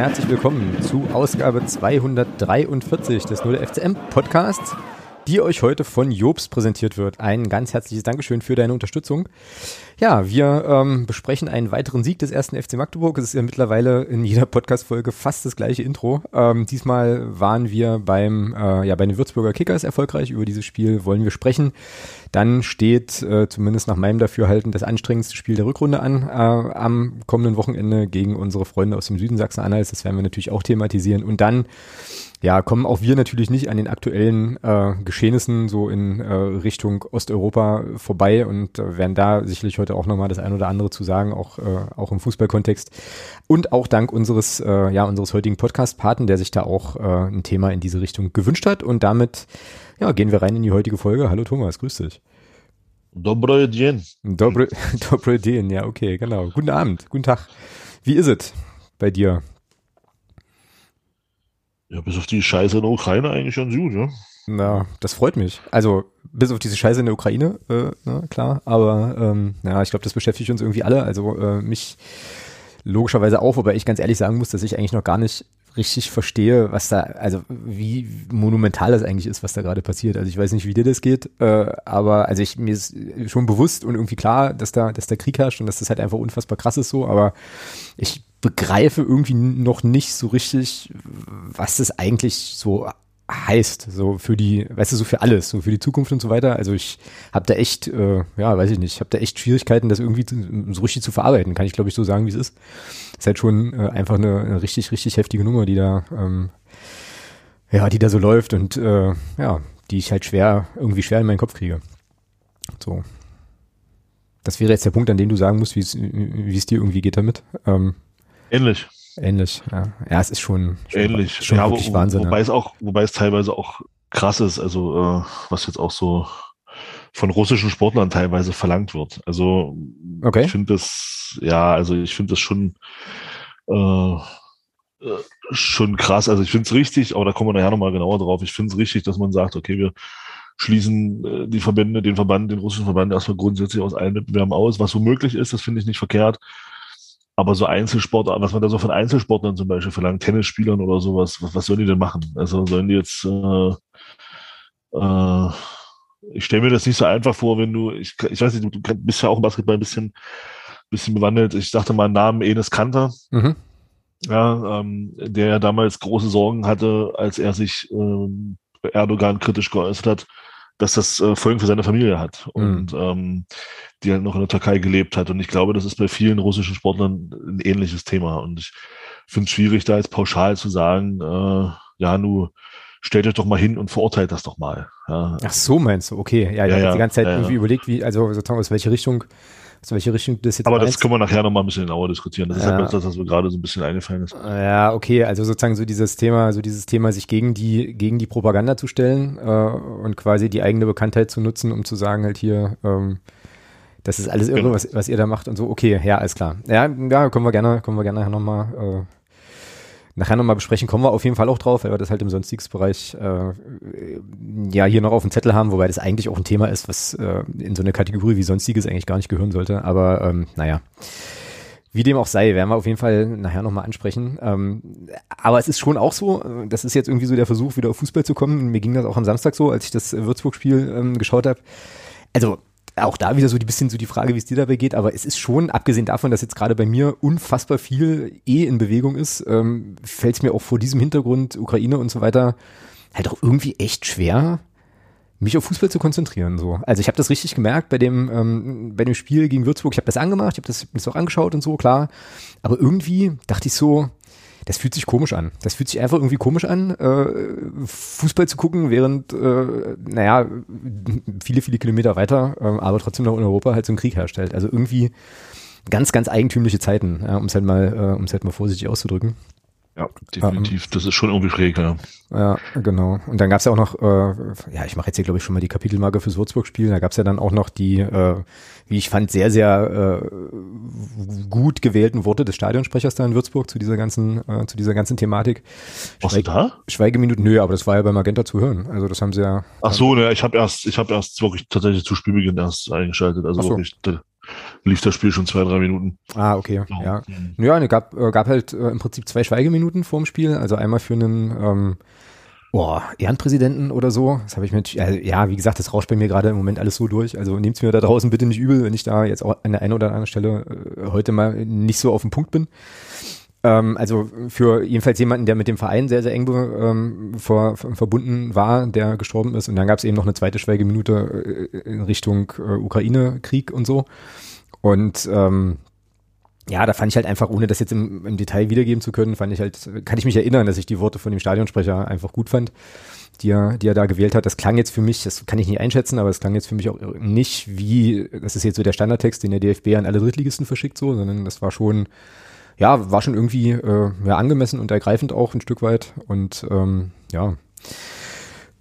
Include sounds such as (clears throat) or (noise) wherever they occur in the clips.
herzlich willkommen zu Ausgabe 243 des 0 FCM Podcasts, die euch heute von Jobs präsentiert wird. Ein ganz herzliches Dankeschön für deine Unterstützung. Ja, wir ähm, besprechen einen weiteren Sieg des ersten FC Magdeburg. Es ist ja mittlerweile in jeder Podcast-Folge fast das gleiche Intro. Ähm, diesmal waren wir beim, äh, ja, bei den Würzburger Kickers erfolgreich. Über dieses Spiel wollen wir sprechen. Dann steht äh, zumindest nach meinem Dafürhalten das anstrengendste Spiel der Rückrunde an äh, am kommenden Wochenende gegen unsere Freunde aus dem Süden Sachsen-Anhalts. Das werden wir natürlich auch thematisieren. Und dann ja, kommen auch wir natürlich nicht an den aktuellen äh, Geschehnissen so in äh, Richtung Osteuropa vorbei und äh, werden da sicherlich heute auch nochmal das ein oder andere zu sagen, auch, äh, auch im Fußballkontext. Und auch dank unseres, äh, ja, unseres heutigen Podcast-Paten, der sich da auch äh, ein Thema in diese Richtung gewünscht hat. Und damit ja, gehen wir rein in die heutige Folge. Hallo Thomas, grüß dich. Dobre Dien. Dobre, (laughs) Dobre Dien, ja, okay, genau. Guten Abend, guten Tag. Wie ist es bei dir? Ja, bis auf die Scheiße in der Ukraine eigentlich ganz gut, ja. Na, das freut mich. Also, bis auf diese Scheiße in der Ukraine, äh, na, klar, aber ähm, ja, ich glaube, das beschäftigt uns irgendwie alle. Also äh, mich logischerweise auch, wobei ich ganz ehrlich sagen muss, dass ich eigentlich noch gar nicht richtig verstehe, was da, also wie monumental das eigentlich ist, was da gerade passiert. Also ich weiß nicht, wie dir das geht, äh, aber also ich mir ist schon bewusst und irgendwie klar, dass da, dass da Krieg herrscht und dass das halt einfach unfassbar krass ist so, aber ich begreife irgendwie noch nicht so richtig, was das eigentlich so heißt, so für die, weißt du, so für alles, so für die Zukunft und so weiter. Also ich habe da echt, äh, ja, weiß ich nicht, ich habe da echt Schwierigkeiten, das irgendwie zu, so richtig zu verarbeiten, kann ich glaube ich so sagen, wie es ist. Ist halt schon äh, einfach eine, eine richtig, richtig heftige Nummer, die da, ähm, ja, die da so läuft und äh, ja, die ich halt schwer, irgendwie schwer in meinen Kopf kriege. So. Das wäre jetzt der Punkt, an dem du sagen musst, wie es dir irgendwie geht damit. Ähm, Ähnlich. Ähnlich, ja. Ja, es ist schon, schon ähnlich. Schon ja, wirklich wo, Wahnsinn. Wobei ja. es auch, wobei es teilweise auch krass ist, also äh, was jetzt auch so von russischen Sportlern teilweise verlangt wird. Also Okay. ich finde das, ja, also ich finde das schon äh, äh, schon krass. Also ich finde es richtig, aber da kommen wir nachher nochmal genauer drauf. Ich finde es richtig, dass man sagt, okay, wir schließen äh, die Verbände, den Verband, den russischen Verband erstmal grundsätzlich aus allen Wettbewerben aus, was so möglich ist, das finde ich nicht verkehrt. Aber so Einzelsportler, was man da so von Einzelsportlern zum Beispiel verlangt, Tennisspielern oder sowas, was, was sollen die denn machen? Also sollen die jetzt, äh, äh, ich stelle mir das nicht so einfach vor, wenn du, ich, ich weiß nicht, du, bist ja auch im Basketball ein bisschen, bisschen bewandelt. Ich sagte mal Namen Enes Kanter, Mhm. ja, ähm, der ja damals große Sorgen hatte, als er sich ähm, Erdogan kritisch geäußert hat, dass das äh, Folgen für seine Familie hat und ähm, die halt noch in der Türkei gelebt hat. Und ich glaube, das ist bei vielen russischen Sportlern ein ähnliches Thema. Und ich finde es schwierig, da jetzt pauschal zu sagen, äh, ja, nu stellt euch doch mal hin und verurteilt das doch mal. Ja, Ach so, meinst du? Okay, ja, ich Ja, habe ja, die ganze Zeit ja. irgendwie überlegt, wie, also sozusagen aus welche Richtung, aus welche Richtung du das jetzt aber das meinst. können wir nachher noch mal ein bisschen genauer diskutieren. Das ist Ja. halt das, was mir gerade so ein bisschen eingefallen ist. Ja, okay, also sozusagen so dieses Thema, so dieses Thema, sich gegen die, gegen die Propaganda zu stellen äh, und quasi die eigene Bekanntheit zu nutzen, um zu sagen, halt hier, ähm, das ist alles irre, Genau. was, was ihr da macht und so. Okay, ja, alles klar. Ja, ja, können wir gerne, können wir gerne nachher nochmal, äh, nachher nochmal besprechen. Kommen wir auf jeden Fall auch drauf, weil wir das halt im Sonstigsbereich äh, ja hier noch auf dem Zettel haben, wobei das eigentlich auch ein Thema ist, was äh, in so eine Kategorie wie Sonstiges eigentlich gar nicht gehören sollte. Aber ähm, naja. Wie dem auch sei, werden wir auf jeden Fall nachher nochmal ansprechen. Ähm, aber es ist schon auch so, äh, das ist jetzt irgendwie so der Versuch, wieder auf Fußball zu kommen. Mir ging das auch am Samstag so, als ich das Würzburg-Spiel ähm, geschaut habe. Also auch da wieder so ein bisschen so die Frage, wie es dir dabei geht, aber es ist schon, abgesehen davon, dass jetzt gerade bei mir unfassbar viel eh in Bewegung ist, ähm, fällt es mir auch vor diesem Hintergrund, Ukraine und so weiter, halt auch irgendwie echt schwer, mich auf Fußball zu konzentrieren. So. Also ich habe das richtig gemerkt bei dem, ähm, bei dem Spiel gegen Würzburg. Ich habe das angemacht, ich habe das, das auch angeschaut und so, klar. Aber irgendwie dachte ich so, das fühlt sich komisch an. Das fühlt sich einfach irgendwie komisch an, äh, Fußball zu gucken, während, äh, naja, viele, viele Kilometer weiter, äh, aber trotzdem noch in Europa halt so ein Krieg herstellt. Also irgendwie ganz, ganz eigentümliche Zeiten, ja, um es halt mal, äh, um es halt mal vorsichtig auszudrücken. Ja, definitiv. Das ist schon irgendwie schräg, ja. Ja, genau. Und dann gab's ja auch noch, äh, ja, ich mache jetzt hier, glaube ich, schon mal die Kapitelmarke fürs Würzburg-Spiel. Da gab's ja dann auch noch die, äh, wie ich fand, sehr, sehr äh, gut gewählten Worte des Stadionsprechers da in Würzburg zu dieser ganzen, äh, zu dieser ganzen Thematik. Warst du da? Schweigeminuten, nö, aber das war ja bei Magenta zu hören. Also das haben sie ja. Ach so, ne, ich habe erst, ich habe erst wirklich tatsächlich zu Spielbeginn erst eingeschaltet. Also so. wirklich, lief das Spiel schon zwei, drei Minuten. Ah, okay, ja. Ja, mhm. ja ne, gab, äh, gab halt äh, im Prinzip zwei Schweigeminuten vorm Spiel. Also einmal für einen ähm, Boah, Ehrenpräsidenten oder so. Das habe ich mit, ja, wie gesagt, das rauscht bei mir gerade im Moment alles so durch. Also nehmt's mir da draußen bitte nicht übel, wenn ich da jetzt auch an der einen oder anderen Stelle äh, heute mal nicht so auf dem Punkt bin. Ähm, also für jedenfalls jemanden, der mit dem Verein sehr, sehr eng ähm, vor, verbunden war, der gestorben ist. Und dann gab es eben noch eine zweite Schweigeminute äh, in Richtung äh, Ukraine-Krieg und so. Und ähm, ja, da fand ich halt einfach, ohne das jetzt im, im, Detail wiedergeben zu können, fand ich halt, kann ich mich erinnern, dass ich die Worte von dem Stadionsprecher einfach gut fand, die er, die er da gewählt hat. Das klang jetzt für mich, das kann ich nicht einschätzen, aber es klang jetzt für mich auch nicht wie, das ist jetzt so der Standardtext, den der DFB an alle Drittligisten verschickt, so, sondern das war schon, ja, war schon irgendwie äh, ja, angemessen und ergreifend auch ein Stück weit. Und ähm, ja,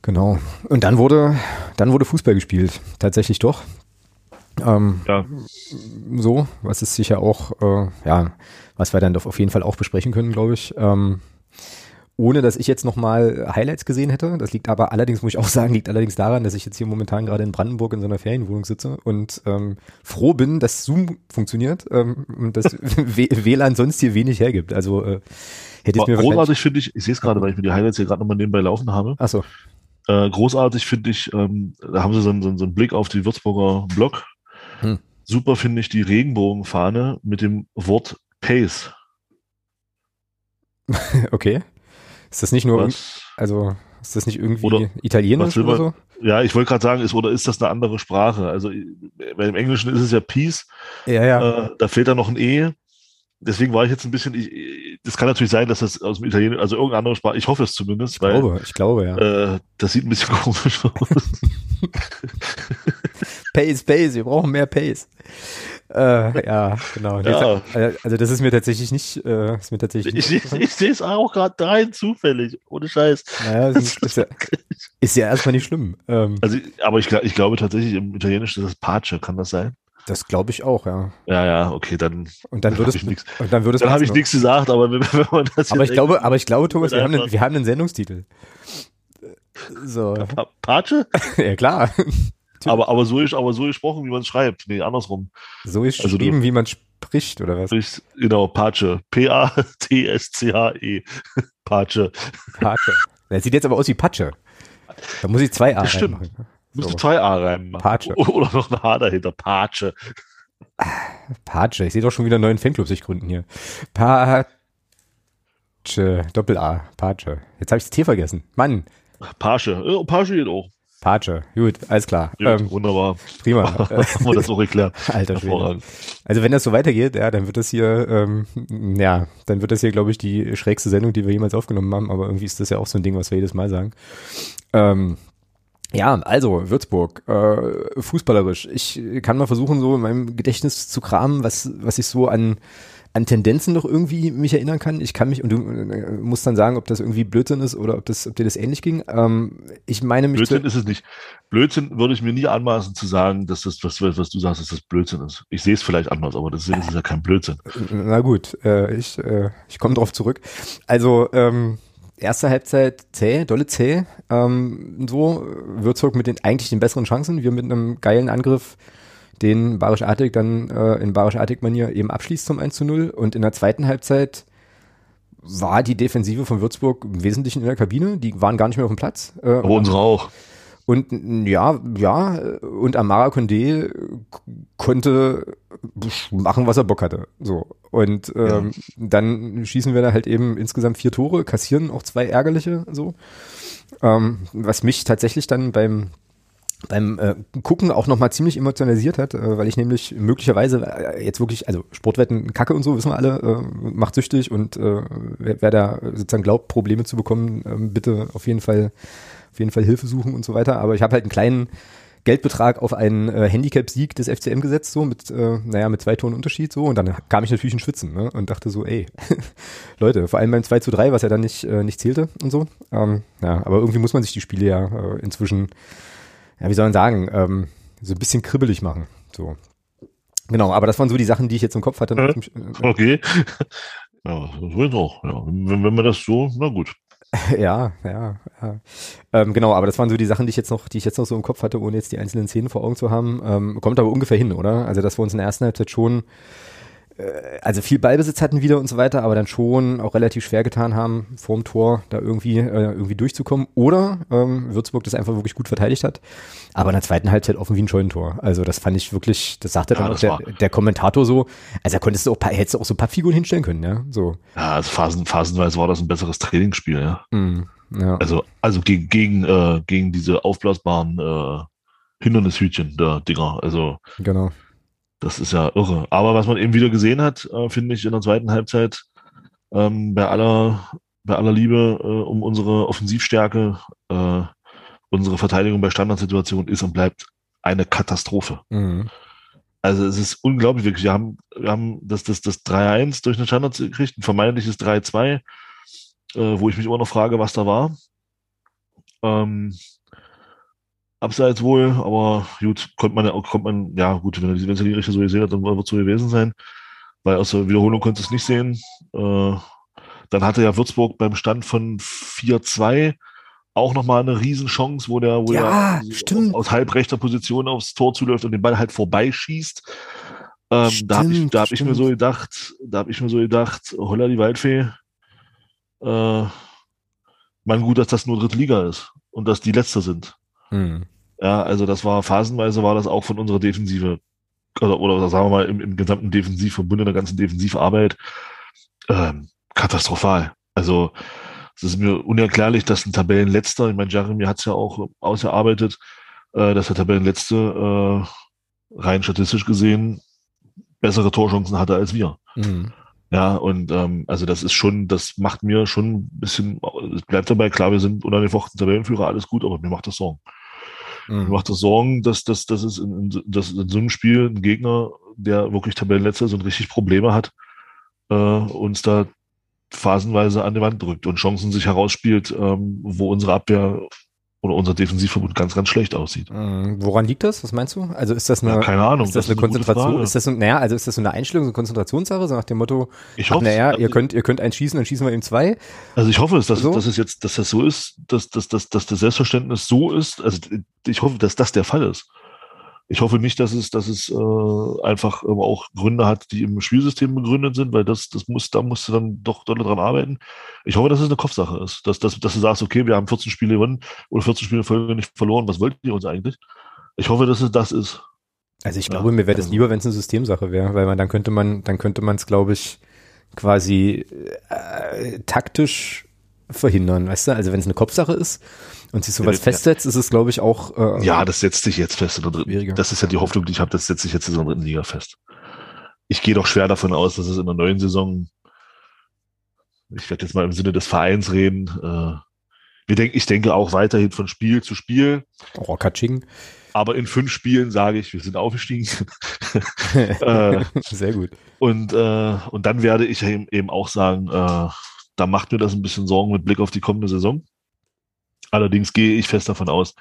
genau. Und dann wurde, dann wurde Fußball gespielt, tatsächlich doch. Ähm, ja. So, was ist sicher auch, äh, ja, was wir dann auf jeden Fall auch besprechen können, glaube ich. Ähm, ohne dass ich jetzt nochmal Highlights gesehen hätte. Das liegt aber allerdings, muss ich auch sagen, liegt allerdings daran, dass ich jetzt hier momentan gerade in Brandenburg in so einer Ferienwohnung sitze und ähm, froh bin, dass Zoom funktioniert ähm, und dass (laughs) WLAN sonst hier wenig hergibt. Also äh, hätte ich mir Großartig finde ich, ich sehe es gerade, weil ich mir die Highlights hier gerade nochmal nebenbei laufen habe. Ach so. Äh, großartig finde ich, ähm, da haben sie so, so, so einen Blick auf die Würzburger Blog hm. Super finde ich die Regenbogenfahne mit dem Wort Pace. (laughs) okay. Ist das nicht nur, was, also ist das nicht irgendwie oder, italienisch oder so? Ja, ich wollte gerade sagen, ist, oder ist das eine andere Sprache? Also, weil im Englischen ist es ja Peace. Ja, ja. Äh, da fehlt da noch ein E deswegen war ich jetzt ein bisschen, ich, das kann natürlich sein, dass das aus dem Italienischen, also irgendeine andere Sprache, ich hoffe es zumindest. Ich weil, glaube, ich glaube, ja. Äh, das sieht ein bisschen (laughs) komisch aus. (laughs) Pace, Pace, wir brauchen mehr Pace. Äh, ja, genau. Ja. Äh, also das ist mir tatsächlich nicht, äh, ist mir tatsächlich Ich, ich, ich sehe es auch gerade rein zufällig, ohne Scheiß. Naja, ist, ist, ja, (laughs) ist ja erstmal nicht schlimm. Ähm, also, aber ich, ich glaube tatsächlich im Italienischen ist das Pace, kann das sein? Das glaube ich auch, ja. Ja, ja, okay, dann. Und dann (laughs) würde es, nix, und dann würde es. Dann habe ich nichts gesagt, aber wenn, (laughs) wenn man das. Aber ich glaube, aber ich glaube, Thomas, wir haben, einen, wir haben einen Sendungstitel. So. (laughs) Patsche? ja, klar. aber, aber so ist, aber so gesprochen, wie man es schreibt. Nee, andersrum. So ist also geschrieben, wie man spricht, oder was? Sprichst, genau, Patsche. P-A-T-S-C-H-E. Patsche. Patsche. Das sieht jetzt aber aus wie Patsche. Da muss ich zwei A Müsste so. zwei A reinmachen. Patsche. Oder noch ein H dahinter. Patsche. Patsche. Ich sehe doch schon wieder einen neuen Fanclub sich gründen hier. Patsche. Doppel-A. Patsche. Jetzt habe ich das T vergessen. Mann. Patsche. Ja, Patsche geht auch. Patsche. Gut, alles klar. Gut, ähm, wunderbar. Prima. (laughs) Haben wir das so geklärt. (laughs) Alter Schwede. Also wenn das so weitergeht, ja, dann wird das hier, ähm, ja, dann wird das hier, glaube ich, die schrägste Sendung, die wir jemals aufgenommen haben. Aber irgendwie ist das ja auch so ein Ding, was wir jedes Mal sagen. Ähm, ja, also Würzburg, äh, fußballerisch. Ich kann mal versuchen, so in meinem Gedächtnis zu kramen, was, was ich so an, an Tendenzen noch irgendwie mich erinnern kann. Ich kann mich, und du äh, musst dann sagen, ob das irgendwie Blödsinn ist oder ob, das, ob dir das ähnlich ging. Ähm, ich meine mich. Blödsinn ist es nicht. Blödsinn würde ich mir nie anmaßen zu sagen, dass das, was, was du sagst, dass das Blödsinn ist. Ich sehe es vielleicht anders, aber das ist, ja kein Blödsinn. Na gut, äh, ich, äh, ich komme drauf zurück. Also, ähm, erste Halbzeit zäh, dolle zäh. Ähm, so, Würzburg mit den eigentlich den besseren Chancen. Wir mit einem geilen Angriff, den Barisch Artig dann äh, in Barisch Artig-Manier eben abschließt zum 1 zu 0. Und in der zweiten Halbzeit war die Defensive von Würzburg im Wesentlichen in der Kabine. Die waren gar nicht mehr auf dem Platz. Äh, Aber unsere auch. Und ja, ja, und Amara Condé konnte machen, was er Bock hatte. So. Und ähm, ja. dann schießen wir da halt eben insgesamt vier Tore, kassieren auch zwei ärgerliche so. Ähm, was mich tatsächlich dann beim beim äh, Gucken auch nochmal ziemlich emotionalisiert hat, äh, weil ich nämlich möglicherweise äh, jetzt wirklich, also Sportwetten Kacke und so, wissen wir alle, äh, macht süchtig und äh, wer, wer da sozusagen glaubt, Probleme zu bekommen, äh, bitte auf jeden Fall auf jeden Fall Hilfe suchen und so weiter. Aber ich habe halt einen kleinen Geldbetrag auf einen äh, Handicap-Sieg des FCM gesetzt, so mit, äh, naja, mit zwei Tonnen Unterschied so. Und dann kam ich natürlich in Schwitzen ne? und dachte so, ey, (laughs) Leute, vor allem beim 2 zu 3, was ja dann nicht, äh, nicht zählte und so. Ähm, ja, aber irgendwie muss man sich die Spiele ja äh, inzwischen, ja, wie soll man sagen, ähm, so ein bisschen kribbelig machen. So. Genau, aber das waren so die Sachen, die ich jetzt im Kopf hatte. Äh, okay. (laughs) Ja, das wird auch, ja. Wenn, wenn man das so, na gut. (laughs) Ja, ja, ja. Ähm, genau, aber das waren so die Sachen, die ich jetzt noch, die ich jetzt noch so im Kopf hatte, ohne jetzt die einzelnen Szenen vor Augen zu haben. Ähm, kommt aber ungefähr hin, oder? Also, dass wir uns in der ersten Halbzeit schon also viel Ballbesitz hatten wieder und so weiter, aber dann schon auch relativ schwer getan haben, vorm Tor da irgendwie, äh, irgendwie durchzukommen. Oder ähm, Würzburg das einfach wirklich gut verteidigt hat. Aber in der zweiten Halbzeit offen wie ein Scheunentor. Also das fand ich wirklich, das sagte ja, dann auch der, der, Kommentator so. Also da konntest du auch, hättest du auch so Pappfiguren hinstellen können, ja. So. Ja, also phasen, phasenweise war das ein besseres Trainingsspiel, ja. Mm, ja. Also, also gegen, gegen, äh, gegen diese aufblasbaren äh, Hindernishütchen der Dinger. Also genau. Das ist ja irre. Aber was man eben wieder gesehen hat, äh, finde ich in der zweiten Halbzeit, ähm, bei aller, bei aller Liebe äh, um unsere Offensivstärke, äh, unsere Verteidigung bei Standardsituationen ist und bleibt eine Katastrophe. Mhm. Also es ist unglaublich wirklich. Wir haben, wir haben das, das, das 3-1 durch eine Standard gekriegt, ein vermeintliches 3-2, äh, wo ich mich immer noch frage, was da war. Ähm, abseits wohl, aber gut, konnte man ja, konnte man, ja gut, wenn er die Richter so gesehen hat, dann wird es so gewesen sein, weil aus der Wiederholung konnte es nicht sehen. Äh, dann hatte ja Würzburg beim Stand von 4-2 auch nochmal eine Riesenchance, wo der, wo ja, der aus halbrechter Position aufs Tor zuläuft und den Ball halt vorbeischießt. Ähm, stimmt, da habe ich, da hab ich mir so gedacht, da habe ich mir so gedacht, holla die Waldfee, äh, man gut, dass das nur dritte Liga ist und dass die letzte sind. Hm. Ja, also das war phasenweise war das auch von unserer Defensive oder, oder sagen wir mal im, im gesamten Defensivverbund in der ganzen Defensivarbeit ähm, katastrophal. Also es ist mir unerklärlich, dass ein Tabellenletzter, ich meine, Jeremy hat es ja auch ausgearbeitet, äh, dass der Tabellenletzte äh, rein statistisch gesehen bessere Torchancen hatte als wir. Mhm. Ja, und ähm, also das ist schon, das macht mir schon ein bisschen, es bleibt dabei, klar, wir sind unangefochten Tabellenführer, alles gut, aber mir macht das Sorgen. Mhm. Mir macht das Sorgen, dass, dass, dass es in, dass in so einem Spiel ein Gegner, der wirklich Tabellenletzter ist und richtig Probleme hat, äh, uns da phasenweise an die Wand drückt und Chancen sich herausspielt, ähm, wo unsere Abwehr oder unser Defensivverbund ganz, ganz schlecht aussieht. Mhm. Woran liegt das? Was meinst du? Also ist das eine, ja, keine Ahnung, ist das, das eine, eine Konzentration? Ist das so, naja, also ist das so eine Einstellung, so eine Konzentrationssache, so nach dem Motto, ich hoffe, naja, ihr könnt, ihr könnt eins schießen, dann schießen wir eben zwei. Also ich hoffe, dass, so? dass es jetzt, dass das so ist, dass, dass, dass, dass das Selbstverständnis so ist. Also ich hoffe, dass das der Fall ist. Ich hoffe nicht, dass es, dass es äh, einfach ähm, auch Gründe hat, die im Spielsystem begründet sind, weil das, das muss, da musst du dann doch dolle dran arbeiten. Ich hoffe, dass es eine Kopfsache ist, dass, dass, dass du sagst, okay, wir haben 14 Spiele gewonnen oder 14 Spiele Folge nicht verloren. Was wollten die uns eigentlich? Ich hoffe, dass es das ist. Also ich glaube, ja, mir wäre das also. lieber, wenn es eine Systemsache wäre, weil man dann könnte man, dann könnte man es, glaube ich, quasi äh, taktisch verhindern, weißt du? Also wenn es eine Kopfsache ist und sich sowas ja, festsetzt, ist es, glaube ich, auch. Äh, ja, das setzt sich jetzt fest in der dritten. Schwieriger. Das ist ja die Hoffnung, die ich habe, das setzt sich jetzt in der dritten Liga fest. Ich gehe doch schwer davon aus, dass es in der neuen Saison, ich werde jetzt mal im Sinne des Vereins reden, äh, wir denken, ich denke auch weiterhin von Spiel zu Spiel. Oh, Katsching. Aber in fünf Spielen sage ich, wir sind aufgestiegen. (laughs) äh, Sehr gut. Und, äh, und dann werde ich eben auch sagen, äh, da macht mir das ein bisschen Sorgen mit Blick auf die kommende Saison. Allerdings gehe ich fest davon aus,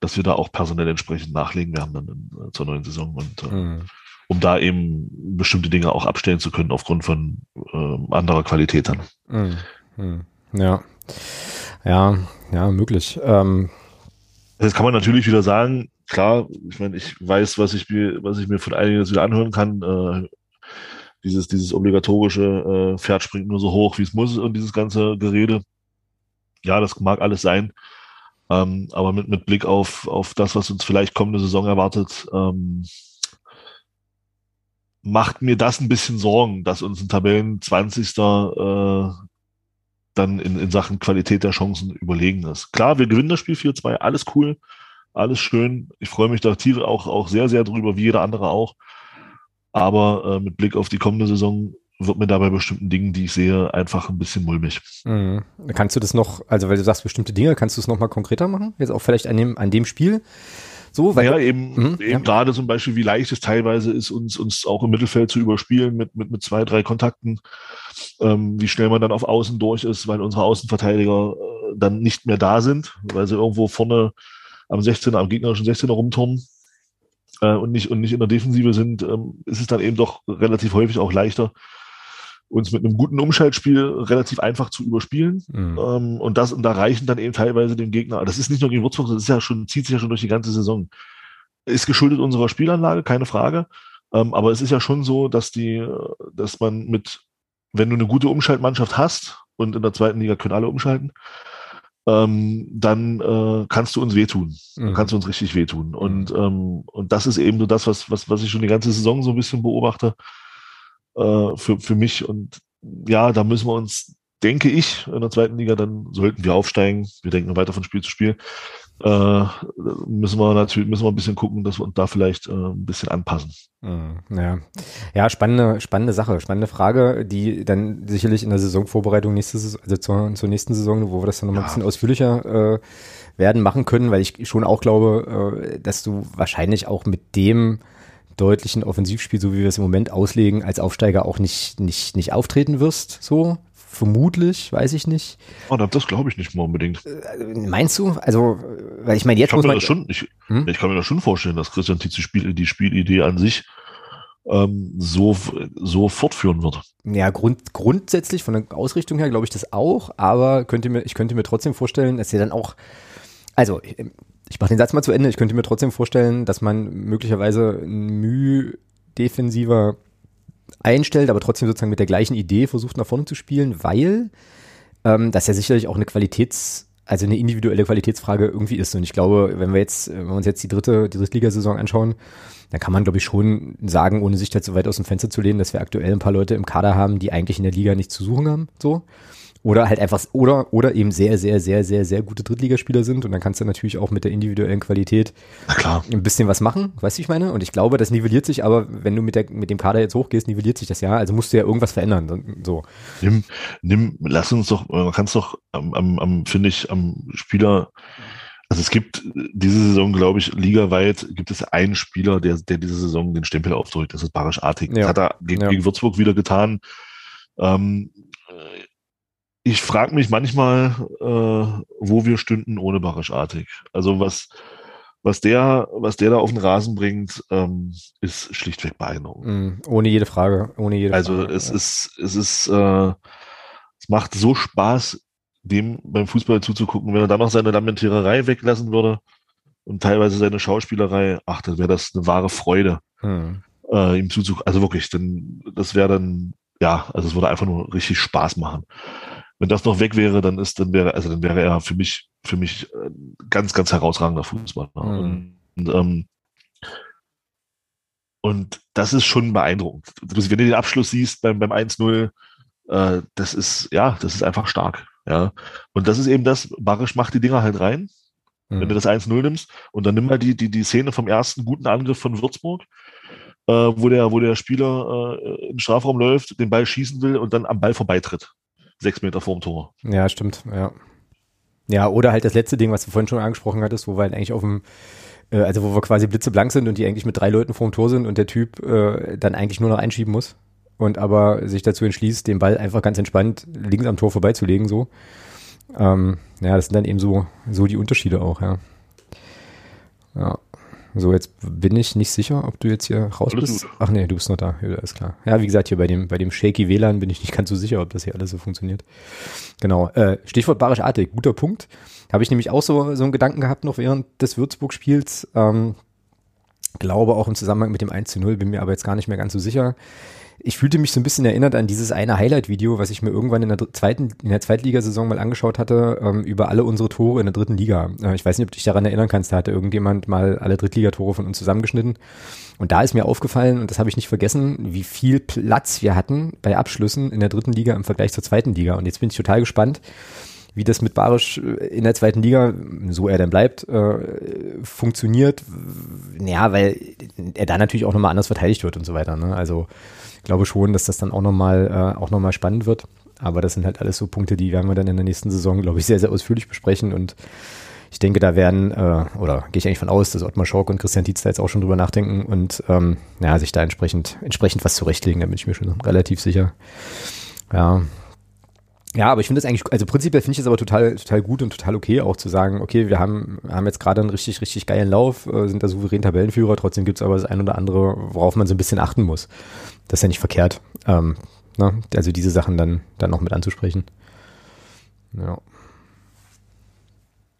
dass wir da auch personell entsprechend nachlegen werden dann in, äh, zur neuen Saison und äh, mhm. um da eben bestimmte Dinge auch abstellen zu können aufgrund von äh, anderer Qualität dann. Mhm. Mhm. Ja, ja, ja, möglich. Ähm. Jetzt kann man natürlich wieder sagen, klar, ich meine, ich weiß, was ich mir, was ich mir von einigen wieder anhören kann. Äh, dieses, dieses obligatorische äh, Pferd springt nur so hoch, wie es muss und dieses ganze Gerede. Ja, das mag alles sein. Ähm, aber mit, mit Blick auf, auf das, was uns vielleicht kommende Saison erwartet, ähm, macht mir das ein bisschen Sorgen, dass uns ein Tabellen 20. Äh, dann in, in Sachen Qualität der Chancen überlegen ist. Klar, wir gewinnen das Spiel 4-2, alles cool, alles schön. Ich freue mich da Tiere auch, auch sehr, sehr drüber, wie jeder andere auch. Aber äh, mit Blick auf die kommende Saison wird mir dabei bestimmten Dingen, die ich sehe, einfach ein bisschen mulmig. Mhm. Kannst du das noch, also weil du sagst bestimmte Dinge, kannst du es noch mal konkreter machen? Jetzt auch vielleicht an dem, an dem Spiel? So, weil ja, eben, mh, eben ja. gerade zum Beispiel, wie leicht es teilweise ist, uns, uns auch im Mittelfeld zu überspielen mit, mit, mit zwei, drei Kontakten, ähm, wie schnell man dann auf Außen durch ist, weil unsere Außenverteidiger äh, dann nicht mehr da sind, weil sie irgendwo vorne am 16er, am gegnerischen 16er rumturnen äh, und, nicht, und nicht in der Defensive sind, ähm, ist es dann eben doch relativ häufig auch leichter, uns mit einem guten Umschaltspiel relativ einfach zu überspielen. Mhm. Ähm, und das, und da reichen dann eben teilweise dem Gegner, das ist nicht nur gegen Würzburg, das ist ja schon, zieht sich ja schon durch die ganze Saison. Ist geschuldet unserer Spielanlage, keine Frage. Ähm, aber es ist ja schon so, dass die, dass man mit, wenn du eine gute Umschaltmannschaft hast, und in der zweiten Liga können alle umschalten, ähm, dann äh, kannst du uns wehtun. Mhm. Dann kannst du uns richtig wehtun. Und, mhm. ähm, und das ist eben so das, was, was, was ich schon die ganze Saison so ein bisschen beobachte äh, für, für mich. Und ja, da müssen wir uns, denke ich, in der zweiten Liga, dann sollten wir aufsteigen. Wir denken weiter von Spiel zu Spiel. Äh, müssen wir natürlich müssen wir ein bisschen gucken, dass wir uns da vielleicht äh, ein bisschen anpassen. Mhm, ja, ja, spannende, spannende Sache, spannende Frage, die dann sicherlich in der Saisonvorbereitung nächste Saison, also zur, zur nächsten Saison, wo wir das dann nochmal ja. ein bisschen ausführlicher äh, werden machen können, weil ich schon auch glaube, äh, dass du wahrscheinlich auch mit dem deutlichen Offensivspiel, so wie wir es im Moment auslegen, als Aufsteiger auch nicht, nicht, nicht auftreten wirst, so. Vermutlich, weiß ich nicht. Oh, das glaube ich nicht mal unbedingt. Äh, meinst du? Also, weil ich meine, jetzt ich muss man. Schon, ich, hm? ich, kann mir das schon vorstellen, dass Christian Tietz die, Spiel, die Spielidee an sich ähm, so, so fortführen wird. Ja, grund, grundsätzlich von der Ausrichtung her glaube ich das auch, aber könnte mir, ich könnte mir trotzdem vorstellen, dass er dann auch, also ich mache den Satz mal zu Ende. Ich könnte mir trotzdem vorstellen, dass man möglicherweise ein Mühe defensiver einstellt, aber trotzdem sozusagen mit der gleichen Idee versucht nach vorne zu spielen, weil ähm, das ja sicherlich auch eine Qualitäts- also eine individuelle Qualitätsfrage irgendwie ist. Und ich glaube, wenn wir jetzt, wenn wir uns jetzt die dritte, die Drittligasaison anschauen, dann kann man, glaube ich, schon sagen, ohne sich da zu weit aus dem Fenster zu lehnen, dass wir aktuell ein paar Leute im Kader haben, die eigentlich in der Liga nichts zu suchen haben. So. Oder halt einfach, oder, oder eben sehr, sehr, sehr, sehr, sehr gute Drittligaspieler sind. Und dann kannst du natürlich auch mit der individuellen Qualität ein bisschen was machen, weißt du, ich meine? Und ich glaube, das nivelliert sich, aber wenn du mit, der, mit dem Kader jetzt hochgehst, nivelliert sich das ja. Also musst du ja irgendwas verändern. So. Nimm, nimm, lass uns doch, man kann es doch am, am, am finde ich, am Spieler, also es gibt diese Saison, glaube ich, ligaweit gibt es einen Spieler, der, der diese Saison den Stempel aufdrückt. Das ist Barisch Artig. Ja. Das hat er gegen, ja. gegen Würzburg wieder getan. Ähm, ich frage mich manchmal, äh, wo wir stünden ohne Barischartig. Also was, was der, was der da auf den Rasen bringt, ähm, ist schlichtweg beeindruckend. Mm, ohne jede Frage, ohne jede also Frage. Also es ja. ist, es ist, äh, es macht so Spaß, dem beim Fußball zuzugucken. Wenn er dann noch seine Lamentiererei weglassen würde und teilweise seine Schauspielerei, ach, dann wäre das eine wahre Freude, hm. äh, ihm zuzugucken. Also wirklich, denn das wäre dann, ja, also es würde einfach nur richtig Spaß machen wenn das noch weg wäre, dann ist, dann wäre, also dann wäre er für mich, für mich äh, ganz, ganz herausragender Fußballer. Mhm. Und, ähm, und das ist schon beeindruckend. Wenn du den Abschluss siehst beim, beim 1-0, äh, das ist, ja, das ist einfach stark. Ja. Und das ist eben das, Barisch macht die Dinger halt rein, mhm. wenn du das 1-0 nimmst. Und dann nimm mal die, die, die Szene vom ersten guten Angriff von Würzburg, äh, wo der, wo der Spieler äh, im Strafraum läuft, den Ball schießen will und dann am Ball vorbeitritt sechs Meter vorm Tor. Ja, stimmt, ja. Ja, oder halt das letzte Ding, was du vorhin schon angesprochen hattest, wo wir halt eigentlich auf dem, äh, also wo wir quasi blitzeblank sind und die eigentlich mit drei Leuten vorm Tor sind und der Typ äh, dann eigentlich nur noch einschieben muss und aber sich dazu entschließt, den Ball einfach ganz entspannt links am Tor vorbeizulegen, so. Ähm, ja, das sind dann eben so, so die Unterschiede auch, ja. So, jetzt bin ich nicht sicher, ob du jetzt hier raus alles bist. Gut. Ach nee, du bist noch da. Ja, ist klar. Ja, wie gesagt, hier bei dem, bei dem shaky WLAN bin ich nicht ganz so sicher, ob das hier alles so funktioniert. Genau. Äh, Stichwort Barisch Artig, guter Punkt. Habe ich nämlich auch so, so einen Gedanken gehabt noch während des Würzburg-Spiels. Ähm, glaube auch im Zusammenhang mit dem 1 zu 0, bin mir aber jetzt gar nicht mehr ganz so sicher ich fühlte mich so ein bisschen erinnert an dieses eine Highlight-Video, was ich mir irgendwann in der zweiten, in der Zweitligasaison mal angeschaut hatte, ähm, über alle unsere Tore in der dritten Liga. Äh, ich weiß nicht, ob du dich daran erinnern kannst, da hatte irgendjemand mal alle Drittligatore von uns zusammengeschnitten. Und da ist mir aufgefallen, und das habe ich nicht vergessen, wie viel Platz wir hatten bei Abschlüssen in der dritten Liga im Vergleich zur zweiten Liga. Und jetzt bin ich total gespannt, wie das mit Barisch äh, in der zweiten Liga, so er dann bleibt, äh, funktioniert. Ja, weil er da natürlich auch nochmal anders verteidigt wird und so weiter. Ne? Also glaube schon, dass das dann auch nochmal äh, noch spannend wird. Aber das sind halt alles so Punkte, die werden wir dann in der nächsten Saison, glaube ich, sehr, sehr ausführlich besprechen. Und ich denke, da werden, äh, oder gehe ich eigentlich von aus, dass Ottmar Schork und Christian Tietz da jetzt auch schon drüber nachdenken und ähm, ja, sich da entsprechend, entsprechend was zurechtlegen, da bin ich mir schon relativ sicher. Ja, ja, aber ich finde das eigentlich, also prinzipiell finde ich es aber total, total gut und total okay, auch zu sagen, okay, wir haben, haben jetzt gerade einen richtig, richtig geilen Lauf, äh, sind da souverän Tabellenführer, trotzdem gibt es aber das ein oder andere, worauf man so ein bisschen achten muss. Das ist ja nicht verkehrt. Ähm, ne? also diese Sachen dann, dann noch mit anzusprechen. Ja.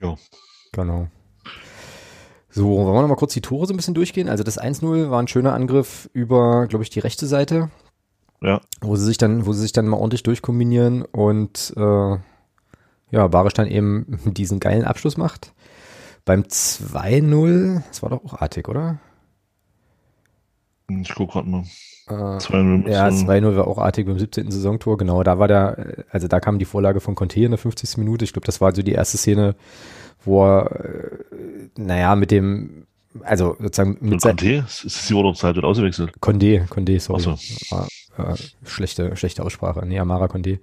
Ja. Genau. So, wollen wir noch mal kurz die Tore so ein bisschen durchgehen? Also das 1-0 war ein schöner Angriff über, glaube ich, die rechte Seite. Ja. Wo sie sich dann, wo sie sich dann mal ordentlich durchkombinieren und äh, ja, Barisch dann eben (laughs) diesen geilen Abschluss macht. Beim 2-0, das war doch auch artig, oder? Ich guck gerade mal. Äh, 2-0 ja, müssen- 2-0 war auch artig beim 17. Saisontor, genau. Da war der, also da kam die Vorlage von Conte in der 50. Minute. Ich glaube, das war so die erste Szene, wo er, äh, naja, mit dem, also sozusagen mit Conte, ist ist die Urlaubszeit wird ausgewechselt. Condé, Condé, sorry. Ach so. Äh, schlechte, schlechte Aussprache. Nee, Amara Condé.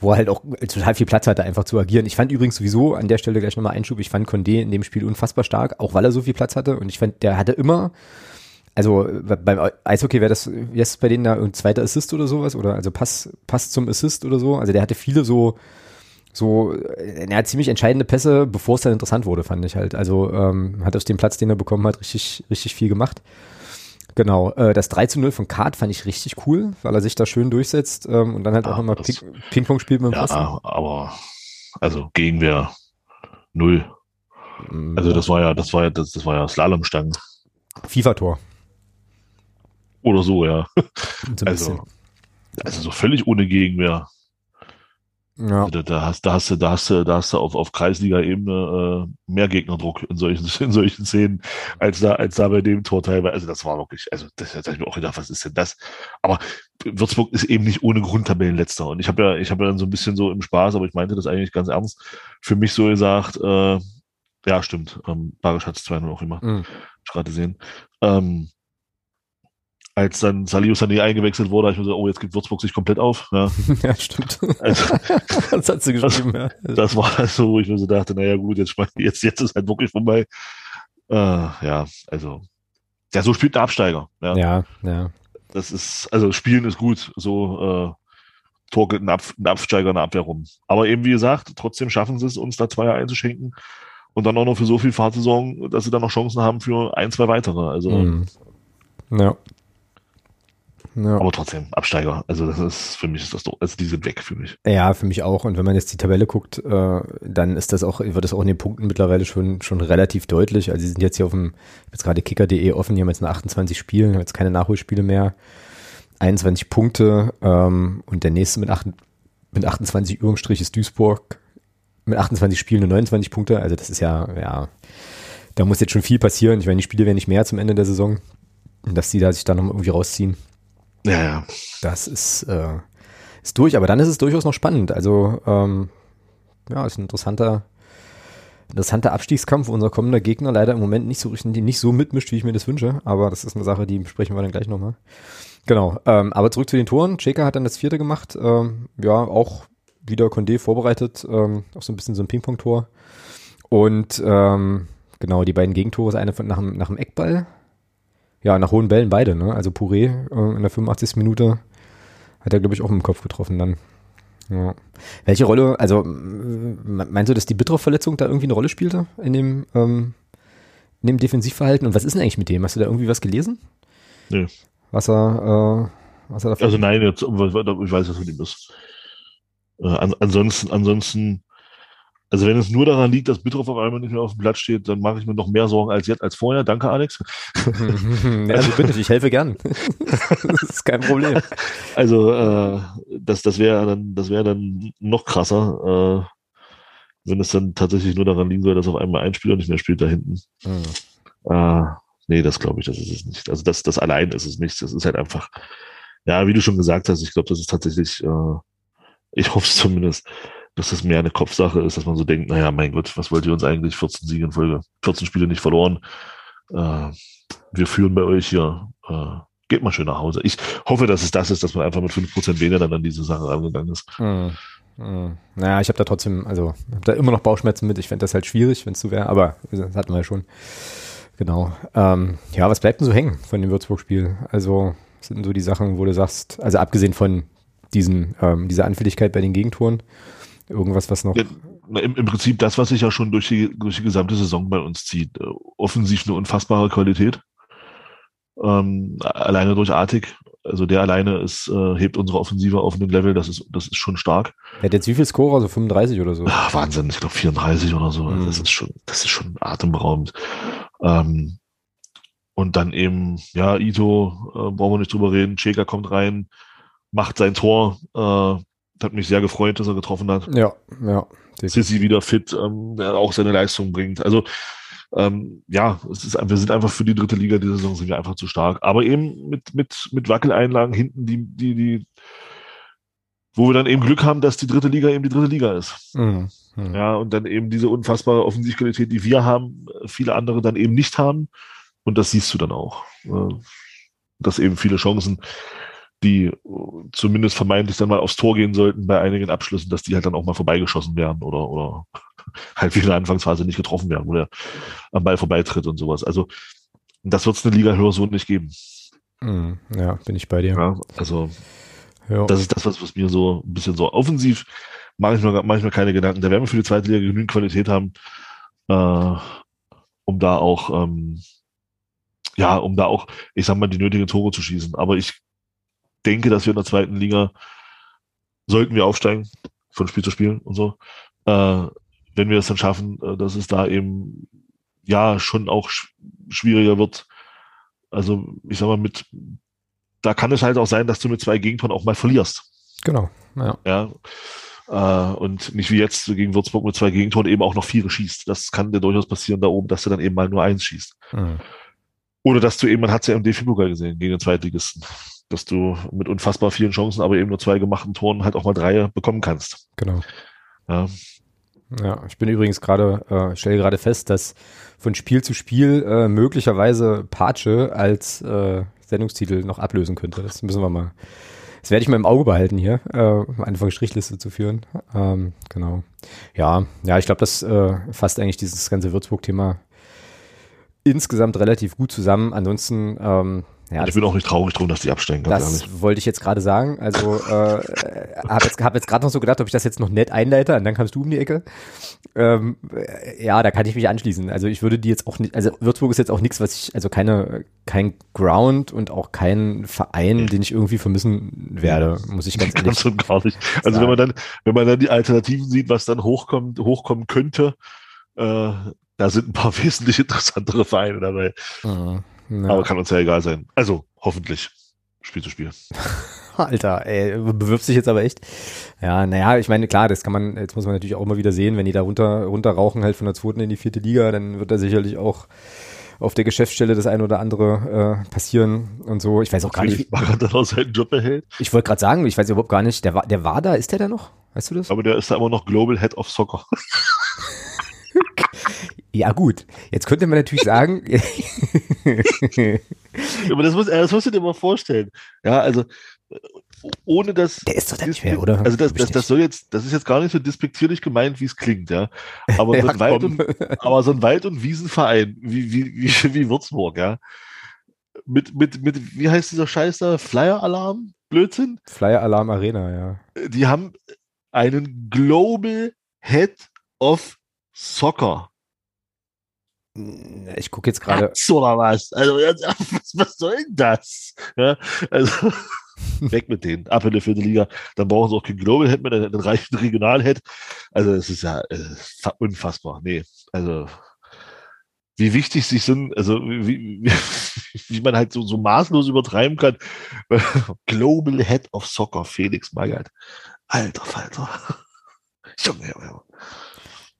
Wo er halt auch total viel Platz hatte, einfach zu agieren. Ich fand übrigens sowieso an der Stelle gleich nochmal Einschub. Ich fand Condé in dem Spiel unfassbar stark, auch weil er so viel Platz hatte. Und ich fand, der hatte immer, also äh, beim Eishockey wäre das, es bei denen da, ein zweiter Assist oder sowas? Oder also Pass, Pass zum Assist oder so. Also der hatte viele so, so, äh, er hat ziemlich entscheidende Pässe, bevor es dann interessant wurde, fand ich halt. Also ähm, hat aus dem Platz, den er bekommen hat, richtig, richtig viel gemacht. Genau, äh, das 3 zu 0 von Kart fand ich richtig cool, weil er sich da schön durchsetzt ähm, und dann halt auch nochmal das- Ping Ping-Pong spielt mit dem Ja, Pfosten. aber also Gegenwehr null. Mm, Also das war ja, das war ja, das, das war ja Slalomstangen FIFA-Tor. oder so, ja. (laughs) So Also, also so völlig ohne Gegenwehr. Ja. Also da, da hast, da hast du, da hast du, da hast du auf, auf Kreisliga-Ebene äh, mehr Gegnerdruck in solchen, (laughs) in solchen Szenen, als da, als da bei dem Tor teilweise. Also das war wirklich, also das, das habe ich mir auch gedacht, was ist denn das? Aber Würzburg ist eben nicht ohne Grund Tabellenletzter. Und ich habe ja, ich habe ja dann so ein bisschen so im Spaß, aber ich meinte das eigentlich ganz ernst, für mich so gesagt, äh, ja, stimmt, ähm, Barisch hat es 2-0 auch Mm. hab ich gerade gesehen. Ähm, als dann Salio Sané eingewechselt wurde, habe ich mir so, oh, jetzt gibt Würzburg sich komplett auf. Ja. (laughs) ja, stimmt. Also, (laughs) das hat sie geschrieben, ja. das war (laughs) so, wo ich mir so dachte, naja gut, jetzt, jetzt, jetzt ist halt wirklich vorbei. Äh, ja, also, ja, so spielt der Absteiger. Ja. Ja, ja. Das ist, also Spielen ist gut, so äh, torkelt ein, Ab, ein Absteiger in der Abwehr rum. Aber eben wie gesagt, trotzdem schaffen sie es, uns da Zweier einzuschenken und dann auch noch für so viel Fahrt zu sorgen, dass sie dann noch Chancen haben für ein, zwei weitere. Also, Mm. Ja. Ja. aber trotzdem, Absteiger. Also das ist, für mich ist das doch, also die sind weg für mich. Ja, für mich auch. Und wenn man jetzt die Tabelle guckt, äh, dann ist das auch, wird das auch in den Punkten mittlerweile schon, schon relativ deutlich. Also sie sind jetzt hier auf dem, ich hab jetzt gerade kicker.de offen, die haben jetzt nur 28 Spiele, haben jetzt keine Nachholspiele mehr. 21 Punkte ähm, und der nächste mit, acht, mit 28 überm Strich ist Duisburg. Mit 28 Spielen und 29 Punkte. Also das ist ja, ja, da muss jetzt schon viel passieren. Ich meine, die Spiele werden nicht mehr zum Ende der Saison. Dass die da sich dann noch irgendwie rausziehen. Ja, ja. Das ist, äh, ist durch, aber dann ist es durchaus noch spannend. Also, ähm, ja, ist ein interessanter, interessanter Abstiegskampf. Unser kommender Gegner leider im Moment nicht so richtig, nicht so mitmischt, wie ich mir das wünsche. Aber das ist eine Sache, die besprechen wir dann gleich nochmal. Genau. Ähm, aber zurück zu den Toren. Cheka hat dann das vierte gemacht. Ähm, ja, auch wieder Condé vorbereitet. Ähm, auch so ein bisschen so ein Ping-Pong-Tor. Und ähm, genau, die beiden Gegentore ist eine von nach, nach dem Eckball. Ja, nach hohen Bällen beide, ne? Also Puré äh, in der 85. Minute hat er, glaube ich, auch im Kopf getroffen dann. Ja. Welche Rolle, also meinst du, dass die Bittroff-Verletzung da irgendwie eine Rolle spielte in dem, ähm, in dem Defensivverhalten? Und was ist denn eigentlich mit dem? Hast du da irgendwie was gelesen? Nö. Was er, äh, was er davon Also nein, jetzt, ich weiß, was mit ihm ist. Äh, an, ansonsten, ansonsten, also wenn es nur daran liegt, dass Bittroff auf einmal nicht mehr auf dem Platz steht, dann mache ich mir noch mehr Sorgen als jetzt, als vorher. Danke, Alex. (laughs) ja, also bitte, ich helfe gern. (laughs) das ist kein Problem. Also äh, das, das wäre dann, das wäre dann noch krasser, äh, wenn es dann tatsächlich nur daran liegen soll, dass auf einmal ein Spieler nicht mehr spielt da hinten. Mhm. Äh, nee, das glaube ich, das ist es nicht. Also das, das allein ist es nicht. Das ist halt einfach, ja, wie du schon gesagt hast, ich glaube, das ist tatsächlich, äh, ich hoffe es zumindest, dass das mehr eine Kopfsache ist, dass man so denkt, naja, mein Gott, was wollt ihr uns eigentlich 14 Siege in Folge, 14 Spiele nicht verloren. Äh, wir führen bei euch hier, äh, geht mal schön nach Hause. Ich hoffe, dass es das ist, dass man einfach mit 5% weniger dann an diese Sache rangegangen ist. Mhm. Mhm. Naja, ich habe da trotzdem, also habe da immer noch Bauchschmerzen mit. Ich fände das halt schwierig, wenn es so wäre, aber das hatten wir ja schon. Genau. Ähm, ja, was bleibt denn so hängen von dem Würzburg-Spiel? Also sind so die Sachen, wo du sagst, also abgesehen von diesen, ähm, dieser Anfälligkeit bei den Gegentoren, irgendwas, was noch. Ja, im, Im Prinzip das, was sich ja schon durch die, durch die gesamte Saison bei uns zieht. Äh, offensiv eine unfassbare Qualität. Ähm, alleine durch Artig. also der alleine ist, äh, hebt unsere Offensive auf ein Level, das ist, das ist schon stark. Er hat jetzt wie viel Scorer? So 35 oder so? Ach, Wahnsinn, ich glaube 34 oder so. Mhm. Das ist schon, das ist schon atemberaubend. Ähm, und dann eben, ja, Ito, äh, brauchen wir nicht drüber reden. Cheka kommt rein, macht sein Tor. Äh, hat mich sehr gefreut, dass er getroffen hat. Ja, ja. Sissi wieder fit, ähm, der auch seine Leistung bringt. Also ähm, ja, es ist, wir sind einfach für die dritte Liga diese Saison sind wir einfach zu stark. Aber eben mit, mit, mit Wackeleinlagen hinten, die, die, die, wo wir dann eben Glück haben, dass die dritte Liga eben die dritte Liga ist. Mhm. Mhm. Ja, und dann eben diese unfassbare Offensivqualität, die wir haben, viele andere dann eben nicht haben. Und das siehst du dann auch. Äh, dass eben viele Chancen, die zumindest vermeintlich dann mal aufs Tor gehen sollten bei einigen Abschlüssen, dass die halt dann auch mal vorbeigeschossen werden oder, oder (laughs) halt wie in der Anfangsphase nicht getroffen werden, wo der am Ball vorbeitritt und sowas. Also das wird es eine Liga höher so nicht geben. Mhm. Ja, bin ich bei dir. Ja, also ja. das ist das, was, was mir so ein bisschen so offensiv mache ich mir, mache ich mir keine Gedanken. Da werden wir für die zweite Liga genügend Qualität haben, äh, um da auch, ähm, ja, um da auch, ich sag mal, die nötigen Tore zu schießen. Aber ich denke, dass wir in der zweiten Liga sollten wir aufsteigen, von Spiel zu Spiel und so, äh, wenn wir es dann schaffen, äh, dass es da eben ja schon auch sch schwieriger wird. Also ich sag mal, mit da kann es halt auch sein, dass du mit zwei Gegentoren auch mal verlierst. Genau, ja. ja. Äh, und nicht wie jetzt gegen Würzburg mit zwei Gegentoren eben auch noch vier schießt. Das kann dir durchaus passieren da oben, dass du dann eben mal nur eins schießt. Mhm. Oder dass du eben, man hat es ja im DFB-Pokal gesehen, gegen den Zweitligisten, dass du mit unfassbar vielen Chancen, aber eben nur zwei gemachten Toren halt auch mal drei bekommen kannst. Genau. Ja, ja, ich bin übrigens gerade, äh, stelle gerade fest, dass von Spiel zu Spiel äh, möglicherweise Patsche als äh, Sendungstitel noch ablösen könnte. Das müssen wir mal, das werde ich mal im Auge behalten hier, äh, um Anfang Strichliste zu führen. Ähm, genau. Ja, ja, ich glaube, das äh, fasst eigentlich dieses ganze Würzburg-Thema insgesamt relativ gut zusammen. Ansonsten ähm, ja, ich bin auch nicht traurig drum, dass die absteigen. Das wollte ich jetzt gerade sagen. Also äh, habe jetzt, hab jetzt gerade noch so gedacht, ob ich das jetzt noch nett einleite, und dann kamst du um die Ecke. Ähm, ja, da kann ich mich anschließen. Also ich würde die jetzt auch nicht, also Würzburg ist jetzt auch nichts, was ich, also keine, kein Ground und auch kein Verein, den ich irgendwie vermissen werde, muss ich ganz (laughs) ehrlich sagen. gar nicht. Also wenn man dann, wenn man dann die Alternativen sieht, was dann hochkommt, hochkommen könnte, äh, da sind ein paar (laughs) wesentlich interessantere Vereine dabei. Mhm. Ja. Aber kann uns ja egal sein. Also, hoffentlich. Spiel zu Spiel. (laughs) Alter, ey, bewirbt sich jetzt aber echt. Ja, naja, ich meine, klar, das kann man, jetzt muss man natürlich auch immer wieder sehen, wenn die da runter, runter rauchen halt von der zweiten in die vierte Liga, dann wird da sicherlich auch auf der Geschäftsstelle das eine oder andere äh, passieren und so. Ich weiß auch gar nicht. Wie er dann auch seinen Job behält. Ich wollte gerade sagen, ich weiß überhaupt gar nicht, der war, der war da, ist der da noch? Weißt du das? Aber der ist da immer noch Global Head of Soccer. (laughs) Ja, gut. Jetzt könnte man natürlich sagen. (laughs) Aber das, muss, das musst du dir mal vorstellen. Ja, also ohne das. Der ist doch da nicht mehr, oder? Also das, das, das soll jetzt, das ist jetzt gar nicht so despektierlich gemeint, wie es klingt, ja. Aber, (laughs) ja, so ein Wald und, aber so ein Wald- und Wiesenverein, wie, wie, wie, (laughs) wie Würzburg, ja. Mit, mit, mit, wie heißt dieser Scheiß da? Flyer-Alarm? Blödsinn? Flyer-Alarm Arena, ja. Die haben einen Global Head of Soccer. Ich gucke jetzt gerade. Oder was? Also, (laughs) was, was soll denn das? Ja, also, (laughs) weg mit denen. Ab in der vierten Liga. Dann brauchen sie auch keinen Global Head mehr, einen reichen Regional-Head. Also, es ist ja äh, unfassbar. Nee, also, wie wichtig sich sind, also, wie, wie, (laughs) wie man halt so, so maßlos übertreiben kann. Global Head of Soccer, Felix Magath. Alter Falter. Junge, Junge, Junge.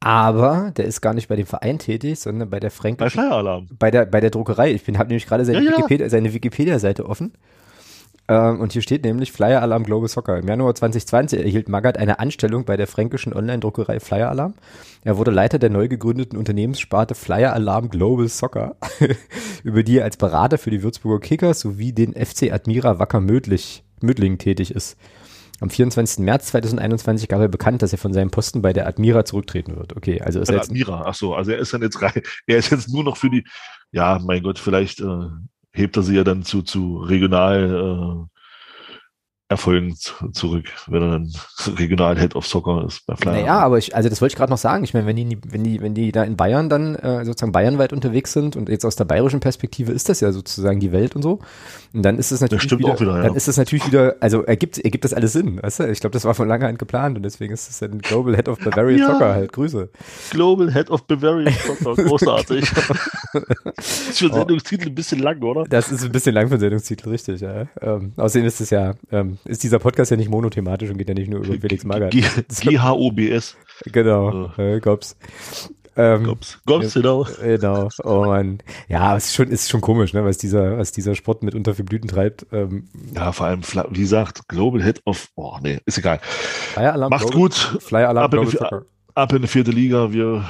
Aber der ist gar nicht bei dem Verein tätig, sondern bei der Frank. Bei Flyer Bei der, bei der Druckerei. Ich habe nämlich gerade seine, ja, Wikipedia, Wikipedia-Seite offen. Ähm, und hier steht nämlich Flyer Alarm Global Soccer. Im Januar 2020 erhielt Magath eine Anstellung bei der fränkischen Online-Druckerei Flyer Alarm. Er wurde Leiter der neu gegründeten Unternehmenssparte Flyer Alarm Global Soccer, (laughs) über die er als Berater für die Würzburger Kickers sowie den FC Admira Wacker Mödling tätig ist. Am 24. März 2021 gab er bekannt, dass er von seinem Posten bei der Admira zurücktreten wird. Okay, also ist er jetzt Admira, ach so, also er ist dann jetzt rein, (laughs) er ist jetzt nur noch für die, ja, mein Gott, vielleicht äh, hebt er sie ja dann zu, zu regional Erfolgen zurück, wenn er dann (laughs) regional Head of Soccer ist bei Flyer. Naja, aber ich, also das wollte ich gerade noch sagen. Ich meine, wenn die, wenn die, wenn die da in Bayern dann äh, sozusagen bayernweit unterwegs sind und jetzt aus der bayerischen Perspektive ist das ja sozusagen die Welt und so. Und dann ist es natürlich wieder, wieder ja. dann ist es natürlich wieder, also ergibt, ergibt das alles Sinn, weißt du? Ich glaube, das war von langer Hand geplant und deswegen ist es ja ein Global Head of Bavarian ja. Soccer halt. Grüße. Global Head of Bavarian Soccer, (laughs) großartig. (laughs) ist für Sendungstitel ein bisschen lang, oder? Das ist ein bisschen lang für Sendungstitel, richtig, ja. Ähm, außerdem ist es ja, ähm, ist dieser Podcast ja nicht monothematisch und geht ja nicht nur über Felix Magath. GHOBS. (laughs) Genau, äh, Gops. Ähm, Gops, Gops, genau. Genau, oh man. Ja, es ist schon, ist schon komisch, ne, was dieser, was dieser Sport mitunter für Blüten treibt. Ähm, ja, vor allem, wie gesagt, Global Head of, oh nee, ist egal. Flyer Alarm Macht's Global, gut. Flyer Alarm ab, in die, ab in die vierte Liga. Wir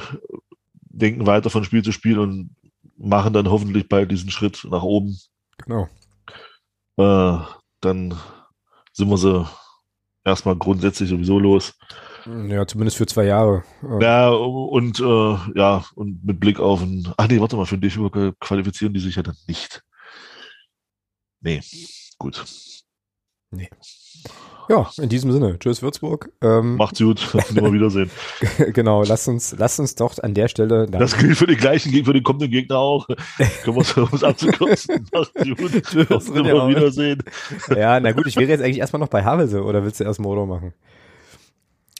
denken weiter von Spiel zu Spiel und machen dann hoffentlich bald diesen Schritt nach oben. Genau. Äh, dann sind wir so erstmal grundsätzlich sowieso los. Ja, zumindest für zwei Jahre. Ja, und äh, ja, und mit Blick auf ein. Ach nee, warte mal, für den DFB qualifizieren die sich ja dann nicht. Nee, gut. Nee. Ja, in diesem Sinne, tschüss Würzburg. Ähm, Macht's gut, (laughs) immer wiedersehen. (laughs) genau, lasst uns, lasst uns doch an der Stelle. Das gilt für den gleichen, für den kommenden Gegner auch. Können wir uns abzukürzen. (laughs) Macht's gut. Tschüss, immer wiedersehen. Ja, na gut, ich wäre jetzt eigentlich erstmal noch bei Havelse, oder willst du erst Modo machen?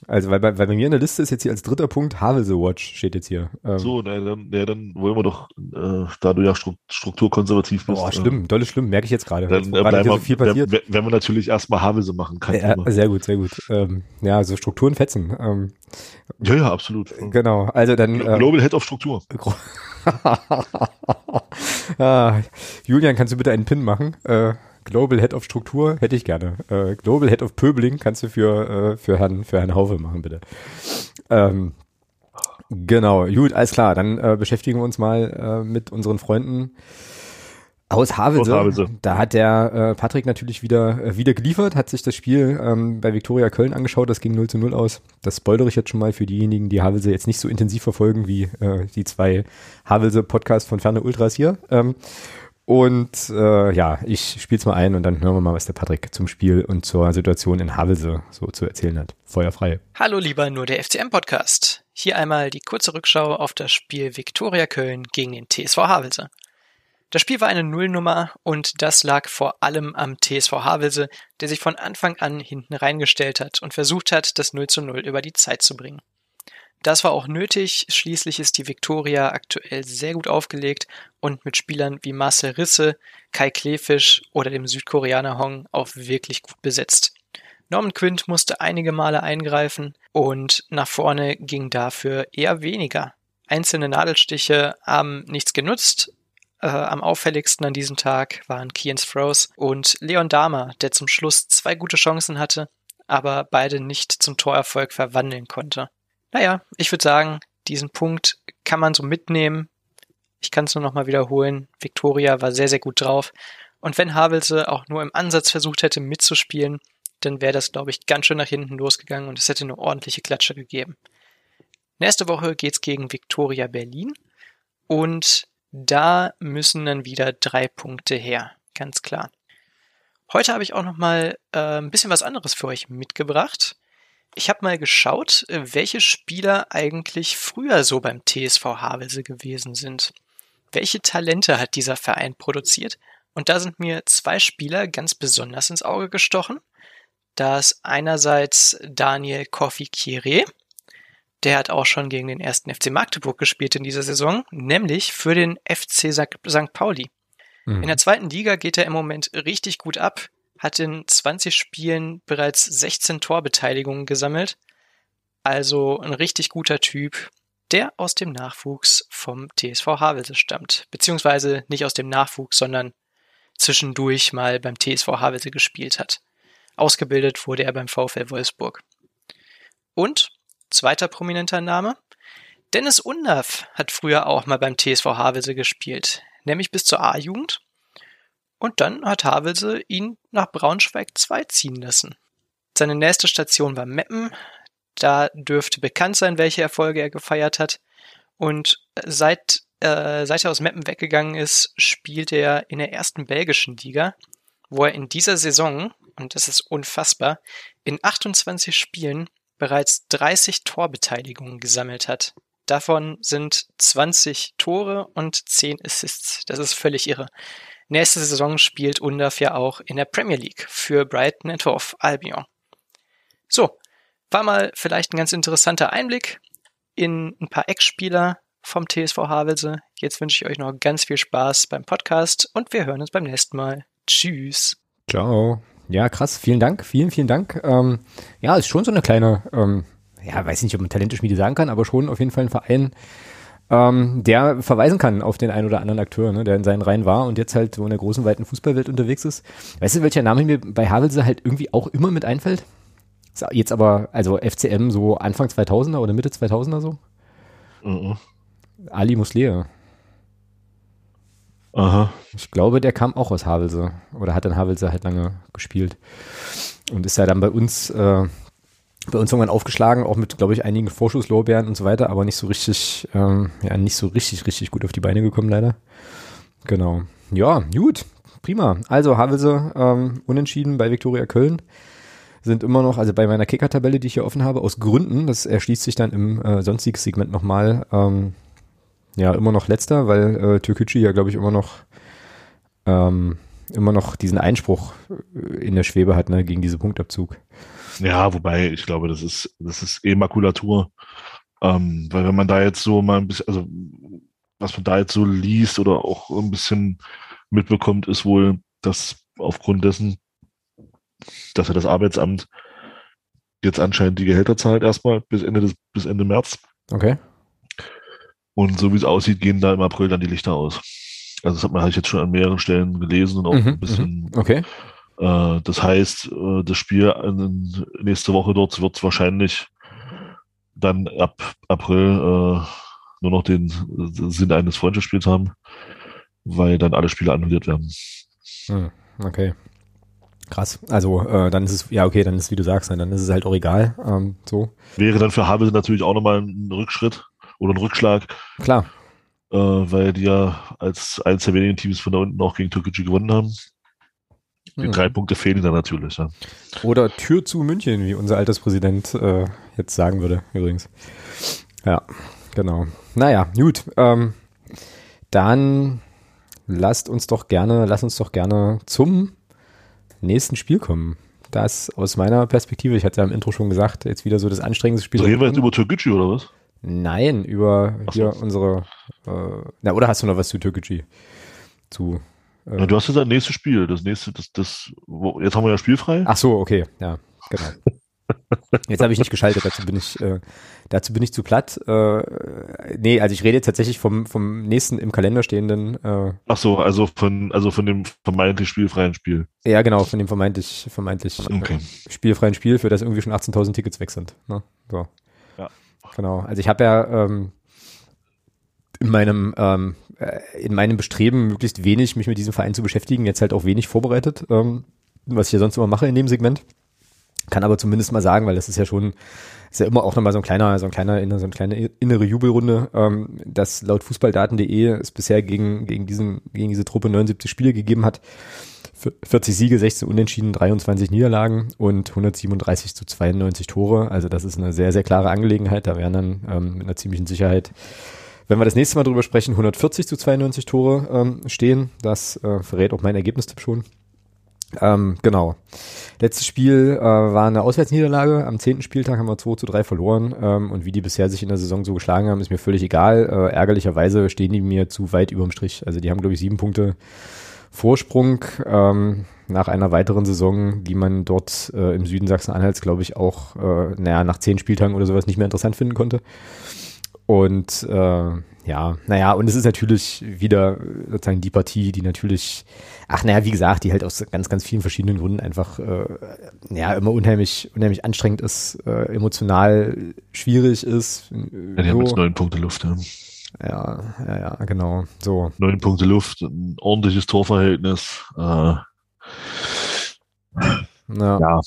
Also, weil bei, weil bei mir in der Liste ist jetzt hier als dritter Punkt Havelse Watch, steht jetzt hier. Ähm, so, na, dann, na, dann wollen wir doch, äh, da du ja strukturkonservativ bist. Boah, schlimm, äh, dolles schlimm, merke ich jetzt gerade. Dann äh, bleiben wir, so viel passiert. Werden, werden wir natürlich erstmal Havelse machen. Kein ja, Thema. Sehr gut, sehr gut. Ähm, ja, so Strukturen fetzen. Ähm, ja, ja, absolut. Genau, also dann. Ähm, Global Head of Struktur. (laughs) ah, Julian, kannst du bitte einen Pin machen? Äh, Global Head of Struktur hätte ich gerne. Äh, Global Head of Pöbling kannst du für, äh, für, Herrn, für Herrn Haufe machen, bitte. Ähm, genau, gut, alles klar. Dann äh, beschäftigen wir uns mal äh, mit unseren Freunden aus Havelse. Aus Havelse. Da hat der äh, Patrick natürlich wieder, äh, wieder geliefert, hat sich das Spiel ähm, bei Viktoria Köln angeschaut, das ging 0 zu 0 aus. Das spoilere ich jetzt schon mal für diejenigen, die Havelse jetzt nicht so intensiv verfolgen wie die zwei Havelse-Podcasts von Ferne Ultras hier. Ähm, und äh, ja, ich spiele es mal ein und dann hören wir mal, was der Patrick zum Spiel und zur Situation in Havelse so zu erzählen hat. Feuerfrei. Hallo lieber nur der FCM-Podcast. Hier einmal die kurze Rückschau auf das Spiel Viktoria Köln gegen den TSV Havelse. Das Spiel war eine Nullnummer und das lag vor allem am TSV Havelse, der sich von Anfang an hinten reingestellt hat und versucht hat, das 0 zu 0 über die Zeit zu bringen. Das war auch nötig, schließlich ist die Viktoria aktuell sehr gut aufgelegt und mit Spielern wie Marcel Risse, Kai Klefisch oder dem Südkoreaner Hong auch wirklich gut besetzt. Norman Quint musste einige Male eingreifen und nach vorne ging dafür eher weniger. Einzelne Nadelstiche haben nichts genutzt. Äh, am auffälligsten an diesem Tag waren Kian Froze und Leon Dahmer, der zum Schluss zwei gute Chancen hatte, aber beide nicht zum Torerfolg verwandeln konnte. Naja, ich würde sagen, diesen Punkt kann man so mitnehmen. Ich kann es nur nochmal wiederholen. Victoria war sehr, sehr gut drauf. Und wenn Havelse auch nur im Ansatz versucht hätte mitzuspielen, dann wäre das, glaube ich, ganz schön nach hinten losgegangen und es hätte eine ordentliche Klatsche gegeben. Nächste Woche geht's gegen Victoria Berlin und da müssen dann wieder drei Punkte her, ganz klar. Heute habe ich auch noch mal äh, ein bisschen was anderes für euch mitgebracht. Ich habe mal geschaut, äh, welche Spieler eigentlich früher so beim TSV Havelse gewesen sind. Welche Talente hat dieser Verein produziert? Und da sind mir zwei Spieler ganz besonders ins Auge gestochen. Da ist einerseits Daniel Kofi Kire. Der hat auch schon gegen den ersten FC Magdeburg gespielt in dieser Saison, nämlich für den FC St. Pauli. Mhm. In der zweiten Liga geht er im Moment richtig gut ab hat in 20 Spielen bereits 16 Torbeteiligungen gesammelt. Also ein richtig guter Typ, der aus dem Nachwuchs vom TSV Havelse stammt. Beziehungsweise nicht aus dem Nachwuchs, sondern zwischendurch mal beim TSV Havelse gespielt hat. Ausgebildet wurde er beim VfL Wolfsburg. Und, zweiter prominenter Name, Dennis Undaff hat früher auch mal beim TSV Havelse gespielt, nämlich bis zur A-Jugend und dann hat Havelse ihn nach Braunschweig 2 ziehen lassen. Seine nächste Station war Meppen. Da dürfte bekannt sein, welche Erfolge er gefeiert hat. Und seit, äh, seit er aus Meppen weggegangen ist, spielt er in der ersten belgischen Liga, wo er in dieser Saison und das ist unfassbar, in 28 Spielen bereits 30 Torbeteiligungen gesammelt hat. Davon sind 20 Tore und 10 Assists. Das ist völlig irre. Nächste Saison spielt Undaf ja auch in der Premier League für Brighton and Albion. So, war mal vielleicht ein ganz interessanter Einblick in ein paar Ex-Spieler vom TSV Havelse. Jetzt wünsche ich euch noch ganz viel Spaß beim Podcast und wir hören uns beim nächsten Mal. Tschüss. Ciao. Ja, krass. Vielen Dank. Vielen, vielen Dank. Ähm, ja, ist schon so eine kleine, ähm, ja, weiß nicht, ob man Talenteschmiede sagen kann, aber schon auf jeden Fall ein Verein, ähm, der verweisen kann auf den einen oder anderen Akteur, ne, der in seinen Reihen war und jetzt halt so in der großen, weiten Fußballwelt unterwegs ist. Weißt du, welcher Name mir bei Havelse halt irgendwie auch immer mit einfällt? Jetzt aber, also FCM so Anfang 2000er oder Mitte 2000er so? Mhm. Ali Musleh. Aha. Ich glaube, der kam auch aus Havelse oder hat in Havelse halt lange gespielt und ist ja dann bei uns äh, bei uns irgendwann aufgeschlagen, auch mit, glaube ich, einigen Vorschusslorbeeren und so weiter, aber nicht so richtig, ähm, ja, nicht so richtig, richtig gut auf die Beine gekommen, leider. Genau. Ja, gut, prima. Also Havelse ähm, unentschieden bei Viktoria Köln sind immer noch, also bei meiner Kicker-Tabelle, die ich hier offen habe, aus Gründen, das erschließt sich dann im äh, sonstiges Segment nochmal, ähm, ja, immer noch letzter, weil äh, Türkücü ja, glaube ich, immer noch ähm, immer noch diesen Einspruch äh, in der Schwebe hat, ne, gegen diese Punktabzug. Ja, wobei, ich glaube, das ist, das ist eh Makulatur. Ähm, weil wenn man da jetzt so mal ein bisschen, also was man da jetzt so liest oder auch ein bisschen mitbekommt, ist wohl, dass aufgrund dessen, dass er das Arbeitsamt jetzt anscheinend die Gehälter zahlt erstmal bis Ende des, bis Ende März. Okay. Und so wie es aussieht, gehen da im April dann die Lichter aus. Also das hat man halt jetzt schon an mehreren Stellen gelesen und auch mhm, ein bisschen. Mhm. Okay. Äh, das heißt, äh, das Spiel nächste Woche dort wird wahrscheinlich dann ab April äh, nur noch den Sinn eines Freundschaftsspiels haben, weil dann alle Spiele annulliert werden. Hm, okay. Krass. Also äh, dann ist es, ja okay, dann ist wie du sagst, dann ist es halt auch egal. Ähm, so. Wäre dann für Havelse natürlich auch nochmal ein Rückschritt oder ein Rückschlag. Klar. Äh, weil die ja als eines der wenigen Teams von da unten auch gegen Türkgücü gewonnen haben. Die hm. drei Punkte fehlen dann natürlich. Ja. Oder Tür zu München, wie unser Alterspräsident äh, jetzt sagen würde, übrigens. Ja, genau. Naja, gut. Ähm, dann lasst uns doch gerne, lasst uns doch gerne zum nächsten Spiel kommen. Das aus meiner Perspektive, ich hatte ja im Intro schon gesagt, jetzt wieder so das anstrengendste Spiel. Reden wir jetzt über Türkgücü oder was? Nein, über so. hier unsere. Äh, na, oder hast du noch was zu Türkgücü? Zu ja, ähm. du hast jetzt ein nächstes Spiel. Das nächste, das, das, wo, jetzt haben wir ja spielfrei. Ach so, okay, ja, genau. (laughs) Jetzt habe ich nicht geschaltet, dazu bin ich, äh, dazu bin ich zu platt. Äh, nee, also ich rede tatsächlich vom, vom nächsten im Kalender stehenden. Äh, Ach so, also von, also von dem vermeintlich spielfreien Spiel. Ja, genau, von dem vermeintlich, vermeintlich okay. äh, spielfreien Spiel, für das irgendwie schon 18.000 Tickets weg sind. Ne? So. Ja. Genau. Also ich habe ja ähm, in meinem ähm, äh, in meinem Bestreben, möglichst wenig mich mit diesem Verein zu beschäftigen, jetzt halt auch wenig vorbereitet, ähm, was ich ja sonst immer mache in dem Segment. Kann aber zumindest mal sagen, weil das ist ja schon, ist ja immer auch nochmal so ein kleiner, so ein kleiner, so eine kleine innere Jubelrunde, ähm, dass laut Fußballdaten.de es bisher gegen, gegen diesen, gegen diese Truppe 79 Spiele gegeben hat. 40 Siege, 16 Unentschieden, 23 Niederlagen und 137 zu 92 Tore. Also das ist eine sehr, sehr klare Angelegenheit. Da werden dann ähm, mit einer ziemlichen Sicherheit wenn wir das nächste Mal drüber sprechen, 140 zu 92 Tore ähm, stehen. Das äh, verrät auch mein Ergebnistipp schon. Ähm, genau. Letztes Spiel äh, war eine Auswärtsniederlage. Am zehnten Spieltag haben wir 2 zu 3 verloren. Ähm, und wie die bisher sich in der Saison so geschlagen haben, ist mir völlig egal. Äh, ärgerlicherweise stehen die mir zu weit überm Strich. Also die haben, glaube ich, sieben Punkte Vorsprung ähm, nach einer weiteren Saison, die man dort äh, im Süden Sachsen-Anhalts, glaube ich, auch äh, naja, nach zehn Spieltagen oder sowas nicht mehr interessant finden konnte. Und äh, ja, naja, und es ist natürlich wieder sozusagen die Partie, die natürlich, ach naja, wie gesagt, die halt aus ganz, ganz vielen verschiedenen Gründen einfach äh, ja immer unheimlich, unheimlich anstrengend ist, äh, emotional schwierig ist. Ja, die so. haben jetzt neun Punkte Luft, ja. Ja, ja, ja, genau. So. Neun Punkte Luft, ein ordentliches Torverhältnis. Äh, ja. ja.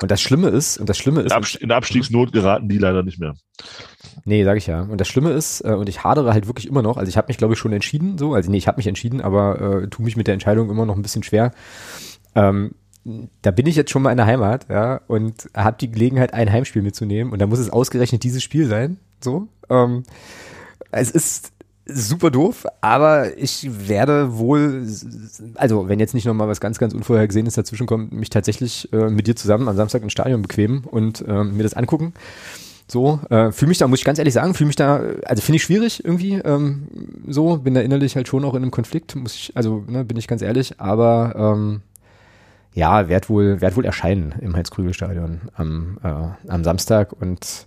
Und das Schlimme ist, und das Schlimme ist. In, Abstiegsnot geraten die leider nicht mehr. Nee, sag ich ja. Und das Schlimme ist, äh, und ich hadere halt wirklich immer noch, also ich habe mich, glaube ich, schon entschieden, so, also nee, ich habe mich entschieden, aber äh, tue mich mit der Entscheidung immer noch ein bisschen schwer. Ähm, da bin ich jetzt schon mal in der Heimat, ja, und habe die Gelegenheit, ein Heimspiel mitzunehmen und da muss es ausgerechnet dieses Spiel sein. So. Ähm, es ist super doof, aber ich werde wohl, also wenn jetzt nicht nochmal was ganz, ganz Unvorhergesehenes dazwischen kommt, mich tatsächlich äh, mit dir zusammen am Samstag ins Stadion bequemen und äh, mir das angucken. So, äh, fühle mich da, muss ich ganz ehrlich sagen, fühle mich da, also finde ich schwierig irgendwie, ähm, so, bin da innerlich halt schon auch in einem Konflikt, muss ich, also ne, bin ich ganz ehrlich, aber ähm, ja, werd wohl, werd wohl erscheinen im Heinz-Krügel-Stadion am, äh, am Samstag und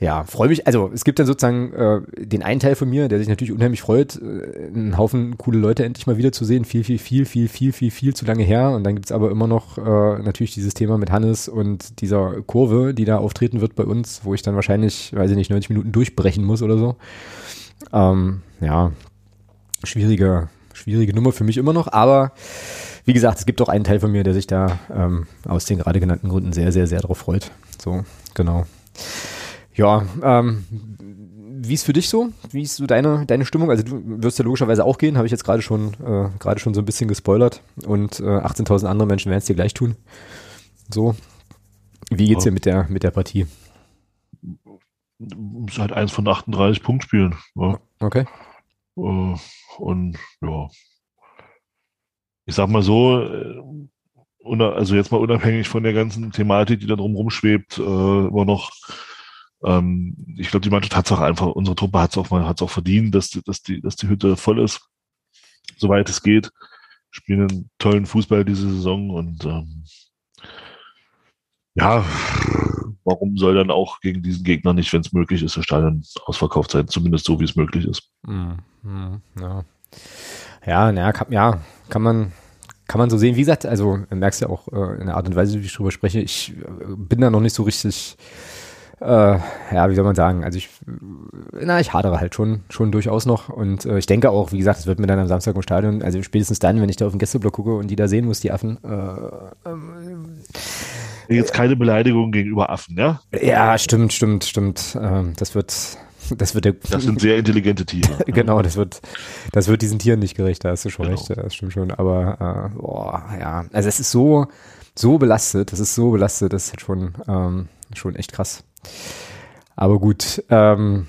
ja, freue mich. Also es gibt dann sozusagen äh, den einen Teil von mir, der sich natürlich unheimlich freut, äh, einen Haufen coole Leute endlich mal wieder zu sehen. Viel, viel, viel, viel, viel, viel, viel zu lange her. Und dann gibt's aber immer noch äh, natürlich dieses Thema mit Hannes und dieser Kurve, die da auftreten wird bei uns, wo ich dann wahrscheinlich, weiß ich nicht, 90 Minuten durchbrechen muss oder so. Ähm, ja, schwierige, schwierige Nummer für mich immer noch. Aber wie gesagt, es gibt auch einen Teil von mir, der sich da ähm, aus den gerade genannten Gründen sehr, sehr, sehr darauf freut. So, genau. Ja, ähm, wie ist für dich so? Wie ist so deine, deine Stimmung? Also du wirst ja logischerweise auch gehen, habe ich jetzt gerade schon, äh, gerade schon so ein bisschen gespoilert und äh, 18.000 andere Menschen werden es dir gleich tun. So, wie geht's dir mit der, mit der Partie? Ist halt eins von 38 Punktspielen. Ja. Okay. Äh, und ja, ich sag mal so, äh, also jetzt mal unabhängig von der ganzen Thematik, die da drum rumschwebt, äh, immer noch ähm, ich glaube, die Mannschaft hat es auch einfach, unsere Truppe hat es auch, auch verdient, dass, dass, die, dass die Hütte voll ist, soweit es geht. Spielen einen tollen Fußball diese Saison und ähm, ja, warum soll dann auch gegen diesen Gegner nicht, wenn es möglich ist, das Stadion ausverkauft sein, zumindest so, wie es möglich ist. Mm, mm, ja, ja, kann, ja, kann man, kann man so sehen. Wie gesagt, also merkst ja auch äh, in der Art und Weise, wie ich drüber spreche, ich äh, bin da noch nicht so richtig äh, ja, wie soll man sagen, also ich, na, ich hadere halt schon, schon durchaus noch und äh, ich denke auch, wie gesagt, es wird mir dann am Samstag im Stadion, also spätestens dann, wenn ich da auf den Gästeblock gucke und die da sehen muss, die Affen. Äh, ähm, Jetzt keine Beleidigung gegenüber Affen, ja? Ja, stimmt, stimmt, stimmt. Ähm, das wird, das wird der, Das sind sehr intelligente Tiere. (laughs) genau, das wird, das wird diesen Tieren nicht gerecht, da hast du schon genau. recht, das stimmt schon, aber, äh, boah, ja, also es ist so, so belastet, das ist so belastet, das ist halt schon, ähm, schon echt krass. Aber gut, ähm,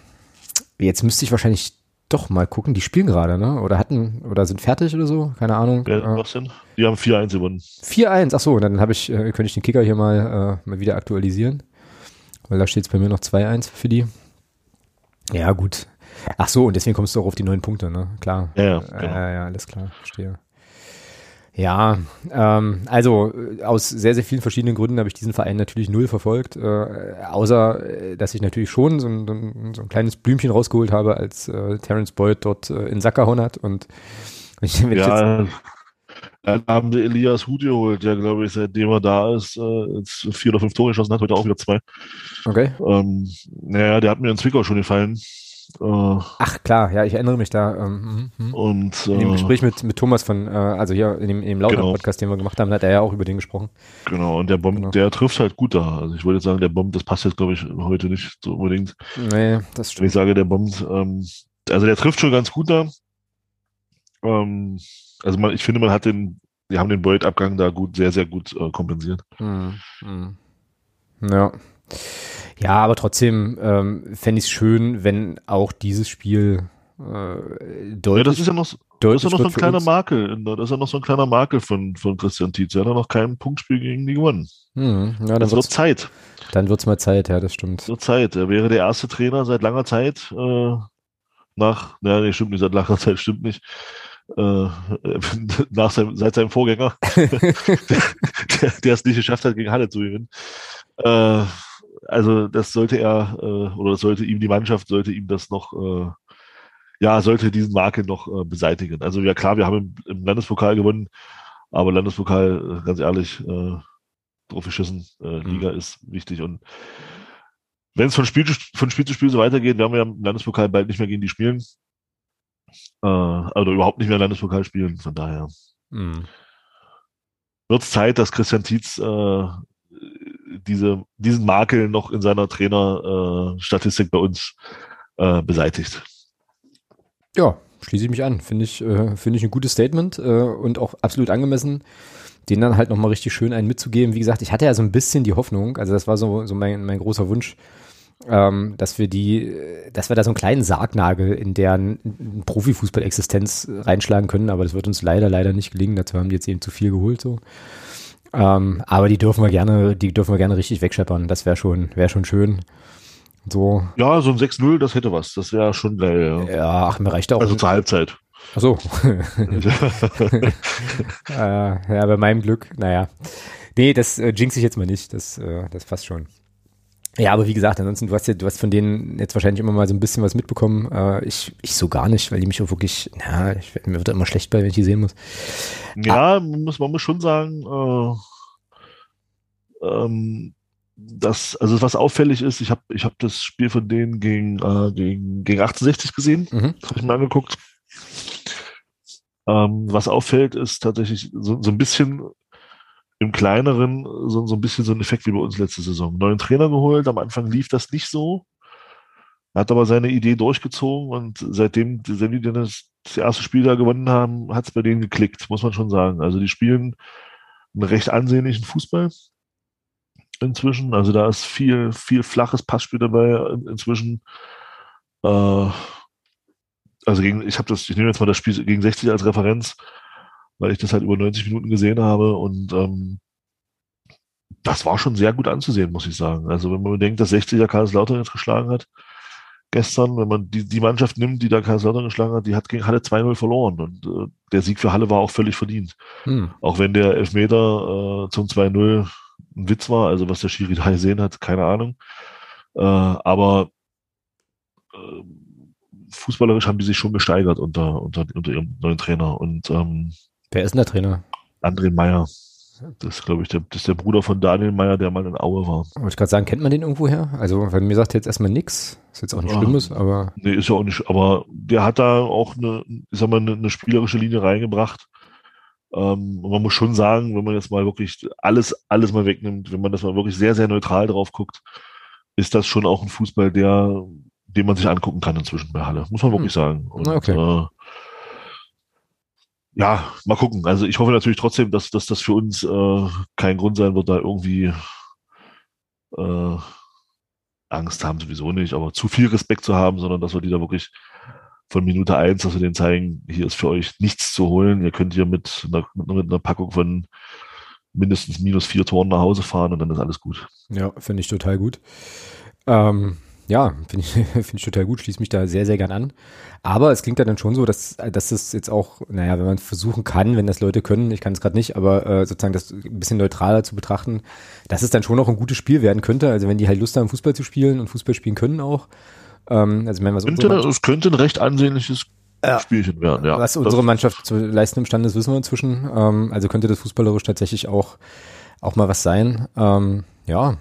jetzt müsste ich wahrscheinlich doch mal gucken. Die spielen gerade, ne? Oder hatten, oder sind fertig oder so? Keine Ahnung. Ja, was denn? Die haben 4-1 gewonnen. 4-1, ach so, dann habe ich, äh, könnte ich den Kicker hier mal, äh, mal wieder aktualisieren. Weil da steht es bei mir noch 2-1 für die. Ja, gut. Ach so, und deswegen kommst du auch auf die neun Punkte, ne? Klar. Ja, ja, genau. ja, ja alles klar, verstehe. Ja, ähm, also äh, aus sehr, sehr vielen verschiedenen Gründen habe ich diesen Verein natürlich null verfolgt, äh, außer äh, dass ich natürlich schon so ein, so ein, kleines Blümchen rausgeholt habe, als äh, Terence Boyd dort äh, in Sack gehauen hat. Und (laughs) ich, wenn ja, dann haben wir Elias Hut geholt, der glaube ich, seitdem er da ist, äh, jetzt vier oder fünf Tore geschossen hat, heute auch wieder zwei. Okay. Ähm, naja, der hat mir in Zwickau schon gefallen. Äh, Ach klar, ja, ich erinnere mich da. Ähm, mh, mh. Und in dem äh, Gespräch mit, mit Thomas von, äh, also hier in dem, in dem genau. Podcast, den wir gemacht haben, hat er ja auch über den gesprochen. Genau, und der Bomb, genau. der trifft halt gut da. Also ich wollte jetzt sagen, der Bomb, das passt jetzt, glaube ich, heute nicht so unbedingt. Nee, das stimmt. Wenn ich sage, der Bomb, ähm, also der trifft schon ganz gut da. Ähm, also man, ich finde, man hat den, die haben den Boyd-Abgang da gut, sehr, sehr gut äh, kompensiert. Hm, hm. Ja. Ja, aber trotzdem ähm, fände ich es schön, wenn auch dieses Spiel äh, deutlich. Ja, das ist ja noch, das ist ja noch so ein kleiner uns. Makel. Das ist ja noch so ein kleiner Makel von, von Christian Tietz. Er hat noch kein Punktspiel gegen die gewonnen. Hm, ja, das wird Zeit. Dann wird es mal Zeit, ja, das stimmt. Wird Zeit. Er wäre der erste Trainer seit langer Zeit äh, nach, naja, nee, stimmt nicht, seit langer Zeit stimmt nicht. Äh, (laughs) nach seinem, seit seinem Vorgänger, (laughs) (laughs) der, der es nicht geschafft hat, gegen Halle zu gewinnen. Äh, also das sollte er äh, oder sollte ihm die Mannschaft sollte ihm das noch äh, ja sollte diesen Marke noch äh, beseitigen. Also ja klar, wir haben im, im Landespokal gewonnen, aber Landespokal äh, ganz ehrlich äh, drauf geschissen. Äh, mhm. Liga ist wichtig und wenn es von Spiel, von Spiel zu Spiel so weitergeht, werden wir im Landespokal bald nicht mehr gegen die spielen. Äh, also überhaupt nicht mehr Landespokal spielen. Von daher mhm. wird es Zeit, dass Christian Tietz äh, diese, diesen Makel noch in seiner Trainerstatistik äh, bei uns äh, beseitigt. Ja, schließe ich mich an. Finde ich, äh, finde ich ein gutes Statement äh, und auch absolut angemessen. den dann halt nochmal richtig schön einen mitzugeben. Wie gesagt, ich hatte ja so ein bisschen die Hoffnung, also das war so, so mein, mein großer Wunsch, ähm, dass wir die, dass wir da so einen kleinen Sargnagel in deren Profifußball-Existenz reinschlagen können, aber das wird uns leider, leider nicht gelingen. Dazu haben die jetzt eben zu viel geholt so. Ähm, aber die dürfen wir gerne, die dürfen wir gerne richtig wegscheppern. Das wäre schon, wäre schon schön. So. Ja, so ein 6-0, das hätte was. Das wäre schon geil. Ja. ja, ach, mir reicht auch. Also zur Halbzeit. Ach so. (laughs) äh, ja, bei meinem Glück, naja. Nee, das äh, jinx ich jetzt mal nicht. Das, äh, das passt schon. Ja, aber wie gesagt, ansonsten, du hast ja, du hast von denen jetzt wahrscheinlich immer mal so ein bisschen was mitbekommen. Äh, ich, ich so gar nicht, weil die mich auch wirklich, na, ich, mir wird immer schlecht bei, wenn ich die sehen muss. Ja, ah. man, muss, man muss schon sagen, äh, ähm, dass, also was auffällig ist, ich habe ich hab das Spiel von denen gegen, äh, gegen, gegen 1860 gesehen, mhm. habe ich mir angeguckt. Ähm, was auffällt, ist tatsächlich so, so ein bisschen im kleineren so, so ein bisschen so ein Effekt wie bei uns letzte Saison. Neuen Trainer geholt, am Anfang lief das nicht so. Er hat aber seine Idee durchgezogen und seitdem, seitdem die das, das erste Spiel da gewonnen haben, hat es bei denen geklickt, muss man schon sagen. Also die spielen einen recht ansehnlichen Fußball inzwischen. Also da ist viel, viel flaches Passspiel dabei inzwischen. Äh, also gegen, ich habe das, ich nehme jetzt mal das Spiel gegen 60 als Referenz, weil ich das halt über 90 Minuten gesehen habe und ähm, das war schon sehr gut anzusehen, muss ich sagen. Also wenn man bedenkt, dass 60er Kaiserslautern jetzt geschlagen hat, gestern, wenn man die, die Mannschaft nimmt, die da Kaiserslautern geschlagen hat, die hat gegen Halle 2-0 verloren und äh, der Sieg für Halle war auch völlig verdient. Hm. Auch wenn der Elfmeter äh, zum 2-0 ein Witz war, also was der Schiri da gesehen hat, keine Ahnung. Äh, aber äh, fußballerisch haben die sich schon gesteigert unter, unter, unter ihrem neuen Trainer. Und ähm, wer ist denn der Trainer? André Meyer. Das ist, glaube ich, der, das ist der Bruder von Daniel Meyer, der mal in Aue war. Wollte ich gerade sagen, kennt man den irgendwo her? Also, weil mir sagt jetzt erstmal nichts. Ist jetzt auch nicht ja, Schlimmes, aber. Nee, ist ja auch nicht, aber der hat da auch eine, ich sag mal, eine, eine spielerische Linie reingebracht. Ähm, man muss schon sagen, wenn man jetzt mal wirklich alles, alles mal wegnimmt, wenn man das mal wirklich sehr, sehr neutral drauf guckt, ist das schon auch ein Fußball, der, den man sich angucken kann inzwischen bei Halle. Muss man wirklich hm. sagen. Und, okay. äh, ja, mal gucken. Also ich hoffe natürlich trotzdem, dass, dass das für uns äh, kein Grund sein wird, da irgendwie äh, Angst haben sowieso nicht, aber zu viel Respekt zu haben, sondern dass wir die da wirklich von Minute eins, dass wir denen zeigen, hier ist für euch nichts zu holen. Ihr könnt hier mit einer, mit einer Packung von mindestens minus vier Toren nach Hause fahren und dann ist alles gut. Ja, finde ich total gut. Ähm, ja, finde ich, (laughs) find ich total gut, schließe mich da sehr, sehr gern an. Aber es klingt ja dann schon so, dass, dass es jetzt auch, naja, wenn man versuchen kann, wenn das Leute können, ich kann es gerade nicht, aber äh, sozusagen das ein bisschen neutraler zu betrachten, dass es dann schon noch ein gutes Spiel werden könnte. Also wenn die halt Lust haben, Fußball zu spielen und Fußball spielen können auch, ähm, also wenn was könnte, es könnte ein recht ansehnliches ja. Spielchen werden, ja. Was unsere Mannschaft zu leisten imstande ist, wissen wir inzwischen. Ähm, also könnte das fußballerisch tatsächlich auch, auch mal was sein. Ähm, ja,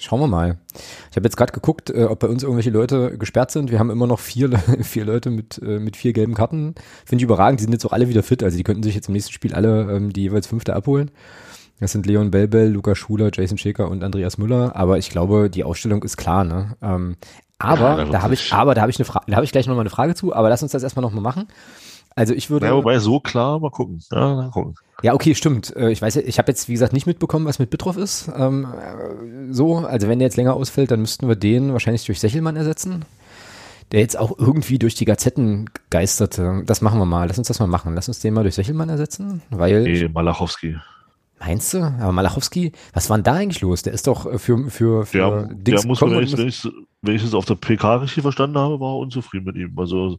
schauen wir mal. Ich habe jetzt gerade geguckt, äh, ob bei uns irgendwelche Leute gesperrt sind. Wir haben immer noch vier, (laughs) vier Leute mit, äh, mit vier gelben Karten. Finde ich überragend. Die sind jetzt auch alle wieder fit. Also die könnten sich jetzt im nächsten Spiel alle ähm, die jeweils fünfte abholen. Das sind Leon Belbel, Luca Schuler, Jason Schäker und Andreas Müller. Aber ich glaube, die Ausstellung ist klar. Ne? Ähm, aber ja, da habe ich, aber da habe ich eine da habe ich gleich noch mal eine Frage zu, aber lass uns das erstmal noch mal machen. Also ich würde. Ja, wobei so klar, mal gucken. Ja, mal gucken. Ja, okay, stimmt. Äh, ich weiß, ich habe jetzt wie gesagt nicht mitbekommen, was mit Bitroff ist. Ähm, äh, so, also wenn der jetzt länger ausfällt, dann müssten wir den wahrscheinlich durch Sechelmann ersetzen, der jetzt auch irgendwie durch die Gazetten geisterte. Das machen wir mal. Lass uns das mal machen. Lass uns den mal durch Sechelmann ersetzen, weil. Nee, Malachowski. Meinst du? Aber Malachowski, was war denn da eigentlich los? Der ist doch äh, für, für, für der, Dings der muss, wenn ich, wenn, ich, wenn ich es auf der PK richtig verstanden habe, war er unzufrieden mit ihm. Also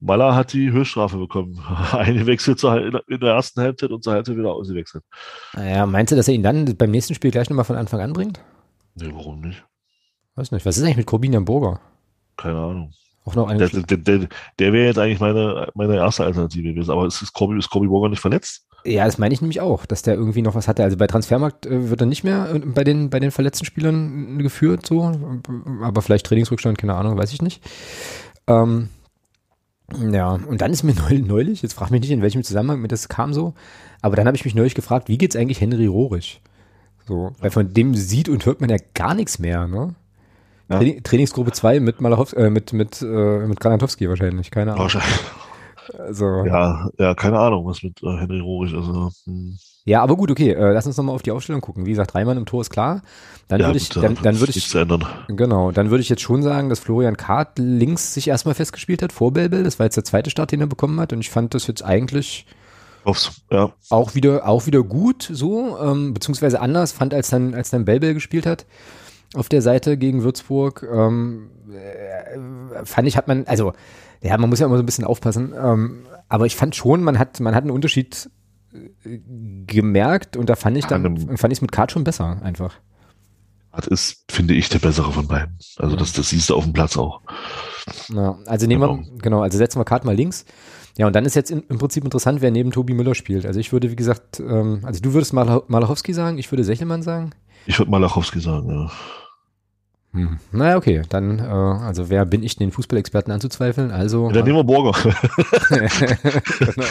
Maler hat die Höchststrafe bekommen. (laughs) Eingewechselt in der ersten Halbzeit und zur Halbzeit wieder ausgewechselt. Naja, meinst du, dass er ihn dann beim nächsten Spiel gleich nochmal von Anfang an bringt? Nee, warum nicht? Weiß nicht. Was ist eigentlich mit Corbinian Burger? Keine Ahnung. Auch noch eine der, der, der, der wäre jetzt eigentlich meine, meine erste Alternative gewesen. Aber ist, Corby, ist Corby Burger nicht verletzt? Ja, das meine ich nämlich auch, dass der irgendwie noch was hatte. Also bei Transfermarkt äh, wird er nicht mehr äh, bei den, bei den verletzten Spielern geführt, so. Aber vielleicht Trainingsrückstand, keine Ahnung, weiß ich nicht. Ähm, ja, und dann ist mir (laughs) neulich, jetzt frag mich nicht, in welchem Zusammenhang mir das kam so, aber dann habe ich mich neulich gefragt, wie geht's eigentlich Henry Rohrig? So, weil von dem sieht und hört man ja gar nichts mehr, ne? Ja. Trainingsgruppe 2 mit Malachowski, äh, mit, mit, äh, mit Granatowski wahrscheinlich, keine Ahnung. Wahrscheinlich. Also, Ja, ja, keine Ahnung, was mit äh, Henry Rohrig, also, hm. ja, aber gut, okay, äh, lass uns nochmal auf die Aufstellung gucken. Wie gesagt, drei Mann im Tor ist klar. Dann ja, würde ich, dann, da dann würde ich, genau, dann würde ich jetzt schon sagen, dass Florian Kahrt links sich erstmal festgespielt hat vor Belbel. Das war jetzt der zweite Start, den er bekommen hat und ich fand das jetzt eigentlich Hoff's, ja. auch wieder, auch wieder gut so, ähm, beziehungsweise anders fand, als dann, als dann Belbel gespielt hat auf der Seite gegen Würzburg, ähm, äh, fand ich, hat man, also, ja, man muss ja immer so ein bisschen aufpassen, ähm, aber ich fand schon, man hat, man hat einen Unterschied äh, gemerkt und da fand ich dann, fand ich es mit Kart schon besser einfach. Das ist, finde ich, der bessere von beiden. Also das, das siehst du auf dem Platz auch. Ja, also nehmen wir, genau, also setzen wir Kart mal links. Ja, und dann ist jetzt in, im Prinzip interessant, wer neben Tobi Müller spielt. Also ich würde, wie gesagt, ähm, also du würdest Mal Malachowski sagen, ich würde Sechelmann sagen. Ich würde Malachowski sagen, ja. Hm. Naja, okay, dann, äh, also wer bin ich, den Fußballexperten anzuzweifeln? Also, Dann nehmen wir Borger. (laughs) genau.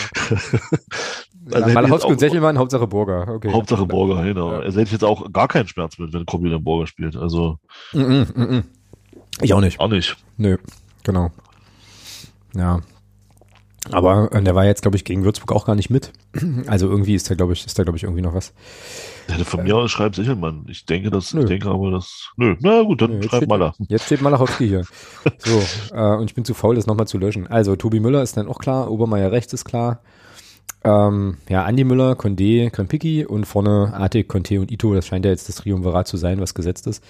Also ich Malachowski jetzt und Sechelmann, Hauptsache Burger. Okay. Hauptsache Borger, genau. Ja. Also hätte ich jetzt auch gar keinen Schmerz mit, wenn Kobi den Borger spielt. Also -mm, mm -mm. Ich auch nicht. auch nicht. Nö, genau. Ja. Aber äh, der war jetzt, glaube ich, gegen Würzburg auch gar nicht mit. (clears throat) Also irgendwie ist da, glaube ich, ist da, glaube ich, irgendwie noch was. Hätte von mir aus schreibt Sichelmann. Ich denke, das, Nö. ich denke aber, das. Nö, na gut, dann Nö, schreibt steht- Maler. Jetzt steht Malachowski hier. (laughs) So, äh, und ich bin zu faul, das nochmal zu löschen. Also, Tobi Müller ist dann auch klar, Obermeier rechts ist klar. Ähm, ja, Andi Müller, Condé, Krempicki und vorne Artig, Conte und Ito. Das scheint ja jetzt das Triumvirat zu sein, was gesetzt ist.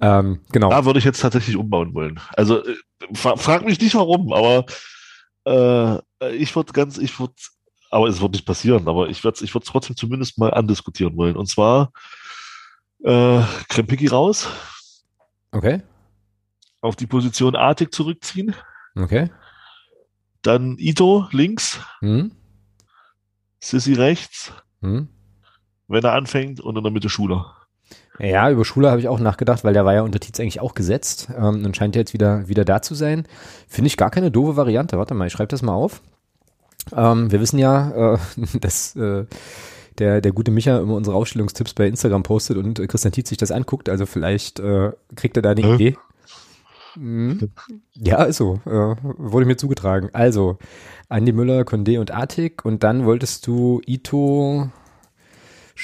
Ähm, genau. Da würde ich jetzt tatsächlich umbauen wollen. Also äh, fra frag mich nicht warum, aber äh, ich würde ganz, ich würde, aber es wird nicht passieren, aber ich würde ich würde trotzdem zumindest mal andiskutieren wollen. Und zwar äh, Krempicki raus, Okay, auf die Position Artig zurückziehen, okay. dann Ito links, Hm? Sissi rechts, Hm? wenn er anfängt und in der Mitte Schuler. Ja, über Schuler habe ich auch nachgedacht, weil der war ja unter Tietz eigentlich auch gesetzt. Ähm, dann scheint er jetzt wieder, wieder da zu sein. Finde ich gar keine doofe Variante. Warte mal, ich schreibe das mal auf. Ähm, wir wissen ja, äh, (laughs) dass äh, der, der gute Micha immer unsere Aufstellungstipps bei Instagram postet und äh, Christian Tietz sich das anguckt. Also vielleicht äh, kriegt er da eine? Idee. Mhm. Ja, ist so. Äh, wurde mir zugetragen. Also, Andi Müller, Condé und Artig. Und dann wolltest du Ito,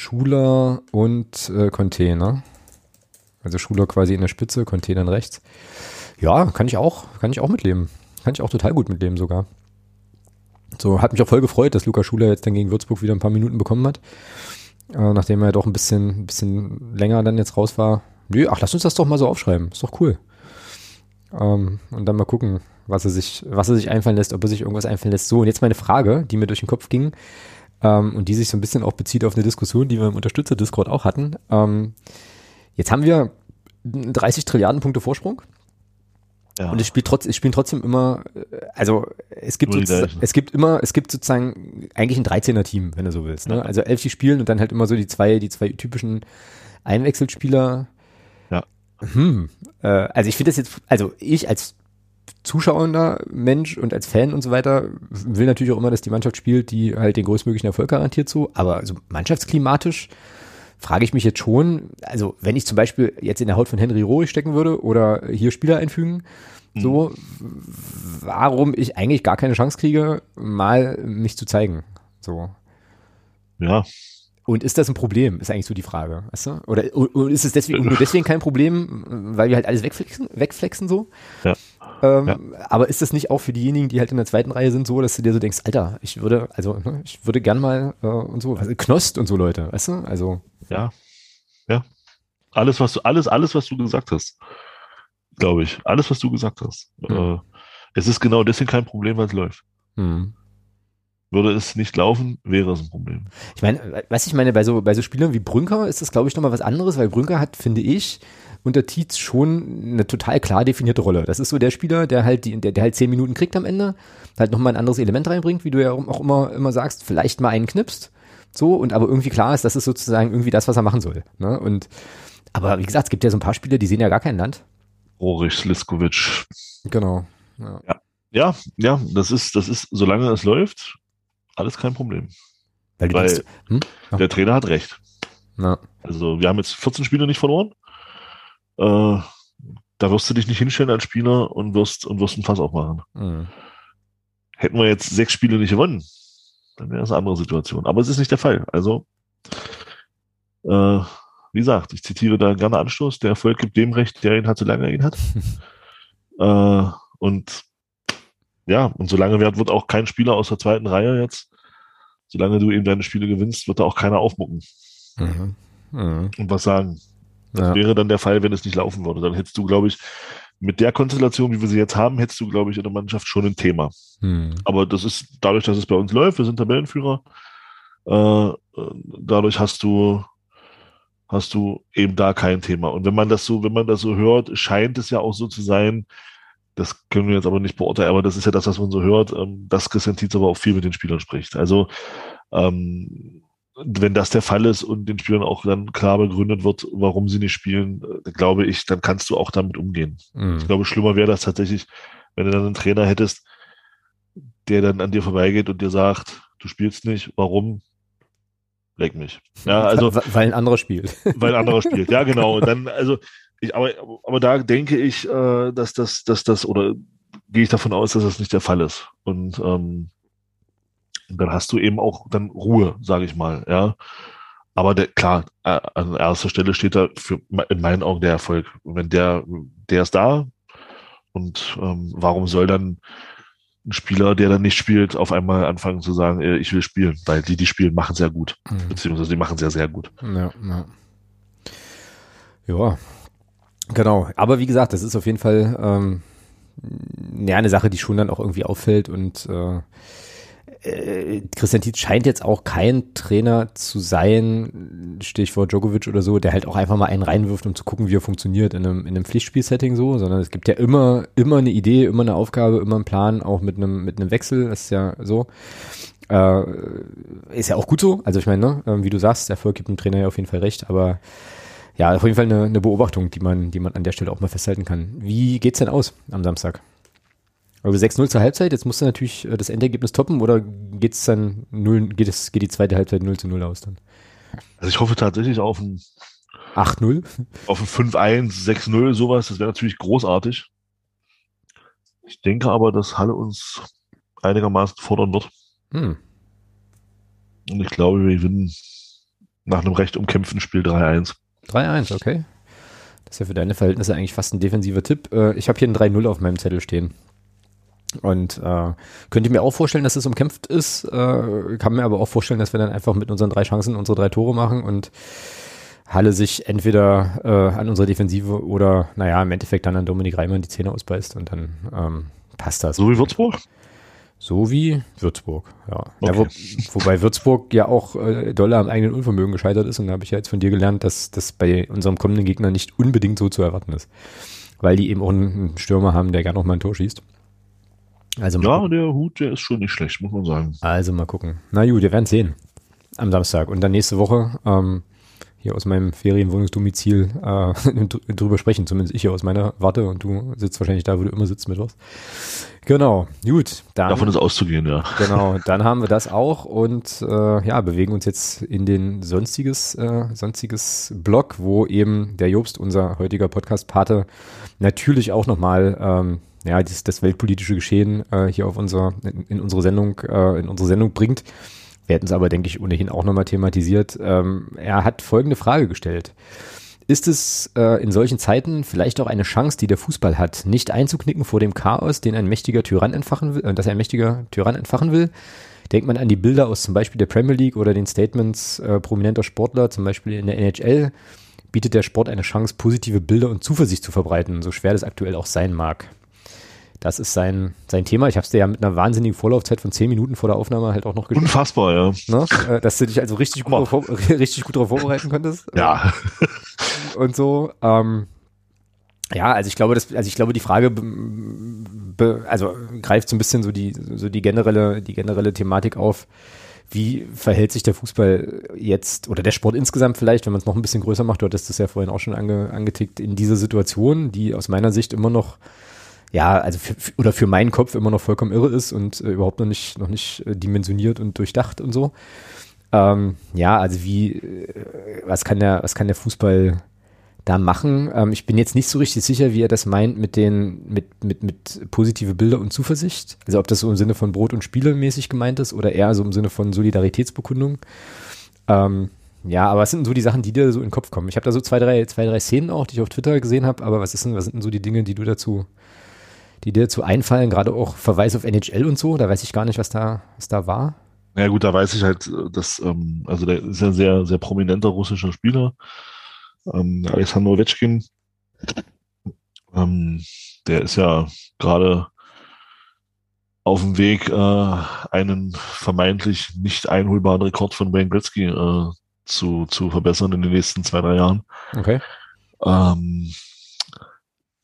Schuler und äh, Conte, ne? Also Schuler quasi in der Spitze, Conte dann rechts. Ja, kann ich auch, kann ich auch mitleben. Kann ich auch total gut mitleben sogar. So, hat mich auch voll gefreut, dass Luca Schuler jetzt dann gegen Würzburg wieder ein paar Minuten bekommen hat. Äh, nachdem er doch ein bisschen, bisschen länger dann jetzt raus war. Nö, ach, lass uns das doch mal so aufschreiben. Ist doch cool. Ähm, und dann mal gucken, was er sich, was er sich einfallen lässt, ob er sich irgendwas einfallen lässt. So, und jetzt meine Frage, die mir durch den Kopf ging, ähm, und die sich so ein bisschen auch bezieht auf eine Diskussion, die wir im Unterstützer-Discord auch hatten. Ähm, jetzt haben wir 30 Trilliarden Punkte Vorsprung Ja. und es spielt trotz, es spielen trotzdem immer, äh, also es gibt es gibt immer, es gibt sozusagen eigentlich ein 13er-Team, wenn du so willst. Ne? Also elf, die spielen und dann halt immer so die zwei, die zwei typischen Einwechselspieler. Ja. Hm. Äh, also ich finde das jetzt, also ich als zuschauender Mensch und als Fan und so weiter will natürlich auch immer, dass die Mannschaft spielt, die halt den größtmöglichen Erfolg garantiert so, aber so mannschaftsklimatisch frage ich mich jetzt schon, also wenn ich zum Beispiel jetzt in der Haut von Henry Rohrig stecken würde oder hier Spieler einfügen, so, warum ich eigentlich gar keine Chance kriege, mal mich zu zeigen. So. ja, Und ist das ein Problem, ist eigentlich so die Frage, weißt du? Oder, oder ist es deswegen nur deswegen kein Problem, weil wir halt alles wegflexen, wegflexen so? Ja. Ähm, Ja. Aber ist das nicht auch für diejenigen, die halt in der zweiten Reihe sind, so, dass du dir so denkst, Alter, ich würde, also, ne, ich würde gern mal äh, und so, also Knost und so Leute, weißt du? Also, ja, ja. Alles, was du, alles, alles, was du gesagt hast, glaube ich, alles, was du gesagt hast. Hm. Äh, es ist genau deswegen kein Problem, weil es läuft. hm. Würde es nicht laufen, wäre es ein Problem. Ich meine, was ich meine, bei so, bei so Spielern wie Brünker ist das, glaube ich, nochmal was anderes, weil Brünker hat, finde ich, unter Tietz schon eine total klar definierte Rolle. Das ist so der Spieler, der halt, die, der, der halt zehn Minuten kriegt am Ende, halt nochmal ein anderes Element reinbringt, wie du ja auch immer, immer sagst, vielleicht mal einen knipst, so, und aber irgendwie klar ist, das ist sozusagen irgendwie das, was er machen soll. Ne? Und, aber wie gesagt, es gibt ja so ein paar Spieler, die sehen ja gar kein Land. Rohrig, Sliskovic. Genau. Ja. Ja, ja, das ist, das ist, solange es läuft, alles kein Problem. Weil Weil- denkst, hm? Ja. Der Trainer hat recht. Na, Also wir haben jetzt 14 Spiele nicht verloren. Äh, da wirst du dich nicht hinstellen als Spieler und wirst und wirst ein Fass aufmachen. hm. hätten wir jetzt sechs Spiele nicht gewonnen, dann wäre das eine andere Situation. Aber es ist nicht der Fall. Also, äh, wie gesagt, ich zitiere da gerne Anstoß, der Erfolg gibt dem Recht, der ihn hat, solange er ihn hat. (laughs) äh, und ja, und solange wird, wird auch kein Spieler aus der zweiten Reihe jetzt, solange du eben deine Spiele gewinnst, wird da auch keiner aufmucken. Mhm. Mhm. Und was sagen. Das ja. wäre dann der Fall, wenn es nicht laufen würde. Dann hättest du, glaube ich, mit der Konstellation, wie wir sie jetzt haben, hättest du, glaube ich, in der Mannschaft schon ein Thema. Hm. Aber das ist dadurch, dass es bei uns läuft, wir sind Tabellenführer, äh, dadurch hast du hast du eben da kein Thema. Und wenn man das so, wenn man das so hört, scheint es ja auch so zu sein, das können wir jetzt aber nicht beurteilen, aber das ist ja das, was man so hört, ähm, dass Christian Tietz aber auch viel mit den Spielern spricht. Also ähm, wenn das der Fall ist und den Spielern auch dann klar begründet wird, warum sie nicht spielen, äh, glaube ich, dann kannst du auch damit umgehen. Mhm. Ich glaube, schlimmer wäre das tatsächlich, wenn du dann einen Trainer hättest, der dann an dir vorbeigeht und dir sagt, du spielst nicht, warum? Leck mich. Ja, (laughs) also. Weil ein anderer spielt. (laughs) Weil ein anderer spielt, ja, genau. Und (laughs) dann, also, ich, aber, aber da denke ich, äh, dass das, dass das, oder gehe ich davon aus, dass das nicht der Fall ist. Und ähm, und dann hast du eben auch dann Ruhe, sage ich mal, ja. Aber der, klar, an erster Stelle steht da für, in meinen Augen der Erfolg. Und wenn der, der ist da. Und ähm, warum soll dann ein Spieler, der dann nicht spielt, auf einmal anfangen zu sagen, äh, ich will spielen? Weil die, die spielen, machen sehr gut. Mhm. Beziehungsweise die machen sehr, sehr gut. Ja, ja. ja, genau. Aber wie gesagt, das ist auf jeden Fall ähm, ja, eine Sache, die schon dann auch irgendwie auffällt und äh, äh, Christian Tietz scheint jetzt auch kein Trainer zu sein, Stichwort Djokovic oder so, der halt auch einfach mal einen reinwirft, um zu gucken, wie er funktioniert in einem, in einem Pflichtspielsetting so, sondern es gibt ja immer, immer eine Idee, immer eine Aufgabe, immer einen Plan, auch mit einem, mit einem Wechsel, das ist ja so. Äh, ist ja auch gut so, also ich meine, ne, ähm, wie du sagst, Erfolg gibt dem Trainer ja auf jeden Fall recht, aber ja, auf jeden Fall eine, eine Beobachtung, die man, die man an der Stelle auch mal festhalten kann. Wie geht's denn aus am Samstag? Also 6-0 zur Halbzeit, jetzt musst du natürlich äh, das Endergebnis toppen oder geht's dann 0, geht es, geht die zweite Halbzeit 0 zu 0 aus dann? Also ich hoffe tatsächlich auf ein 8-0. Auf ein 5-1, 6-0, sowas, das wäre natürlich großartig. Ich denke aber, dass Halle uns einigermaßen fordern wird. Hm. Und ich glaube, wir gewinnen nach einem recht umkämpften Spiel 3-1. 3-1, okay. Das ist ja für deine Verhältnisse eigentlich fast ein defensiver Tipp. Äh, ich habe hier ein 3-0 auf meinem Zettel stehen. Und äh, könnte mir auch vorstellen, dass es umkämpft ist. Äh, kann mir aber auch vorstellen, dass wir dann einfach mit unseren drei Chancen unsere drei Tore machen und Halle sich entweder äh, an unserer Defensive oder, naja, im Endeffekt dann an Dominik Reimann die Zähne ausbeißt und dann ähm, passt das. So wie Würzburg? So wie Würzburg, ja. Okay. ja wo, (laughs) wobei Würzburg ja auch äh, doll am eigenen Unvermögen gescheitert ist und da habe ich ja jetzt von dir gelernt, dass das bei unserem kommenden Gegner nicht unbedingt so zu erwarten ist. Weil die eben auch einen Stürmer haben, der gerne noch mal ein Tor schießt. Also ja, gucken. der Hut, der ist schon nicht schlecht, muss man sagen. Also mal gucken. Na gut, wir werden sehen. Am Samstag. Und dann nächste Woche ähm, hier aus meinem Ferienwohnungsdomizil äh, (laughs) drüber sprechen. Zumindest ich hier aus meiner Warte und du sitzt wahrscheinlich da, wo du immer sitzt mit was. Genau, gut. Dann, Davon ist auszugehen, ja. Genau, (laughs) dann haben wir das auch und äh, ja, bewegen uns jetzt in den sonstiges, äh, sonstiges Blog, wo eben der Jobst, unser heutiger Podcast-Pate, natürlich auch nochmal ähm, ja, das, das weltpolitische Geschehen äh, hier auf unser, in, in unsere Sendung, äh, in unsere Sendung bringt. Wir hätten es aber, denke ich, ohnehin auch nochmal thematisiert. Ähm, er hat folgende Frage gestellt. Ist es äh, in solchen Zeiten vielleicht auch eine Chance, die der Fußball hat, nicht einzuknicken vor dem Chaos, den ein mächtiger Tyrann entfachen will, äh, dass ein mächtiger Tyrann entfachen will? Denkt man an die Bilder aus zum Beispiel der Premier League oder den Statements äh, prominenter Sportler, zum Beispiel in der NHL, bietet der Sport eine Chance, positive Bilder und Zuversicht zu verbreiten, so schwer das aktuell auch sein mag. Das ist sein, sein Thema. Ich habe es dir ja mit einer wahnsinnigen Vorlaufzeit von zehn Minuten vor der Aufnahme halt auch noch geschrieben. Unfassbar, ja. Ne? Äh, dass du dich also richtig gut, darauf, (laughs) richtig gut darauf vorbereiten konntest. Ja. (laughs) Und so. Ähm, ja, also ich glaube, das, also ich glaube, die Frage be, also greift so ein bisschen so die, so die generelle, die generelle Thematik auf. Wie verhält sich der Fußball jetzt oder der Sport insgesamt vielleicht, wenn man es noch ein bisschen größer macht? Du hattest das ja vorhin auch schon ange, angetickt in dieser Situation, die aus meiner Sicht immer noch ja, also für, oder für meinen Kopf immer noch vollkommen irre ist und äh, überhaupt noch nicht, noch nicht äh, dimensioniert und durchdacht und so. Ähm, ja, also wie, äh, was kann der, was kann der Fußball da machen. Ähm, ich bin jetzt nicht so richtig sicher, wie er das meint mit den, mit, mit, mit positive Bilder und Zuversicht. Also ob das so im Sinne von Brot und Spiele mäßig gemeint ist oder eher so im Sinne von Solidaritätsbekundung. Ähm, ja, aber was sind denn so die Sachen, die dir so in den Kopf kommen? Ich habe da so zwei, drei, zwei, drei Szenen auch, die ich auf Twitter gesehen habe, aber was ist denn, was sind denn so die Dinge, die du dazu, die dir dazu einfallen? Gerade auch Verweis auf NHL und so, da weiß ich gar nicht, was da, was da war. Ja gut, da weiß ich halt, dass, ähm, also der ist ja ein sehr, sehr prominenter russischer Spieler, ähm, Alexander Ovechkin. Ähm, der ist ja gerade auf dem Weg, äh, einen vermeintlich nicht einholbaren Rekord von Wayne Gretzky äh, zu, zu verbessern in den nächsten zwei, drei Jahren. Okay. Ähm,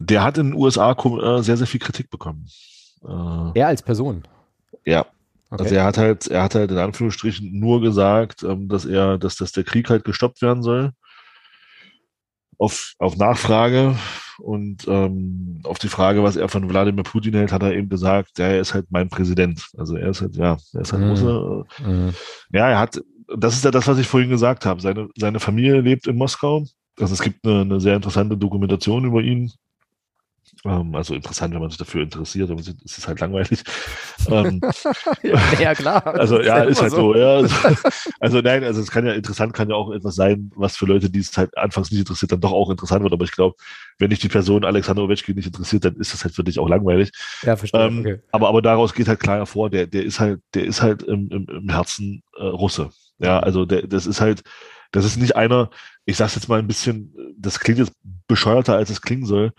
der hat in den USA äh, sehr, sehr viel Kritik bekommen. Äh, er als Person? Ja. Okay. Also er hat halt, er hat halt in Anführungsstrichen nur gesagt, ähm, dass er, dass, dass der Krieg halt gestoppt werden soll. Auf, auf Nachfrage und ähm, auf die Frage, was er von Wladimir Putin hält, hat er eben gesagt, ja, er ist halt mein Präsident. Also er ist halt, ja, er ist halt mhm. Russe. Mhm. Ja, er hat, das ist ja das, was ich vorhin gesagt habe. Seine, seine Familie lebt in Moskau. Also es gibt eine, eine sehr interessante Dokumentation über ihn. Ähm, also interessant, wenn man sich dafür interessiert, aber es ist halt langweilig. (laughs) ähm, ja, klar. (laughs) Also ja, ist, ist halt so. so ja. (laughs) Also nein, also es kann ja interessant, kann ja auch etwas sein, was für Leute, die es halt anfangs nicht interessiert, dann doch auch interessant wird. Aber ich glaube, wenn dich die Person Alexander Ovechkin nicht interessiert, dann ist das halt für dich auch langweilig. Ja, verstehe. Ähm, okay. aber, aber daraus geht halt klar hervor, der, der ist halt, der ist halt im, im, im Herzen äh, Russe. Ja, also der, das ist halt, das ist nicht einer, ich sag's jetzt mal ein bisschen, das klingt jetzt bescheuerter, als es klingen soll,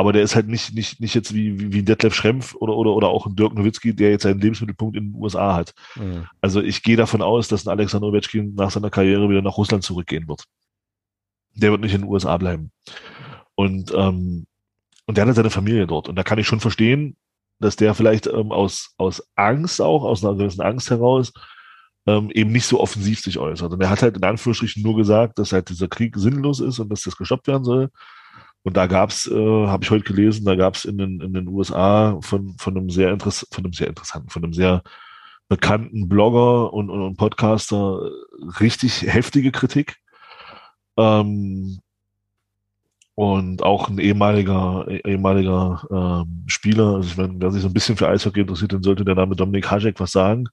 aber der ist halt nicht, nicht, nicht jetzt wie, wie, wie ein Detlef Schrempf oder, oder, oder auch ein Dirk Nowitzki, der jetzt seinen Lebensmittelpunkt in den USA hat. Mhm. Also ich gehe davon aus, dass ein Alexander Ovechkin nach seiner Karriere wieder nach Russland zurückgehen wird. Der wird nicht in den USA bleiben. Und, ähm, und der hat seine Familie dort. Und da kann ich schon verstehen, dass der vielleicht ähm, aus, aus Angst auch, aus einer gewissen Angst heraus, ähm, eben nicht so offensiv sich äußert. Und er hat halt in Anführungsstrichen nur gesagt, dass halt dieser Krieg sinnlos ist und dass das gestoppt werden soll. Und da gab's, äh, habe ich heute gelesen, da gab's in den, in den USA von, von einem sehr interess von einem sehr interessanten, von einem sehr bekannten Blogger und, und, und Podcaster richtig heftige Kritik. Ähm, und auch ein ehemaliger, ehemaliger ähm, Spieler, also ich meine, wer sich so ein bisschen für Eishockey interessiert, dann sollte der Name Dominik Hajek was sagen.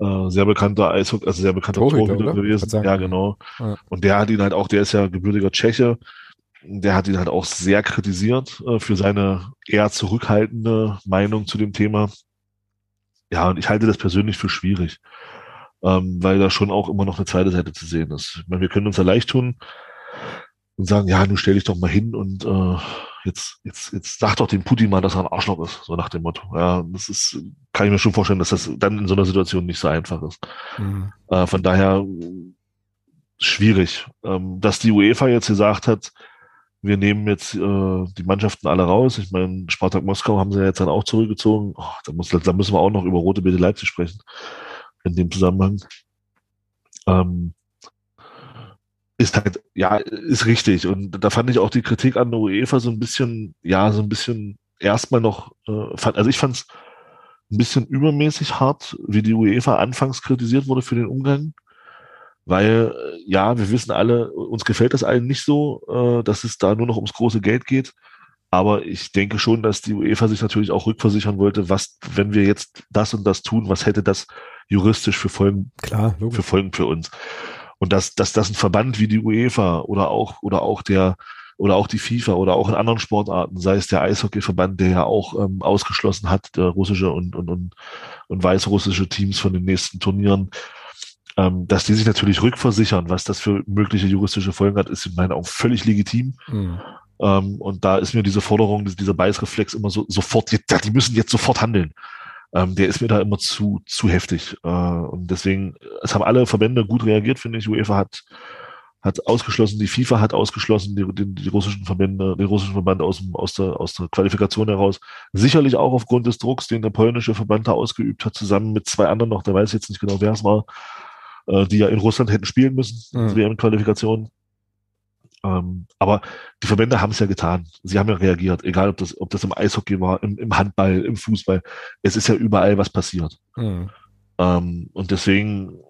Äh, sehr bekannter Eishockey, also sehr bekannter Torhüter, Torhüter gewesen. Ja, genau. Ja. Und der hat ihn halt auch, der ist ja gebürtiger Tscheche, der hat ihn halt auch sehr kritisiert äh, für seine eher zurückhaltende Meinung zu dem Thema. Ja, und ich halte das persönlich für schwierig, ähm, weil da schon auch immer noch eine zweite Seite zu sehen ist. Ich meine, wir können uns ja leicht tun und sagen, ja, nun stell dich doch mal hin und äh, jetzt, jetzt, jetzt sag doch dem Putin mal, dass er ein Arschloch ist, so nach dem Motto. Ja, das ist, kann ich mir schon vorstellen, dass das dann in so einer Situation nicht so einfach ist. Mhm. Äh, von daher schwierig. Ähm, dass die UEFA jetzt gesagt hat, wir nehmen jetzt äh, die Mannschaften alle raus. Ich meine, Spartak Moskau haben sie ja jetzt dann auch zurückgezogen. Oh, da, muss, da müssen wir auch noch über Rote Bete Leipzig sprechen. In dem Zusammenhang. Ähm, ist halt, ja, ist richtig. Und da fand ich auch die Kritik an der UEFA so ein bisschen, ja, so ein bisschen erstmal noch, äh, fand, also ich fand es ein bisschen übermäßig hart, wie die UEFA anfangs kritisiert wurde für den Umgang. Weil, äh, ja, wir wissen alle, uns gefällt das allen nicht so, äh, dass es da nur noch ums große Geld geht. Aber ich denke schon, dass die UEFA sich natürlich auch rückversichern wollte, was, wenn wir jetzt das und das tun, was hätte das juristisch für Folgen, Klar, für Folgen für uns? Und dass, dass das ein Verband wie die UEFA oder auch, oder auch der, oder auch die FIFA oder auch in anderen Sportarten, sei es der Eishockeyverband, der ja auch ähm, ausgeschlossen hat, der russische und, und, und, und weißrussische Teams von den nächsten Turnieren, ähm, dass die sich natürlich rückversichern, was das für mögliche juristische Folgen hat, ist in meinen Augen völlig legitim. Mhm. Ähm, und da ist mir diese Forderung, dieser Beißreflex immer so sofort, die, die müssen jetzt sofort handeln ähm, der ist mir da immer zu, zu heftig. Äh, und deswegen, es haben alle Verbände gut reagiert, finde ich. UEFA hat, hat ausgeschlossen, die FIFA hat ausgeschlossen, die, die, die russischen Verbände, den russischen Verband aus, dem, aus, der, aus der Qualifikation heraus. Sicherlich auch aufgrund des Drucks, den der polnische Verband da ausgeübt hat, zusammen mit zwei anderen noch, der weiß jetzt nicht genau, wer es war, äh, die ja in Russland hätten spielen müssen, mhm. WM-Qualifikation. Ähm, aber die Verbände haben es ja getan. Sie haben ja reagiert, egal ob das, ob das im Eishockey war, im, im Handball, im Fußball. Es ist ja überall was passiert. Mhm. Ähm, und deswegen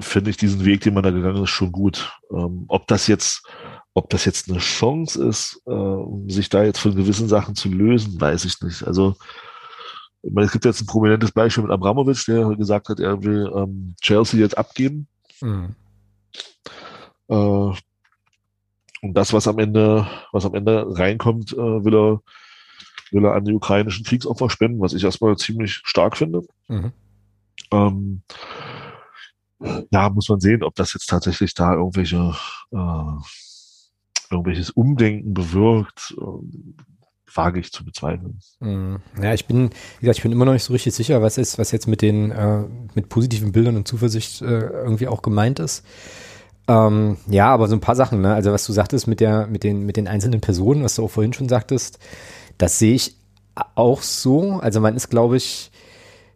finde ich diesen Weg, den man da gegangen ist, schon gut. Ähm, ob das jetzt, ob das jetzt eine Chance ist, äh, sich da jetzt von gewissen Sachen zu lösen, weiß ich nicht. Also ich meine, es gibt jetzt ein prominentes Beispiel mit Abramovic, der gesagt hat, er will ähm, Chelsea jetzt abgeben. Mhm. Äh, und das, was am Ende, was am Ende reinkommt, äh, will er, will er an die ukrainischen Kriegsopfer spenden, was ich erstmal ziemlich stark finde. Mhm. Ähm, ja, muss man sehen, ob das jetzt tatsächlich da irgendwelche äh, irgendwelches Umdenken bewirkt. Ähm, wage ich zu bezweifeln. Mhm. Ja, ich bin, wie gesagt, ich bin immer noch nicht so richtig sicher, was ist, was jetzt mit den, äh, mit positiven Bildern und Zuversicht äh, irgendwie auch gemeint ist. Ähm, ja, aber so ein paar Sachen, ne? Also was du sagtest mit der, mit den, mit den einzelnen Personen, was du auch vorhin schon sagtest, das sehe ich auch so. Also man ist, glaube ich,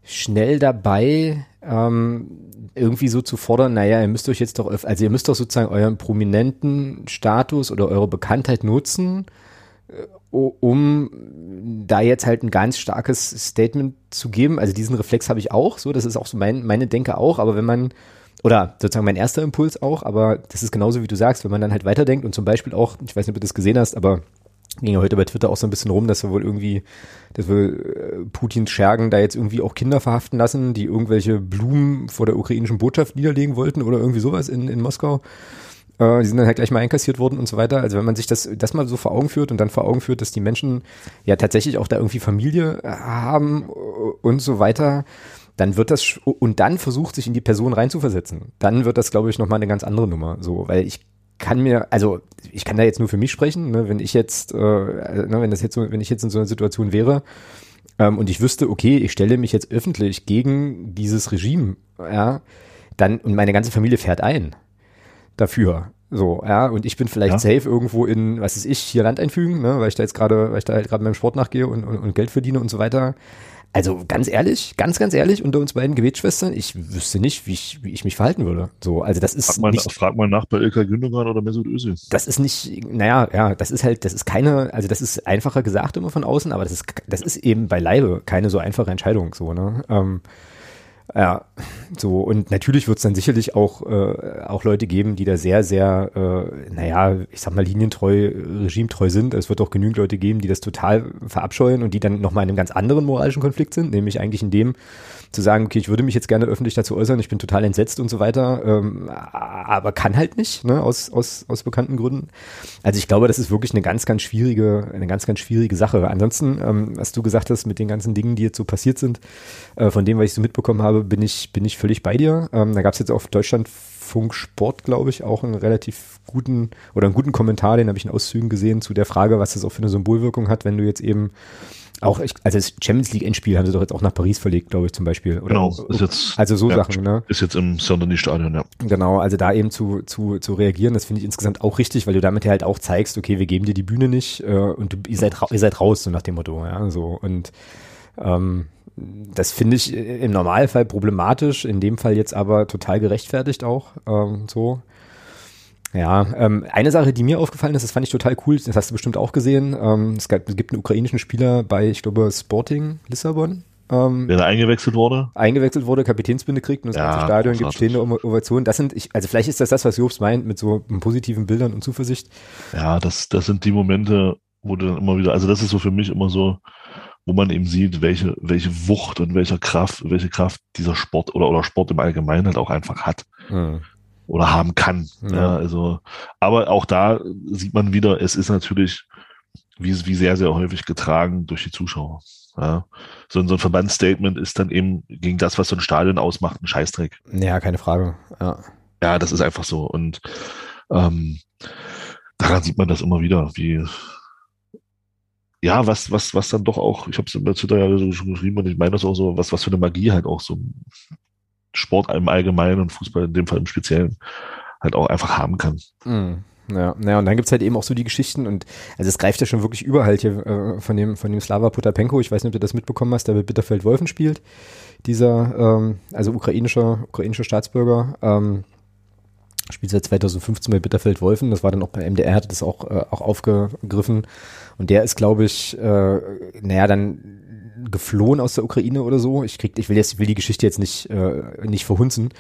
schnell dabei, ähm, irgendwie so zu fordern, naja, ihr müsst euch jetzt doch, also ihr müsst doch sozusagen euren prominenten Status oder eure Bekanntheit nutzen, um da jetzt halt ein ganz starkes Statement zu geben. Also diesen Reflex habe ich auch, so, das ist auch so mein, meine Denke auch, aber wenn man, oder sozusagen mein erster Impuls auch, aber das ist genauso wie du sagst, wenn man dann halt weiterdenkt und zum Beispiel auch, ich weiß nicht, ob du das gesehen hast, aber ging ja heute bei Twitter auch so ein bisschen rum, dass wir wohl irgendwie, dass wir äh, Putins Schergen da jetzt irgendwie auch Kinder verhaften lassen, die irgendwelche Blumen vor der ukrainischen Botschaft niederlegen wollten oder irgendwie sowas in, in Moskau. Äh, die sind dann halt gleich mal einkassiert worden und so weiter. Also wenn man sich das, das mal so vor Augen führt und dann vor Augen führt, dass die Menschen ja tatsächlich auch da irgendwie Familie äh, haben und so weiter, dann wird das, und dann versucht sich in die Person reinzuversetzen. Dann wird das, glaube ich, nochmal eine ganz andere Nummer. So, weil ich kann mir, also ich kann da jetzt nur für mich sprechen, ne, wenn ich jetzt, äh, ne, wenn das jetzt so, wenn ich jetzt in so einer Situation wäre ähm, und ich wüsste, okay, ich stelle mich jetzt öffentlich gegen dieses Regime, ja, dann und meine ganze Familie fährt ein dafür. So, ja, und ich bin vielleicht ja. safe irgendwo in, was ist ich, hier Land einfügen, ne, weil ich da jetzt gerade, weil ich da halt gerade meinem Sport nachgehe und, und, und Geld verdiene und so weiter. Also ganz ehrlich, ganz, ganz ehrlich, unter uns beiden Gebetsschwestern, ich wüsste nicht, wie ich, wie ich mich verhalten würde. So, also das ist. Frag mal, nicht, frag mal nach bei Ilka Gündogan oder Mesut Özil. Das ist nicht, naja, ja, das ist halt, das ist keine, also das ist einfacher gesagt immer von außen, aber das ist, das ist eben beileibe keine so einfache Entscheidung, so, ne? Ähm, ja, so und natürlich wird es dann sicherlich auch, äh, auch Leute geben, die da sehr, sehr, äh, naja, ich sag mal, linientreu, regimetreu sind. Es wird auch genügend Leute geben, die das total verabscheuen und die dann nochmal in einem ganz anderen moralischen Konflikt sind, nämlich eigentlich in dem, zu sagen, okay, ich würde mich jetzt gerne öffentlich dazu äußern, ich bin total entsetzt und so weiter, ähm, aber kann halt nicht, ne, aus, aus, aus bekannten Gründen. Also ich glaube, das ist wirklich eine ganz, ganz schwierige, eine ganz, ganz schwierige Sache. Ansonsten, ähm, was du gesagt hast mit den ganzen Dingen, die jetzt so passiert sind, äh, von dem, was ich so mitbekommen habe, bin ich, bin ich völlig bei dir. Ähm, da gab es jetzt auf Deutschlandfunk Sport, glaube ich, auch einen relativ guten oder einen guten Kommentar, den habe ich in Auszügen gesehen, zu der Frage, was das auch für eine Symbolwirkung hat, wenn du jetzt eben auch, also das Champions League Endspiel haben sie doch jetzt auch nach Paris verlegt, glaube ich, zum Beispiel. Oder, genau, ist jetzt. Also so ja, Sachen, ne? Ist jetzt im Saint-Denis-Stadion, ja. Genau, also da eben zu, zu, zu reagieren, das finde ich insgesamt auch richtig, weil du damit halt auch zeigst, okay, wir geben dir die Bühne nicht äh, und du, ihr, seid ihr seid raus, so nach dem Motto, ja, so. Und ähm, das finde ich im Normalfall problematisch, in dem Fall jetzt aber total gerechtfertigt auch, ähm, so. Ja, ähm, eine Sache, die mir aufgefallen ist, das fand ich total cool, das hast du bestimmt auch gesehen. Ähm, es, gibt einen ukrainischen Spieler bei, ich glaube, Sporting Lissabon. Ähm, der da eingewechselt wurde? Eingewechselt wurde, Kapitänsbinde kriegt und das ja, ganze Stadion gibt stehende Ovationen. Das sind, ich, also vielleicht ist das das, was Jobs meint, mit so positiven Bildern und Zuversicht. Ja, das, das sind die Momente, wo du dann immer wieder, also das ist so für mich immer so, wo man eben sieht, welche, welche Wucht und welche Kraft, welche Kraft dieser Sport oder, oder Sport im Allgemeinen halt auch einfach hat. Mhm oder haben kann. Ja. ja. also, aber auch da sieht man wieder, es ist natürlich wie, wie sehr, sehr häufig getragen durch die Zuschauer. Ja. So, so ein Verbandsstatement ist dann eben gegen das, was so ein Stadion ausmacht, ein Scheißdreck. Ja, keine Frage. Ja, ja das ist einfach so. Und ähm, daran sieht man das immer wieder, wie ja, was, was, was dann doch auch, ich habe es bei Twitter ja so schon geschrieben und ich meine das auch so, was, was für eine Magie halt auch so Sport im Allgemeinen und Fußball in dem Fall im Speziellen halt auch einfach haben kann. Mhm. Ja, naja, und dann gibt's halt eben auch so die Geschichten und also es greift ja schon wirklich überall hier äh, von dem von dem Slava Potapenko, ich weiß nicht, ob du das mitbekommen hast, der bei Bitterfeld Wolfen spielt, dieser ähm, also ukrainischer ukrainischer Staatsbürger, ähm, spielt seit 2015 bei Bitterfeld Wolfen, das war dann auch bei MDR, hat das auch äh, auch aufgegriffen. Und der ist glaube ich äh, naja, dann geflohen aus der Ukraine oder so. Ich krieg, ich will jetzt, will die Geschichte jetzt nicht, äh, nicht verhunzen.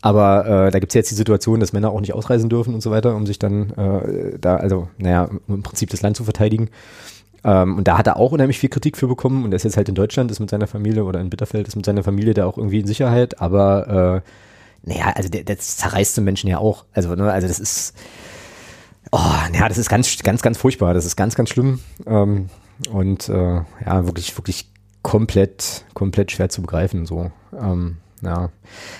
Aber äh, da gibt's jetzt die Situation, dass Männer auch nicht ausreisen dürfen und so weiter, um sich dann äh, da, also, naja, im Prinzip das Land zu verteidigen. Ähm, und da hat er auch unheimlich viel Kritik für bekommen. Und er ist jetzt halt in Deutschland, ist mit seiner Familie oder in Bitterfeld, ist mit seiner Familie da auch irgendwie in Sicherheit. Aber äh, naja, also der, der zerreißt den Menschen ja auch. Also, ne, also das ist, oh, ja, das ist ganz, ganz, ganz furchtbar. Das ist ganz, ganz schlimm. Ähm, und äh, ja, wirklich, wirklich komplett, komplett schwer zu begreifen. So. Ähm, ja.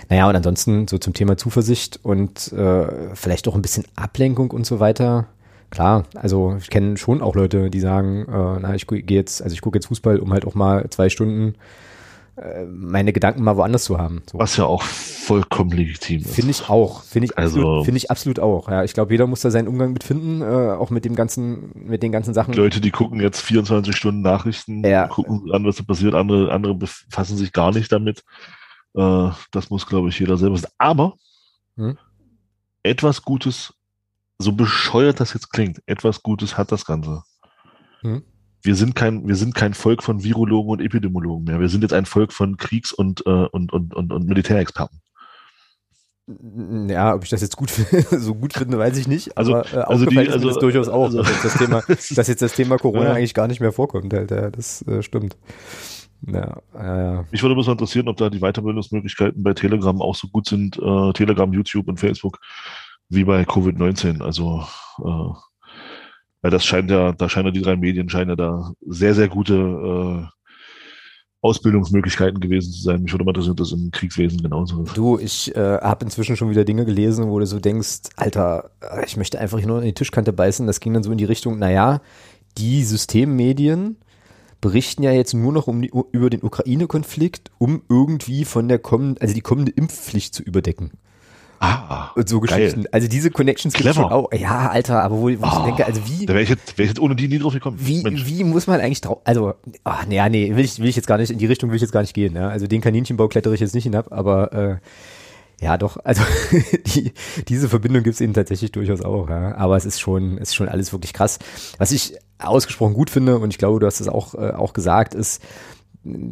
Naja, und ansonsten so zum Thema Zuversicht und äh, vielleicht auch ein bisschen Ablenkung und so weiter. Klar, also ich kenne schon auch Leute, die sagen, äh, na, ich gehe jetzt, also ich gucke jetzt Fußball, um halt auch mal zwei Stunden meine Gedanken mal woanders zu haben. So. Was ja auch vollkommen legitim ist. Finde ich auch. Finde ich, Also- absolut, finde ich absolut auch. Ja, ich glaube, jeder muss da seinen Umgang mit finden, äh, auch mit dem ganzen, mit den ganzen Sachen. Die Leute, die gucken jetzt 24 Stunden Nachrichten, Ja. gucken an, was da passiert, andere, andere befassen sich gar nicht damit. Äh, das muss, glaube ich, jeder selber wissen. Aber Hm? etwas Gutes, so bescheuert das jetzt klingt, etwas Gutes hat das Ganze. Hm? Wir sind kein, wir sind kein Volk von Virologen und Epidemiologen mehr. Wir sind jetzt ein Volk von Kriegs- und, äh, und, und, und, und Militärexperten. Ja, ob ich das jetzt gut (laughs) so gut finde, weiß ich nicht. Also- aber äh, also die- ist also- das durchaus auch, also- dass, jetzt das Thema, (laughs) dass jetzt das Thema Corona Ja. eigentlich gar nicht mehr vorkommt. Halt, ja, das äh, stimmt. Ja, ja, ja. Mich würde bloß mal interessieren, ob da die Weiterbildungsmöglichkeiten bei Telegram auch so gut sind, äh, Telegram, YouTube und Facebook, wie bei Covid-19. Also, äh, weil das scheint ja, da scheinen ja die drei Medien, scheinen ja da sehr, sehr gute äh, Ausbildungsmöglichkeiten gewesen zu sein. Mich würde mal interessieren, ob das im Kriegswesen genauso ist. Du, ich äh, habe inzwischen schon wieder Dinge gelesen, wo du so denkst, Alter, äh, ich möchte einfach nur in die Tischkante beißen. Das ging dann so in die Richtung, naja, die Systemmedien berichten ja jetzt nur noch um die, über den Ukraine-Konflikt, um irgendwie von der kommenden, also die kommende Impfpflicht zu überdecken. Ah, Und so Geil. Geschichten. Also diese Connections Clever. schon auch. Ja, Alter, aber wo, wo ich Oh, denke, also wie, da wäre ich, jetzt, wär ich jetzt ohne die nie drauf gekommen. wie, Mensch. wie muss man eigentlich drauf, also, ach, nee, nee, will ich, will ich jetzt gar nicht, in die Richtung will ich jetzt gar nicht gehen, ja. Also den Kaninchenbau klettere ich jetzt nicht hinab, aber, äh, ja, doch, (laughs) also die, diese Verbindung gibt's eben tatsächlich durchaus auch, ja. Aber es ist schon, es ist schon alles wirklich krass. Was ich ausgesprochen gut finde, und ich glaube, du hast es auch, äh, auch gesagt, ist,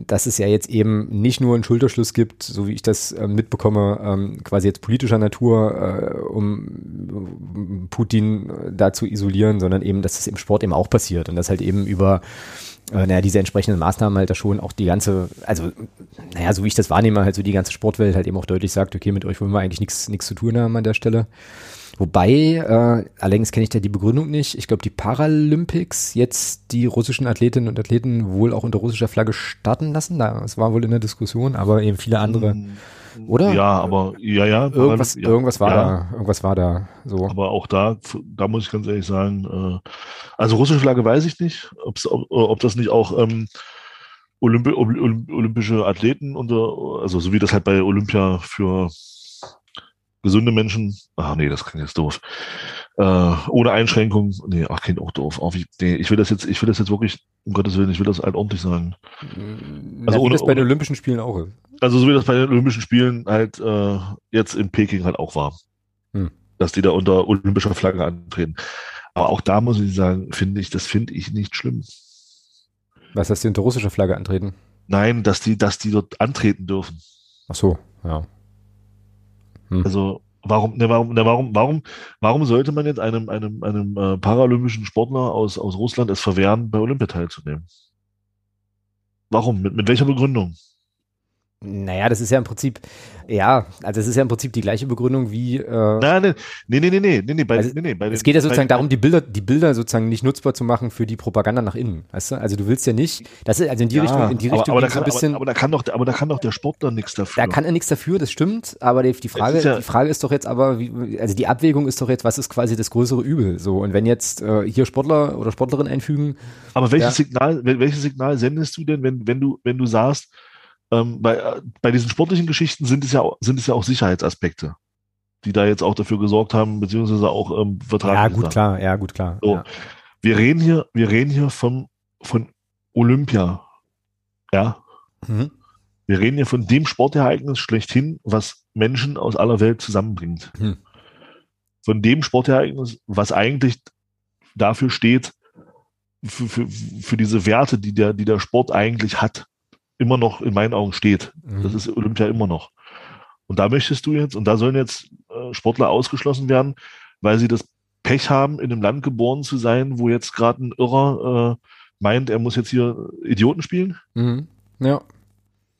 dass es ja jetzt eben nicht nur einen Schulterschluss gibt, so wie ich das äh, mitbekomme, ähm, quasi jetzt politischer Natur, äh, um Putin äh, da zu isolieren, sondern eben, dass das im Sport eben auch passiert und dass halt eben über äh, naja, diese entsprechenden Maßnahmen halt da schon auch die ganze, also naja, so wie ich das wahrnehme, halt so die ganze Sportwelt halt eben auch deutlich sagt, okay, mit euch wollen wir eigentlich nichts zu tun haben an der Stelle. Wobei, äh, allerdings kenne ich da die Begründung nicht. Ich glaube, die Paralympics jetzt die russischen Athletinnen und Athleten wohl auch unter russischer Flagge starten lassen. Das war wohl in der Diskussion, aber eben viele andere. Oder? Ja, aber, ja, ja. Irgendwas, ja, irgendwas war ja. da. Irgendwas war da. So. Aber auch da, da muss ich ganz ehrlich sagen, äh, also russische Flagge weiß ich nicht, ob, ob das nicht auch ähm, Olympi Olymp olympische Athleten unter, also so wie das halt bei Olympia für gesunde Menschen, ach nee, das klingt jetzt doof, äh, ohne Einschränkung, nee, ach, klingt auch doof. Auch wie, nee, ich will das jetzt, ich will das jetzt wirklich, um Gottes Willen, ich will das halt ordentlich sagen. Also ohne- ohne, das bei den Olympischen Spielen auch ist. Also so wie das bei den Olympischen Spielen halt äh, jetzt in Peking halt auch war. Hm. Dass die da unter olympischer Flagge antreten. Aber auch da muss ich sagen, finde ich, das finde ich nicht schlimm. Was, dass die unter russischer Flagge antreten? Nein, dass die, dass die dort antreten dürfen. Ach so, ja. Hm. Also warum, ne, warum, ne, warum, warum, warum sollte man jetzt einem, einem, einem äh, paralympischen Sportler aus, aus Russland es verwehren, bei Olympia teilzunehmen? Warum? Mit, mit welcher Begründung? Naja, das ist ja im Prinzip, ja, also es ist ja im Prinzip die gleiche Begründung wie, äh, Nein, nee, nee, nee, nee, nee, nee, bei, Also, nee, nee, bei es geht ja sozusagen bei, darum, die Bilder, die Bilder sozusagen nicht nutzbar zu machen für die Propaganda nach innen. Weißt du? Also du willst ja nicht, das ist also in die Ja, Richtung, in die Richtung aber, da kann, ein bisschen, aber, aber, da kann doch, aber da kann doch der Sportler nichts dafür. da kann er nichts dafür, das stimmt, aber die, die Frage, ist ja- die Frage ist doch jetzt aber, wie, also die Abwägung ist doch jetzt, was ist quasi das größere Übel? So, und wenn jetzt äh, hier Sportler oder Sportlerin einfügen, Aber welches Ja. Signal, wel- welches Signal sendest du denn, wenn, wenn du, wenn du sagst, ähm, bei, äh, bei diesen sportlichen Geschichten sind es ja, auch- sind es ja auch Sicherheitsaspekte, die da jetzt auch dafür gesorgt haben, beziehungsweise auch ähm, ja vertraglich gut, Sachen. klar, ja gut, klar. So. Ja. Wir reden hier, wir reden hier vom, von Olympia. Ja. Mhm. Wir reden hier von dem Sportereignis schlechthin, was Menschen aus aller Welt zusammenbringt. Hm. Von dem Sportereignis, was eigentlich dafür steht, für, für, für diese Werte, die der, die der Sport eigentlich hat, immer noch in meinen Augen steht. Mhm. Das ist Olympia immer noch. Und da möchtest du jetzt, und da sollen jetzt äh, Sportler ausgeschlossen werden, weil sie das Pech haben, in einem Land geboren zu sein, wo jetzt gerade ein Irrer äh, meint, er muss jetzt hier Idioten spielen. Mhm. Ja.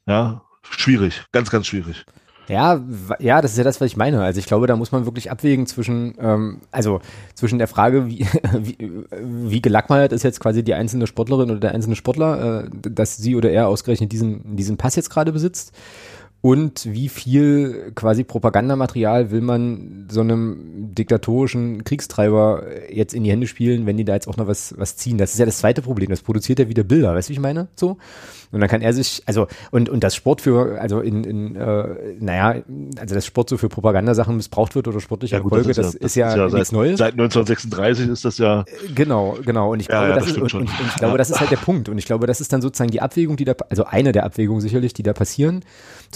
Ja, schwierig, ganz, ganz schwierig. Ja, ja, das ist ja das, was ich meine. Also ich glaube, da muss man wirklich abwägen zwischen, ähm, also zwischen der Frage, wie, (laughs) wie, wie gelackmeiert ist jetzt quasi die einzelne Sportlerin oder der einzelne Sportler, äh, dass sie oder er ausgerechnet diesen, diesen Pass jetzt gerade besitzt und wie viel quasi Propagandamaterial will man so einem diktatorischen Kriegstreiber jetzt in die Hände spielen, wenn die da jetzt auch noch was, was ziehen. Das ist ja das zweite Problem. Das produziert ja wieder Bilder, weißt du, wie ich meine? So. Und dann kann er sich, also, und, und das Sport für, also in, in äh, naja, also das Sport so für Propagandasachen missbraucht wird oder sportliche Erfolge, das, ist ja, seit, nichts Neues. Seit 1936 ist das ja, Genau, genau. Und ich Ja, glaube, ja, das, das ist, und, und, und ich glaube, (laughs) das ist halt der Punkt. Und ich glaube, das ist dann sozusagen die Abwägung, die da, also eine der Abwägungen sicherlich, die da passieren,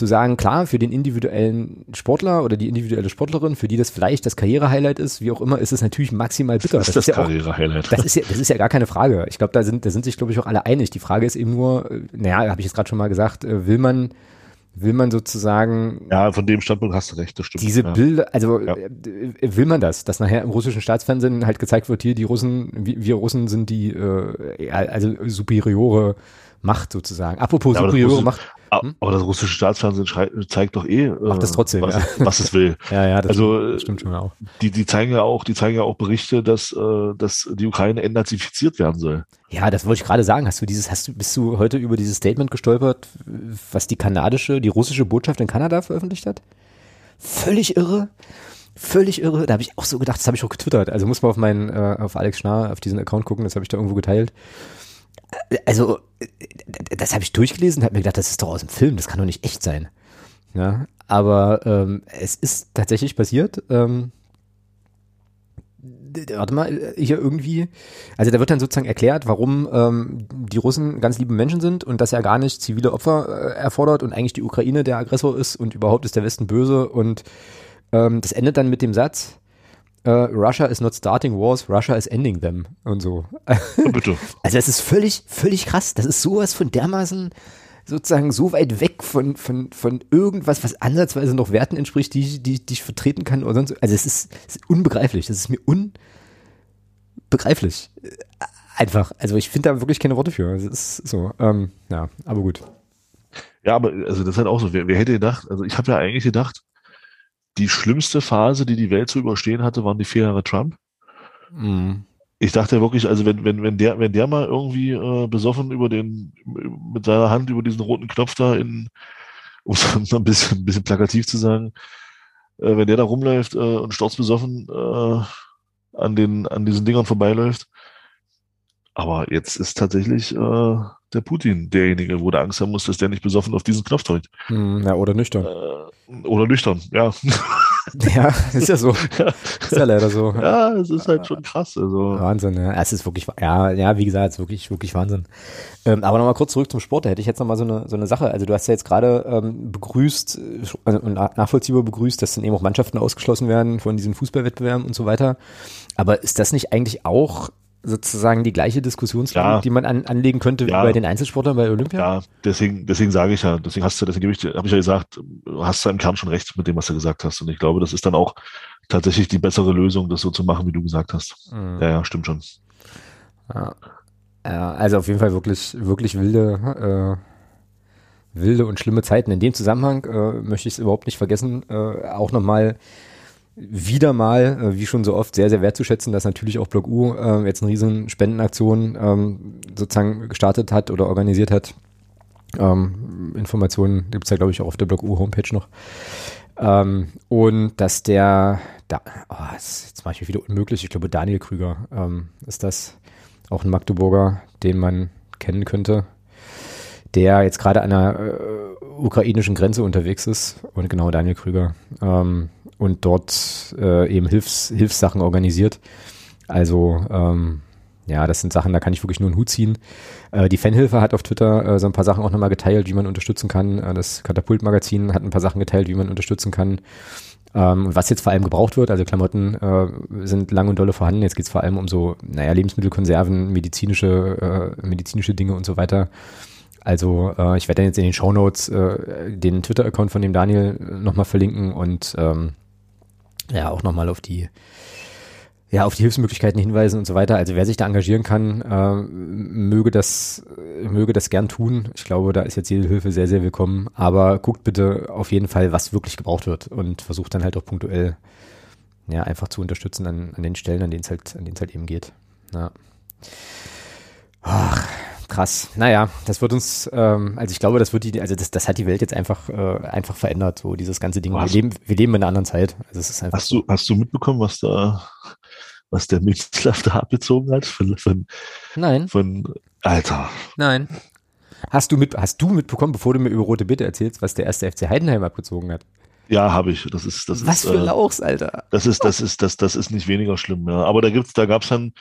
zu sagen, klar, für den individuellen Sportler oder die individuelle Sportlerin, für die das vielleicht das Karrierehighlight ist, wie auch immer, ist es natürlich maximal bitter. das ist das ja auch, Karriere-Highlight. das ist ja, das ist ja gar keine Frage. Ich glaube, da sind, da sind sich, glaube ich, auch alle einig. Die Frage ist eben nur, äh, naja, habe ich jetzt gerade schon mal gesagt, äh, will man, will man sozusagen Ja, von dem Standpunkt hast du recht, das stimmt. diese ja. Bilder, also Ja. äh, will man das, dass nachher im russischen Staatsfernsehen halt gezeigt wird, hier die Russen, wir, Russen sind die, äh, ja, also superiore Macht sozusagen. Apropos Ja, superiore Macht, Ah, Aber das russische Staatsfernsehen zeigt doch eh, äh, Macht das trotzdem, was, ja. was es will. (laughs) ja, ja, das, Also, stimmt schon auch. Die, die zeigen ja auch, die zeigen ja auch Berichte, dass, äh, dass die Ukraine entnazifiziert werden soll. Ja, das wollte ich gerade sagen. Hast du dieses, hast du, bist du heute über dieses Statement gestolpert, was die kanadische, die russische Botschaft in Kanada veröffentlicht hat? Völlig irre. Völlig irre. Da habe ich auch so gedacht, das habe ich auch getwittert. Also muss man auf meinen, äh, auf Alex Schnarr, auf diesen Account gucken, das habe ich da irgendwo geteilt. Äh, Also, äh, das habe ich durchgelesen habe mir gedacht, das ist doch aus dem Film, das kann doch nicht echt sein. Ja, aber ähm, es ist tatsächlich passiert. Ähm, warte mal, hier irgendwie, also da wird dann sozusagen erklärt, warum ähm, die Russen ganz liebe Menschen sind und dass er gar nicht zivile Opfer äh, erfordert und eigentlich die Ukraine der Aggressor ist und überhaupt ist der Westen böse und ähm, das endet dann mit dem Satz, äh, Russia is not starting wars, Russia is ending them und so. Ja, bitte. (laughs) Also es ist völlig, völlig krass. Das ist sowas von dermaßen sozusagen so weit weg von, von, von irgendwas, was ansatzweise noch Werten entspricht, die, ich- die, die ich vertreten kann oder sonst. Also es ist, es ist unbegreiflich. Das ist mir unbegreiflich. Äh, Einfach. Also ich finde da wirklich keine Worte für. Es ist so. Ähm, ja, aber gut. Ja, aber also das ist halt auch so. Wer, wer hätte gedacht, also ich habe ja eigentlich gedacht, die schlimmste Phase, die die Welt zu überstehen hatte, waren die vier Jahre Trump. Mhm. Ich dachte wirklich, also wenn, wenn, wenn der, wenn der mal irgendwie äh, besoffen über den, mit seiner Hand über diesen roten Knopf da in, um es (laughs) mal ein bisschen, ein bisschen plakativ zu sagen, äh, wenn der da rumläuft äh, und sturzbesoffen äh, an den, an diesen Dingern vorbeiläuft. Aber jetzt ist tatsächlich äh, der Putin derjenige, wo der Angst haben muss, dass der nicht besoffen auf diesen Knopf drückt. Mhm, ja, oder nüchtern. Äh, oder nüchtern, ja. (laughs) Ja, ist ja so. (laughs) Ist ja leider so. ja, es ist halt schon krass. Also. Wahnsinn, ja. Es ist wirklich, ja, ja, wie gesagt, es ist wirklich, wirklich Wahnsinn. Ähm, aber nochmal kurz zurück zum Sport. Da hätte ich jetzt nochmal so eine, so eine Sache. Also du hast ja jetzt gerade ähm, begrüßt äh, also, und na- nachvollziehbar begrüßt, dass dann eben auch Mannschaften ausgeschlossen werden von diesen Fußballwettbewerben und so weiter. Aber ist das nicht eigentlich auch sozusagen die gleiche Diskussionslogik, Ja. die man an, anlegen könnte wie Ja. bei den Einzelsportlern bei Olympia? Ja, deswegen, deswegen sage ich ja, deswegen hast du, deswegen habe ich, hab ich ja gesagt, du hast ja im Kern schon recht mit dem, was du gesagt hast. Und ich glaube, das ist dann auch tatsächlich die bessere Lösung, das so zu machen, wie du gesagt hast. Mhm. Ja, ja, stimmt schon. Ja. also auf jeden Fall wirklich, wirklich wilde, äh, wilde und schlimme Zeiten. In dem Zusammenhang äh, möchte ich es überhaupt nicht vergessen, äh, auch nochmal wieder mal, äh, wie schon so oft, sehr, sehr wertzuschätzen, dass natürlich auch Block U äh, jetzt eine riesen Spendenaktion ähm, sozusagen gestartet hat oder organisiert hat. Ähm, Informationen gibt es ja, glaube ich, auch auf der Block U Homepage noch. Ähm, und dass der, da, oh, jetzt mache ich mich wieder unmöglich, ich glaube Daniel Krüger ähm, ist das, auch ein Magdeburger, den man kennen könnte, der jetzt gerade an der äh, ukrainischen Grenze unterwegs ist und genau Daniel Krüger ähm, und dort äh, eben Hilfs, Hilfssachen organisiert. Also ähm, ja, das sind Sachen, da kann ich wirklich nur einen Hut ziehen. Äh, die Fanhilfe hat auf Twitter äh, so ein paar Sachen auch nochmal geteilt, wie man unterstützen kann. Äh, das Katapult-Magazin hat ein paar Sachen geteilt, wie man unterstützen kann. Ähm, was jetzt vor allem gebraucht wird, also Klamotten äh, sind lang und dolle vorhanden. Jetzt geht es vor allem um so, naja, Lebensmittelkonserven, medizinische, äh, medizinische Dinge und so weiter. Also äh, ich werde dann jetzt in den Shownotes äh, den Twitter-Account von dem Daniel nochmal verlinken und ähm, ja auch nochmal auf die ja, auf die Hilfsmöglichkeiten hinweisen und so weiter. Also wer sich da engagieren kann, äh, möge das, möge das gern tun. Ich glaube, da ist jetzt jede Hilfe sehr, sehr willkommen. Aber guckt bitte auf jeden Fall, was wirklich gebraucht wird und versucht dann halt auch punktuell, ja, einfach zu unterstützen an, an den Stellen, an denen es halt, an denen es halt eben geht. Ja. Ach, krass. Naja, das wird uns, ähm, also ich glaube, das wird die, also das, das hat die Welt jetzt einfach, äh, einfach verändert, so dieses ganze Ding. Wir leben, wir leben in einer anderen Zeit. Also es ist einfach Hast du, hast du mitbekommen, was da was der Mitzlaff da abgezogen hat? Von, von, Nein. Von, Alter. Nein. Hast du, mit, hast du mitbekommen, bevor du mir über Rote Bitte erzählst, was der erste FC Heidenheim abgezogen hat? Ja, habe ich. Das ist, das was ist, für äh, Lauchs, Alter. Das ist, das ist, das, das ist nicht weniger schlimm, ja. Aber da gibt's, da gab's dann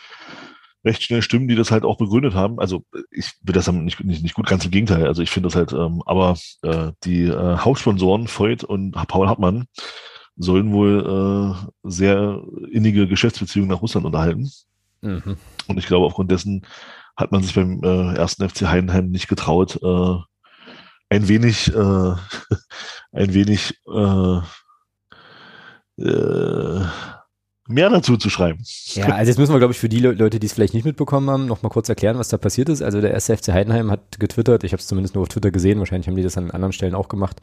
recht schnell Stimmen, die das halt auch begründet haben. Also ich will das nicht, nicht, nicht gut, ganz im Gegenteil. Also ich finde das halt, ähm, aber äh, die äh, Hauptsponsoren, Voigt und Paul Hartmann, sollen wohl äh, sehr innige Geschäftsbeziehungen nach Russland unterhalten. Mhm. Und ich glaube, aufgrund dessen hat man sich beim äh, ersten FC Heidenheim nicht getraut, ein wenig, äh, ein wenig äh, (laughs) äh, mehr dazu zu schreiben. Ja, also jetzt müssen wir, glaube ich, für die Leute, die es vielleicht nicht mitbekommen haben, noch mal kurz erklären, was da passiert ist. Also der erste FC Heidenheim hat getwittert, ich habe es zumindest nur auf Twitter gesehen, wahrscheinlich haben die das an anderen Stellen auch gemacht,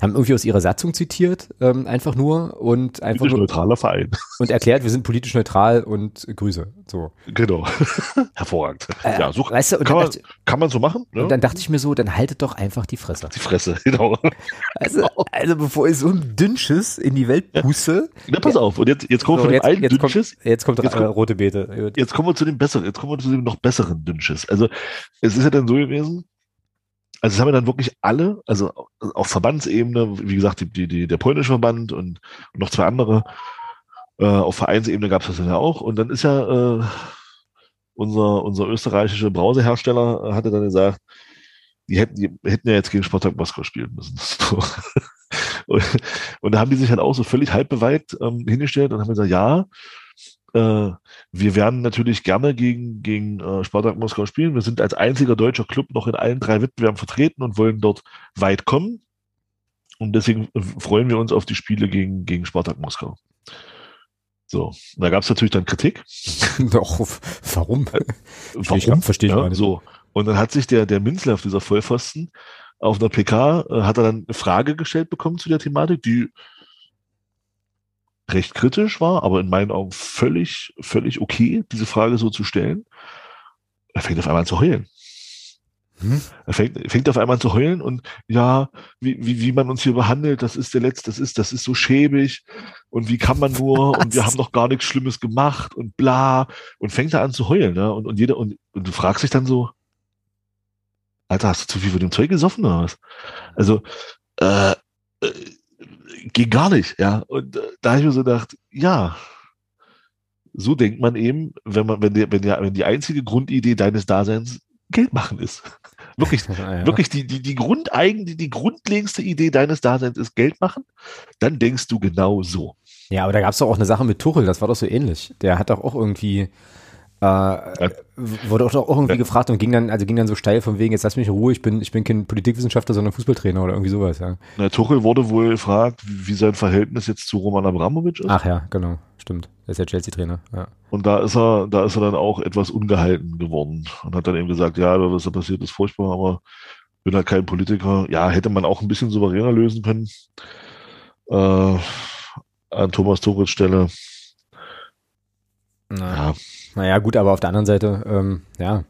haben irgendwie aus ihrer Satzung zitiert, ähm, einfach nur und einfach politisch nur, neutraler Verein. Und erklärt, wir sind politisch neutral und Grüße. So. Genau. (laughs) Hervorragend. Äh, ja, so weißt du, kann, man, kann man so machen. Ne? Und dann dachte ich mir so, dann haltet doch einfach die Fresse. Die Fresse, (laughs) genau. Also, also bevor ich so ein Dünnschiss in die Welt puste. Ja, na, pass ja. auf, und jetzt, jetzt kommen so, wir von jetzt, jetzt Dünnschiss. Kommt, jetzt kommt, jetzt kommt äh, rote Beete. Jetzt kommen wir zu dem besseren, jetzt kommen wir zu dem noch besseren Dünnschiss. Also es ist ja dann so gewesen, also es haben ja dann wirklich alle, also auf Verbandsebene, wie gesagt, die, die, die, der polnische Verband und, und noch zwei andere, äh, auf Vereinsebene gab es das ja auch. Und dann ist ja äh, unser, unser österreichischer Brausehersteller äh, hatte dann gesagt, die hätten, die hätten ja jetzt gegen Spartak Moskau spielen müssen. (laughs) So. und, und da haben die sich halt auch so völlig halbbeweit ähm, hingestellt und haben gesagt, ja, äh, wir werden natürlich gerne gegen, gegen äh, Spartak Moskau spielen. Wir sind als einziger deutscher Club noch in allen drei Wettbewerben vertreten und wollen dort weit kommen. Und deswegen freuen wir uns auf die Spiele gegen, gegen Spartak Moskau. So, da gab es natürlich dann Kritik. (laughs) Doch, warum? warum? Verstehe ich ja, nicht. So. Und dann hat sich der, der Minzler auf dieser Vollpfosten auf einer PK, äh, hat er dann eine Frage gestellt bekommen zu der Thematik, die recht kritisch war, aber in meinen Augen völlig, völlig okay, diese Frage so zu stellen. Er fängt auf einmal an zu heulen. Hm? Er fängt, fängt auf einmal an zu heulen und ja, wie, wie, wie man uns hier behandelt, das ist der letzte, das ist, das ist so schäbig und wie kann man nur Was? (laughs) und wir haben doch gar nichts Schlimmes gemacht und bla und fängt da an zu heulen, ne? Und, und jeder, und, und du fragst dich dann so, Alter, hast du zu viel von dem Zeug gesoffen oder was? Also, äh, äh ging gar nicht, ja. Und äh, da habe ich mir so gedacht, ja, so denkt man eben, wenn man, wenn die, wenn die, wenn die einzige Grundidee deines Daseins Geld machen ist. (laughs) wirklich, ja. wirklich die, die, die Grundeigen, die, die grundlegendste Idee deines Daseins ist Geld machen, dann denkst du genau so. Ja, aber da gab es doch auch eine Sache mit Tuchel, das war doch so ähnlich. Der hat doch auch irgendwie äh, wurde auch, auch irgendwie ja. gefragt und ging dann, also ging dann so steil von wegen, jetzt lass mich in Ruhe, ich bin, ich bin kein Politikwissenschaftler, sondern Fußballtrainer oder irgendwie sowas, ja. Na, Tuchel wurde wohl gefragt, wie sein Verhältnis jetzt zu Roman Abramovic ist. Ach ja, genau, stimmt. Er ist ja Chelsea-Trainer, ja. Und da ist er, da ist er dann auch etwas ungehalten geworden und hat dann eben gesagt, ja, was da passiert, ist furchtbar, aber bin halt kein Politiker. Ja, hätte man auch ein bisschen souveräner lösen können. Äh, an Thomas Tuchels Stelle. Na. Ja. Naja, gut, aber auf der anderen Seite, ähm, ja,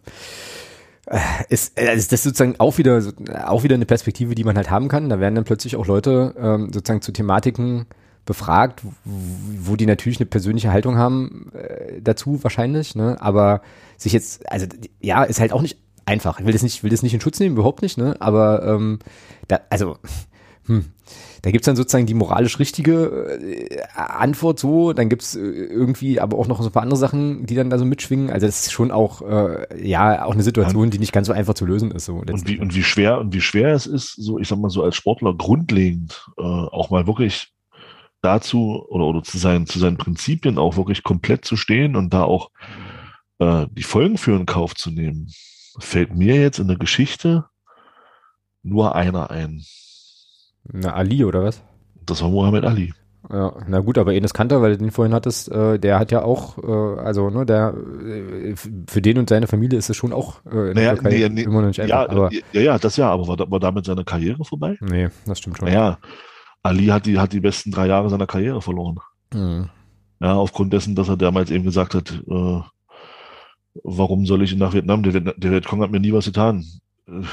äh, ist, äh, ist das sozusagen auch wieder, auch wieder eine Perspektive, die man halt haben kann. Da werden dann plötzlich auch Leute ähm, sozusagen zu Thematiken befragt, wo die natürlich eine persönliche Haltung haben äh, dazu wahrscheinlich, ne? Aber sich jetzt, also ja, ist halt auch nicht einfach. Ich will das nicht, will das nicht in Schutz nehmen, überhaupt nicht, ne? Aber ähm, da, also hm, da gibt's dann sozusagen die moralisch richtige äh, Antwort so, dann gibt's äh, irgendwie aber auch noch so ein paar andere Sachen, die dann da so mitschwingen. Also das ist schon auch, äh, ja, auch eine Situation, die nicht ganz so einfach zu lösen ist. So und, wie, und wie schwer und wie schwer es ist, so ich sag mal so als Sportler grundlegend äh, auch mal wirklich dazu oder, oder zu, seinen, zu seinen Prinzipien auch wirklich komplett zu stehen und da auch äh, die Folgen für in Kauf zu nehmen, fällt mir jetzt in der Geschichte nur einer ein. Na, Ali oder was? Das war Muhammad Ali. Ja, na gut, aber Enes Kanter, weil du den vorhin hattest, äh, der hat ja auch, äh, also ne, der äh, für den und seine Familie ist es schon auch äh, Naja, nee, nee, immer noch nicht einfach. Ja, aber ja, ja, das ja, aber war, war damit seine Karriere vorbei? nee, das stimmt schon. Naja, Ali hat die, hat die besten drei Jahre seiner Karriere verloren. Mhm. Ja, aufgrund dessen, dass er damals eben gesagt hat, äh, warum soll ich nach Vietnam? Der, der Vietcong hat mir nie was getan.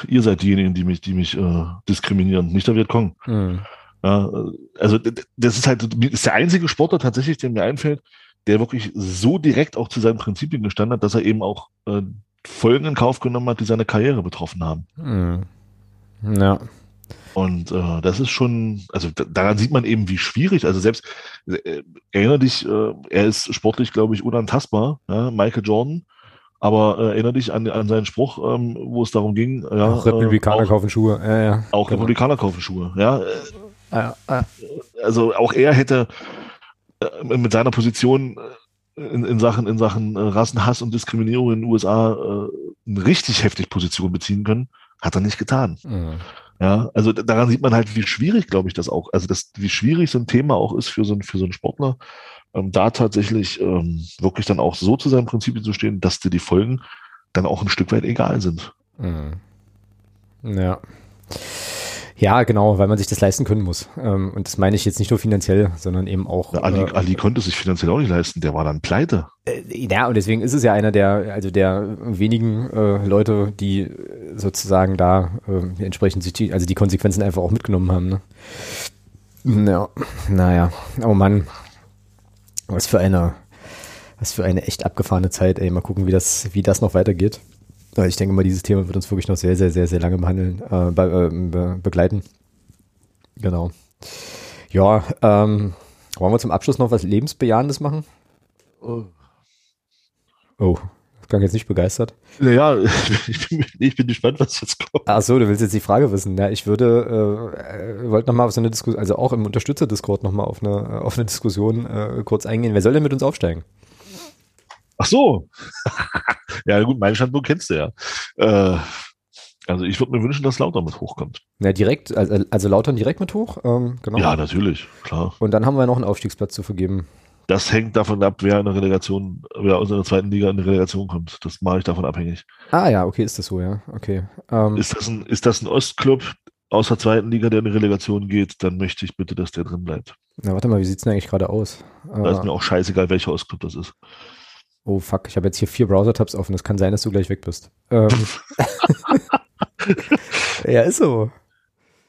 Ihr seid diejenigen, die mich, die mich äh, diskriminieren, nicht der Vietcong. Mhm. Ja, äh, also das ist halt ist der einzige Sportler tatsächlich, der mir einfällt, der wirklich so direkt auch zu seinen Prinzipien gestanden hat, dass er eben auch äh, Folgen in Kauf genommen hat, die seine Karriere betroffen haben. Mhm. Ja. Und äh, das ist schon, also da- daran sieht man eben, wie schwierig, also selbst, äh, erinnere dich, äh, er ist sportlich, glaube ich, unantastbar, ja, Michael Jordan, aber äh, erinnere dich an, an seinen Spruch, ähm, wo es darum ging, ja, auch Republikaner äh, auch, kaufen Schuhe. Ja, ja. auch Genau. Republikaner kaufen Schuhe, ja, Ja, ja. also auch er hätte äh, mit seiner Position äh, in, in Sachen, in Sachen äh, Rassenhass und Diskriminierung in den USA eine richtig heftig Position beziehen können, hat er nicht getan. Mhm. Ja, also daran sieht man halt, wie schwierig, glaube ich, das auch, also das, wie schwierig so ein Thema auch ist für so, ein- für so einen Sportler, ähm, da tatsächlich ähm, wirklich dann auch so zu seinen Prinzipien zu stehen, dass dir die Folgen dann auch ein Stück weit egal sind. Mhm. Ja. Ja, genau, weil man sich das leisten können muss. Ähm, und das meine ich jetzt nicht nur finanziell, sondern eben auch. Ja, Ali, äh, Ali konnte sich finanziell auch nicht leisten, der war dann pleite. Äh, Ja, und deswegen ist es ja einer der, also der wenigen äh, Leute, die sozusagen da äh, entsprechend sich die, also die Konsequenzen einfach auch mitgenommen haben. Ne? Ja, naja, oh Mann, was für eine, was für eine echt abgefahrene Zeit, ey. Mal gucken, wie das, wie das noch weitergeht. Ich denke mal, dieses Thema wird uns wirklich noch sehr, sehr, sehr, sehr lange behandeln, äh, be, äh, be, begleiten. Genau. Ja, ähm, wollen wir zum Abschluss noch was Lebensbejahendes machen? Oh, das klang jetzt nicht begeistert. Naja, (laughs) ich bin, ich bin gespannt, was jetzt kommt. Ach so, du willst jetzt die Frage wissen. Ja, ich würde, äh, äh, wollte nochmal auf so eine Diskussion, also auch im Unterstützer-Discord nochmal auf eine, äh, auf eine Diskussion äh, kurz eingehen. Wer soll denn mit uns aufsteigen? Ach so. (laughs) ja, gut, meinen Standpunkt kennst du ja. Äh, also ich würde mir wünschen, dass Lauter mit hochkommt. Na, direkt, also, also Lautern direkt mit hoch, ähm, genau. Ja, natürlich, klar. Und dann haben wir noch einen Aufstiegsplatz zu vergeben. Das hängt davon ab, wer in der Relegation, wer aus der zweiten Liga in die Relegation kommt. Das mache ich davon abhängig. Ah ja, okay, ist das so, ja. Okay. Ähm, Ist das ein, ist das ein Ostclub aus der zweiten Liga, der in die Relegation geht, dann möchte ich bitte, dass der drin bleibt. na, warte mal, wie sieht's denn eigentlich gerade aus? Da ist Äh, mir auch scheißegal, welcher Ostclub das ist. oh fuck, ich habe jetzt hier vier Browser-Tabs offen. Es kann sein, dass du gleich weg bist. Ähm, (laughs) (laughs) ja, ist so.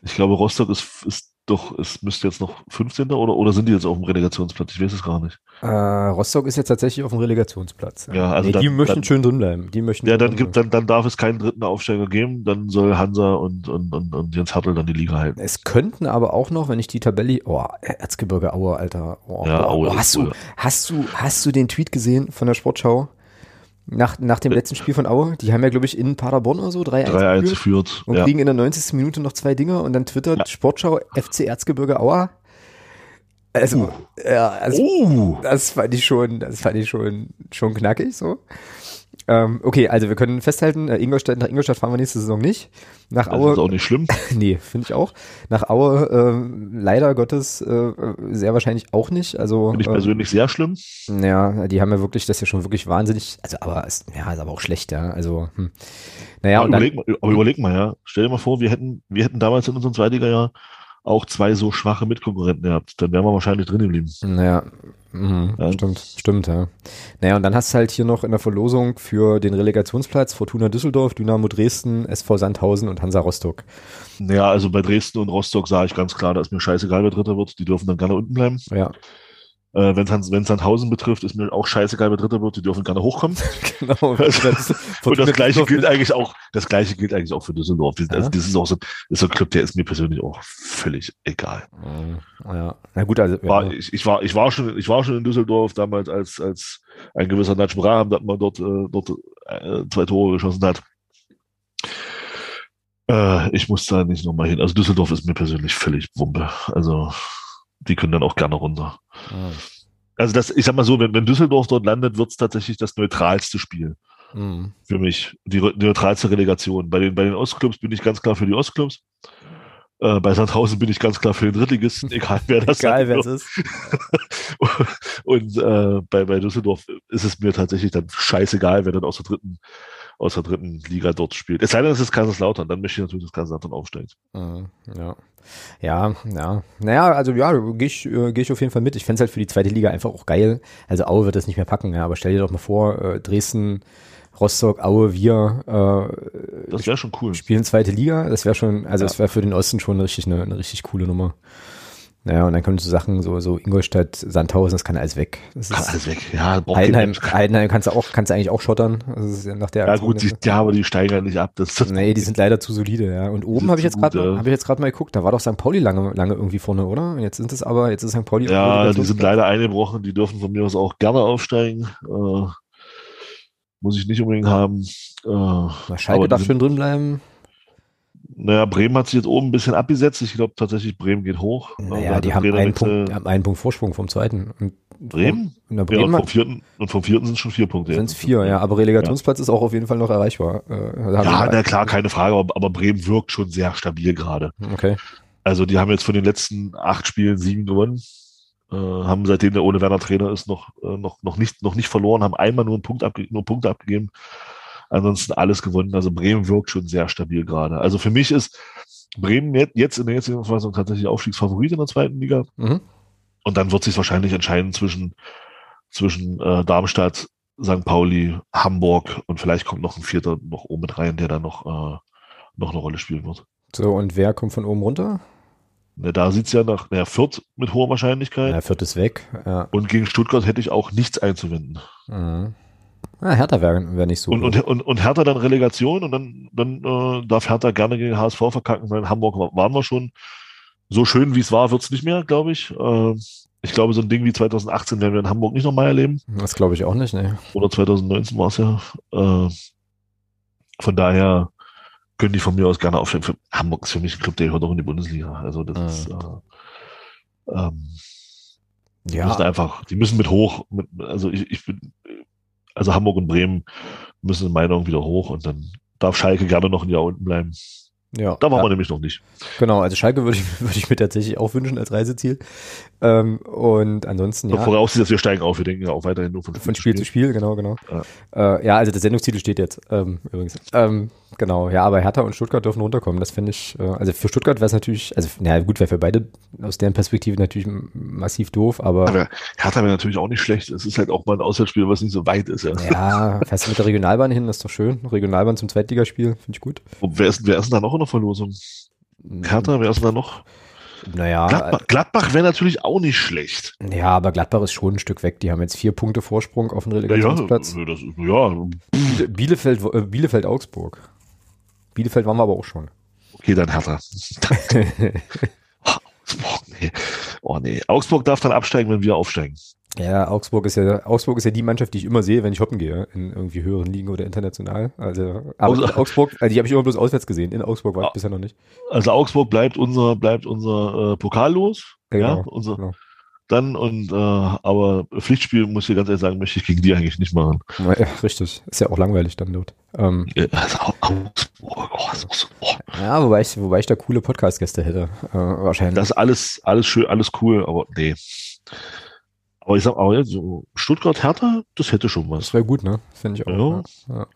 Ich glaube, Rostock ist, ist doch, es müsste jetzt noch 15. oder, oder sind die jetzt auf dem Relegationsplatz? Ich weiß es gar nicht. Äh, Rostock ist jetzt tatsächlich auf dem Relegationsplatz. Ja, also nee, die dann- möchten dann- schön drin bleiben. Die möchten Ja, dann gibt, dann, dann darf es keinen dritten Aufsteiger geben, dann soll Hansa und, und, und, und Jens Hartl dann die Liga halten. Es könnten aber auch noch, wenn ich die Tabelle, oh, Erzgebirge Aue, Alter. Oh, Ja, oh, Aue oh, hast, du, hast, du, hast du den Tweet gesehen von der Sportschau? Nach, nach dem letzten Spiel von Aue, die haben ja, glaube ich, in Paderborn oder so 3-1 3-1 geführt führt. und Ja. kriegen in der 90. Minute noch zwei Dinger und dann twittert Ja. Sportschau FC Erzgebirge Aue. Also, ja, also Uh, das fand ich schon, das fand ich schon, schon knackig so. Ähm, okay, also wir können festhalten, äh, Ingolstadt, nach Ingolstadt fahren wir nächste Saison nicht. Nach das ist Aue, auch nicht schlimm. (laughs) nee, finde ich auch. Nach Aue ähm, leider Gottes äh, sehr wahrscheinlich auch nicht. Also Finde ich äh, persönlich sehr schlimm. ja, die haben ja wirklich, das ist ja schon wirklich wahnsinnig, also aber ist, ja, ist aber auch schlecht, ja. Also, hm. naja, aber, und dann, überleg mal, aber überleg mal, ja. Stell dir mal vor, wir hätten, wir hätten damals in unserem Zweitliga-Jahr auch zwei so schwache Mitkonkurrenten gehabt. Dann wären wir wahrscheinlich drin geblieben. Naja, mhm, Ja. stimmt, stimmt, ja. Naja, und dann hast du halt hier noch in der Verlosung für den Relegationsplatz Fortuna Düsseldorf, Dynamo Dresden, SV Sandhausen und Hansa Rostock. Naja, also bei Dresden und Rostock sah ich ganz klar, da ist mir scheißegal, wer Dritter wird. Die dürfen dann gerne unten bleiben. Ja, Äh, Wenn es Sandhausen betrifft, ist mir auch scheißegal, wer Dritter wird. Die dürfen gerne hochkommen. (laughs) genau. (laughs) und das gleiche gilt eigentlich auch, das gleiche gilt eigentlich auch für Düsseldorf. Das, also Ja. das ist auch so, ist so ein Club, der ist mir persönlich auch völlig egal. Ja, na gut, also, War, ja. ich, ich war, ich war schon, ich war schon in Düsseldorf damals, als, als ein gewisser Natsch Braham, dass man dort, äh, dort äh, zwei Tore geschossen hat. Äh, ich muss da nicht nochmal hin. Also Düsseldorf ist mir persönlich völlig Wumpe. Also die können dann auch gerne runter. Mhm. Also das, ich sag mal so, wenn, wenn Düsseldorf dort landet, wird es tatsächlich das neutralste Spiel. Mhm. Für mich. Die, die, neutralste Relegation. Bei den, bei den Ostclubs bin ich ganz klar für die Ostclubs. Äh, bei Sandhausen bin ich ganz klar für den Drittligisten, (laughs) egal wer das Egal wer es ist. (laughs) und äh, bei, bei Düsseldorf ist es mir tatsächlich dann scheißegal, wer dann aus der dritten aus der dritten Liga dort spielt. Es sei denn, es ist Kaiserslautern, dann möchte ich natürlich, dass Kaiserslautern aufsteigt. Mhm, ja. Ja, ja. Naja, also ja, gehe ich, äh, geh ich auf jeden Fall mit. Ich fände es halt für die zweite Liga einfach auch geil. Also Aue wird das nicht mehr packen, ja, aber stell dir doch mal vor, äh, Dresden, Rostock, Aue, wir äh, das wäre schon cool. Spielen zweite Liga. Das wäre schon, also ja. das wäre für den Osten schon richtig eine, eine richtig coole Nummer. Naja, und dann können so Sachen, so, so Ingolstadt, Sandhausen, das kann alles weg. Das kann alles weg, ja. Heidenheim, Heidenheim kannst du auch, kannst du eigentlich auch schottern. Also ja nach der ja gut, die, ja, aber die steigen ja nicht ab. Das, das (laughs) nee, die sind leider zu solide, ja. Und oben habe ich jetzt gerade, ja. habe ich jetzt gerade mal geguckt, da war doch St. Pauli lange, lange irgendwie vorne, oder? Und jetzt sind es aber, jetzt ist St. Pauli. Ja, die sind leider eingebrochen, die dürfen von mir aus auch gerne aufsteigen. Äh, muss ich nicht unbedingt haben. Äh, Schalke darf schön drin bleiben. Naja, Bremen hat sich jetzt oben ein bisschen abgesetzt. Ich glaube tatsächlich, Bremen geht hoch. Naja, die haben einen, Punkt, haben einen Punkt Vorsprung vom zweiten. Und Bremen? Bremen ja, und, vom vierten, und vom vierten sind schon vier Punkte. Sind es vier, ja. Aber Relegationsplatz ja. ist auch auf jeden Fall noch erreichbar. Äh, ja, na klar, keine Frage. Aber, aber Bremen wirkt schon sehr stabil gerade. Okay. Also die haben jetzt von den letzten acht Spielen sieben gewonnen. Äh, haben seitdem der ohne Werner Trainer ist noch, äh, noch, noch, nicht, noch nicht verloren, haben einmal nur, einen Punkt abge nur Punkte abgegeben. Ansonsten alles gewonnen. Also Bremen wirkt schon sehr stabil gerade. Also für mich ist Bremen jetzt in der jetzigen Verfassung tatsächlich Aufstiegsfavorit in der zweiten Liga. Mhm. Und dann wird sich wahrscheinlich entscheiden zwischen, zwischen äh, Darmstadt, St. Pauli, Hamburg und vielleicht kommt noch ein Vierter noch oben mit rein, der dann noch, äh, noch eine Rolle spielen wird. So, und wer kommt von oben runter? Na, da sieht es ja nach, naja, Fürth mit hoher Wahrscheinlichkeit. Ja, Fürth ist weg. Ja. Und gegen Stuttgart hätte ich auch nichts einzuwenden. Mhm. Ah, Hertha wäre wär nicht so. Und, und, und, und Hertha dann Relegation und dann, dann äh, darf Hertha gerne gegen HSV verkacken, weil in Hamburg waren wir schon. So schön wie es war, wird es nicht mehr, glaube ich. Äh, ich glaube, so ein Ding wie 2018 werden wir in Hamburg nicht nochmal erleben. Das glaube ich auch nicht, ne. Oder 2019 war es ja. Äh, von daher können die von mir aus gerne aufstellen. Hamburg ist für mich ein Club, der gehört auch in die Bundesliga. Also das mhm. ist äh, ähm, ja. Die müssen einfach, die müssen mit hoch, mit, also ich, ich bin, also Hamburg und Bremen müssen in meiner Meinung wieder hoch und dann darf Schalke gerne noch ein Jahr unten bleiben. Ja, da waren ja. wir nämlich noch nicht. Genau, also Schalke würde ich, (laughs) würde ich mir tatsächlich auch wünschen als Reiseziel. Ähm, und ansonsten, ja. Vorausgesetzt, dass wir steigen auf, wir denken ja auch weiterhin nur von, von Spiel, zu Spiel. Genau, genau. Ja, äh, ja also der Sendungstitel steht jetzt ähm, übrigens. Ähm, Genau, ja, aber Hertha und Stuttgart dürfen runterkommen. Das finde ich, äh, also für Stuttgart wäre es natürlich, also na gut, wäre für beide aus deren Perspektive natürlich massiv doof, aber. Aber Hertha wäre natürlich auch nicht schlecht. Es ist halt auch mal ein Auswärtsspiel, was nicht so weit ist. Ja, ja fährst du mit der Regionalbahn hin, das ist doch schön. Regionalbahn zum Zweitligaspiel, finde ich gut. Und wer ist, wer ist denn da noch in der Verlosung? Hertha, wer ist denn da noch? Naja. Gladbach, Gladbach wäre natürlich auch nicht schlecht. Ja, aber Gladbach ist schon ein Stück weg. Die haben jetzt vier Punkte Vorsprung auf den Relegationsplatz. Ja, das, ja. Bielefeld, äh, Bielefeld, waren wir aber auch schon. Okay, dann Hertha. (laughs) Augsburg, nee. Oh nee. Augsburg darf dann absteigen, wenn wir aufsteigen. Ja, Augsburg ist ja, Augsburg ist ja die Mannschaft, die ich immer sehe, wenn ich hoppen gehe, in irgendwie höheren Ligen oder international. Also, also, Augsburg, also die habe ich immer bloß auswärts gesehen. In Augsburg war ich bisher noch nicht. Also Augsburg bleibt unser, bleibt unser äh, Pokal los. Genau, ja, unser, genau dann und äh, aber Pflichtspiel muss ich ganz ehrlich sagen, möchte ich gegen die eigentlich nicht machen. Ja, richtig, ist ja auch langweilig dann dort. Ähm, ja, also, Augsburg, oh, so, oh. ja, wobei ich, wobei ich da coole Podcast-Gäste hätte, äh, wahrscheinlich. Das ist alles, alles schön, alles cool, aber nee. Aber ich sag auch jetzt, so Stuttgart Hertha, das hätte schon was. Das wäre gut, ne? Finde ich auch. Ja. Ja.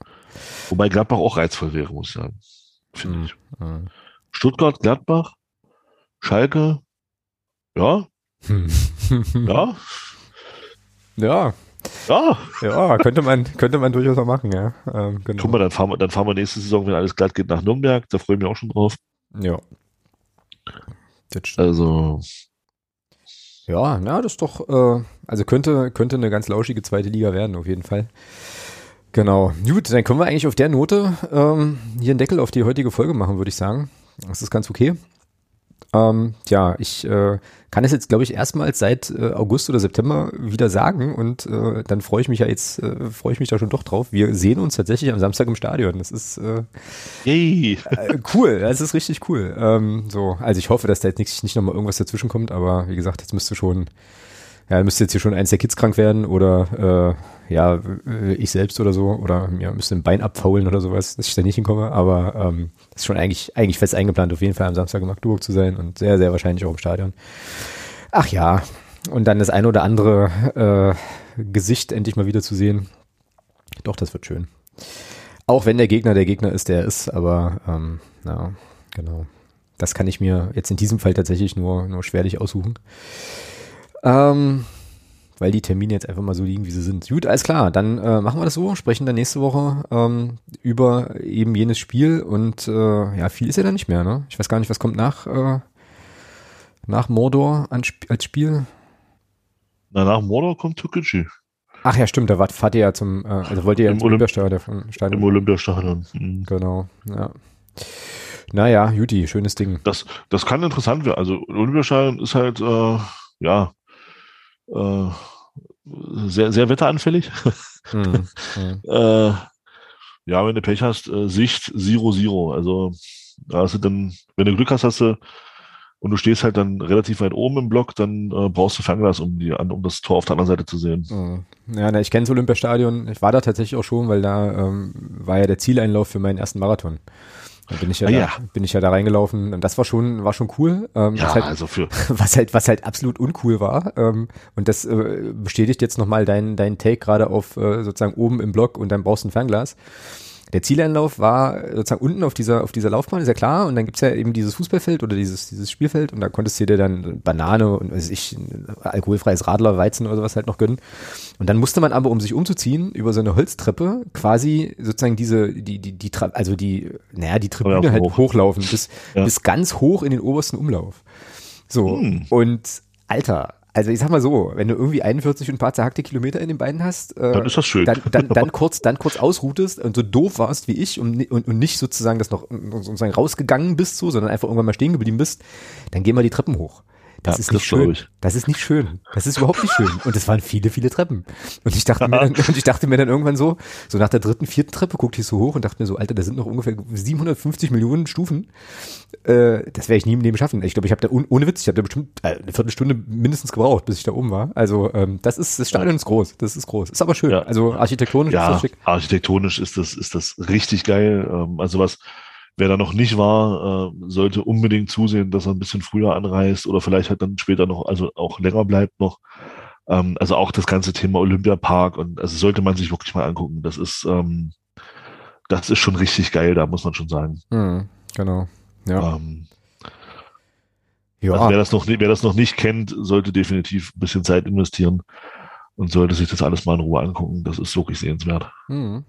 Wobei Gladbach auch reizvoll wäre, muss ich sagen. Finde mhm. ich. Mhm. Stuttgart, Gladbach, Schalke, ja, ja. Ja. Ja. Ja, könnte man, könnte man durchaus mal machen, ja. Ähm, genau. Guck mal, dann fahren, wir, dann fahren wir nächste Saison, wenn alles glatt geht, nach Nürnberg. Da freue ich mich auch schon drauf. Ja. Also. Ja, na, das ist doch, äh, also könnte, könnte eine ganz lauschige zweite Liga werden, auf jeden Fall. Genau. Gut, dann können wir eigentlich auf der Note ähm, hier einen Deckel auf die heutige Folge machen, würde ich sagen. Das ist ganz okay. Ähm, ja, ich äh, kann es jetzt, glaube ich, erstmals seit äh, August oder September wieder sagen und äh, dann freue ich mich ja jetzt, äh, freue ich mich da schon doch drauf. Wir sehen uns tatsächlich am Samstag im Stadion. Das ist äh, Yay. äh, cool, das ist richtig cool. Ähm, so, also ich hoffe, dass da jetzt nicht, nicht nochmal irgendwas dazwischen kommt, aber wie gesagt, jetzt müsste schon, ja, müsste jetzt hier schon eins der Kids krank werden oder äh, ja, ich selbst oder so, oder mir müsste ein Bein abfaulen oder sowas, dass ich da nicht hinkomme, aber ähm, ist schon eigentlich, eigentlich fest eingeplant, auf jeden Fall am Samstag in Magdeburg zu sein und sehr, sehr wahrscheinlich auch im Stadion. Ach ja, und dann das ein oder andere äh, Gesicht endlich mal wieder zu sehen. Doch, das wird schön. Auch wenn der Gegner der Gegner ist, der er ist, aber ähm, ja, genau. Das kann ich mir jetzt in diesem Fall tatsächlich nur, nur schwerlich aussuchen. Ähm, weil die Termine jetzt einfach mal so liegen, wie sie sind. Gut, alles klar, dann äh, machen wir das so, sprechen dann nächste Woche ähm, über eben jenes Spiel und äh, ja, viel ist ja da nicht mehr, ne? Ich weiß gar nicht, was kommt nach, äh, nach Mordor an, als Spiel. Na, nach Mordor kommt Tokuchi. Ach ja, stimmt, da wart, fahrt ihr ja zum, äh, also wollt ihr ja Im ins Olymp- Olympiastadion. Im Stadion. Olympiastadion. Mhm. Genau, ja. Naja, Juti, schönes Ding. Das, das kann interessant werden. Also Olympiastadion ist halt, äh, ja, äh, sehr, sehr wetteranfällig. (laughs) Hm, hm. (laughs) äh, ja, wenn du Pech hast, äh, Sicht Zero Zero. Also da hast du dann, wenn du Glück hast, hast du und du stehst halt dann relativ weit oben im Block, dann äh, brauchst du Fernglas, um die an, um das Tor auf der anderen Seite zu sehen. Hm. Ja, na, ich kenne das Olympiastadion. Ich war da tatsächlich auch schon, weil da ähm, war ja der Zieleinlauf für meinen ersten Marathon. Da bin ich ja, Ah, da, ja. bin ich ja da reingelaufen und das war schon, war schon cool. Ähm, Ja, was, halt, also für (laughs) was halt, was halt absolut uncool war. Ähm, und das äh, bestätigt jetzt nochmal deinen dein Take gerade auf äh, sozusagen oben im Block und dann brauchst du ein Fernglas. Der Zieleinlauf war sozusagen unten auf dieser, auf dieser Laufbahn, ist ja klar. Und dann gibt's ja eben dieses Fußballfeld oder dieses, dieses Spielfeld. Und da konntest du dir dann Banane und weiß ich, alkoholfreies Radler, Weizen oder sowas halt noch gönnen. Und dann musste man aber, um sich umzuziehen, über so eine Holztreppe quasi sozusagen diese, die, die, die, also die, naja, die Tribüne halt hoch. hochlaufen bis, Ja. bis ganz hoch in den obersten Umlauf. So. Hm. Und Alter, also ich sag mal so, wenn du irgendwie 41 und ein paar zerhackte Kilometer in den Beinen hast, äh, Dann ist das schön. Dann, dann, dann (laughs) kurz, dann kurz ausruhtest und so doof warst wie ich und, und, und nicht sozusagen das noch sozusagen rausgegangen bist so, sondern einfach irgendwann mal stehen geblieben bist, dann geh mal die Treppen hoch. Das Ja, ist nicht schön. Das ist nicht schön. Das ist überhaupt nicht schön. Und es waren viele, viele Treppen. Und ich dachte mir (laughs) dann, und ich dachte mir dann irgendwann so, so nach der dritten, vierten Treppe guckte ich so hoch und dachte mir so, Alter, da sind noch ungefähr 750 Millionen Stufen. Äh, das werde ich nie im Leben schaffen. Ich glaube, ich habe da ohne Witz, ich habe da bestimmt äh, eine Viertelstunde mindestens gebraucht, bis ich da oben war. Also ähm, das ist das Stadion ist groß, das ist groß, ist aber schön. Ja. Also architektonisch ist Ja, das schick. architektonisch ist das, ist das richtig geil. Ähm, also was, wer da noch nicht war, äh, sollte unbedingt zusehen, dass er ein bisschen früher anreist oder vielleicht halt dann später noch, also auch länger bleibt noch. Ähm, also auch das ganze Thema Olympiapark und also sollte man sich wirklich mal angucken. Das ist, ähm, das ist schon richtig geil, da muss man schon sagen. Hm, genau. Ja. Ähm, ja. Also wer das noch, nicht- wer das noch nicht kennt, sollte definitiv ein bisschen Zeit investieren und sollte sich das alles mal in Ruhe angucken. Das ist wirklich sehenswert. Hm.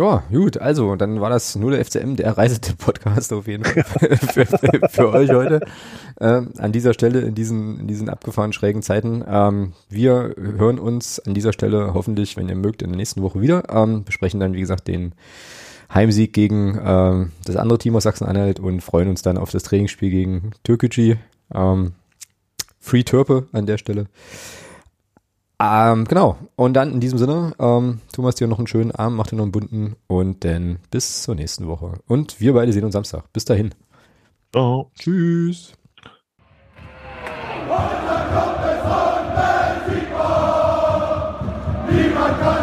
Ja, gut, also dann war das nur der FCM, der Reisetipp-Podcast auf jeden Fall (laughs) für, für, euch heute. Ähm, an dieser Stelle, in diesen, in diesen abgefahren schrägen Zeiten. Ähm, wir hören uns an dieser Stelle hoffentlich, wenn ihr mögt, in der nächsten Woche wieder. Ähm, besprechen dann, wie gesagt, den Heimsieg gegen ähm, das andere Team aus Sachsen-Anhalt und freuen uns dann auf das Trainingsspiel gegen Türkgücü. Ähm, Free Türpe an der Stelle. Ähm, genau. Und dann in diesem Sinne, ähm, Thomas, dir noch einen schönen Abend, mach dir noch einen bunten und dann bis zur nächsten Woche. Und wir beide sehen uns Samstag. Bis dahin. Ciao. Tschüss. Niemand kann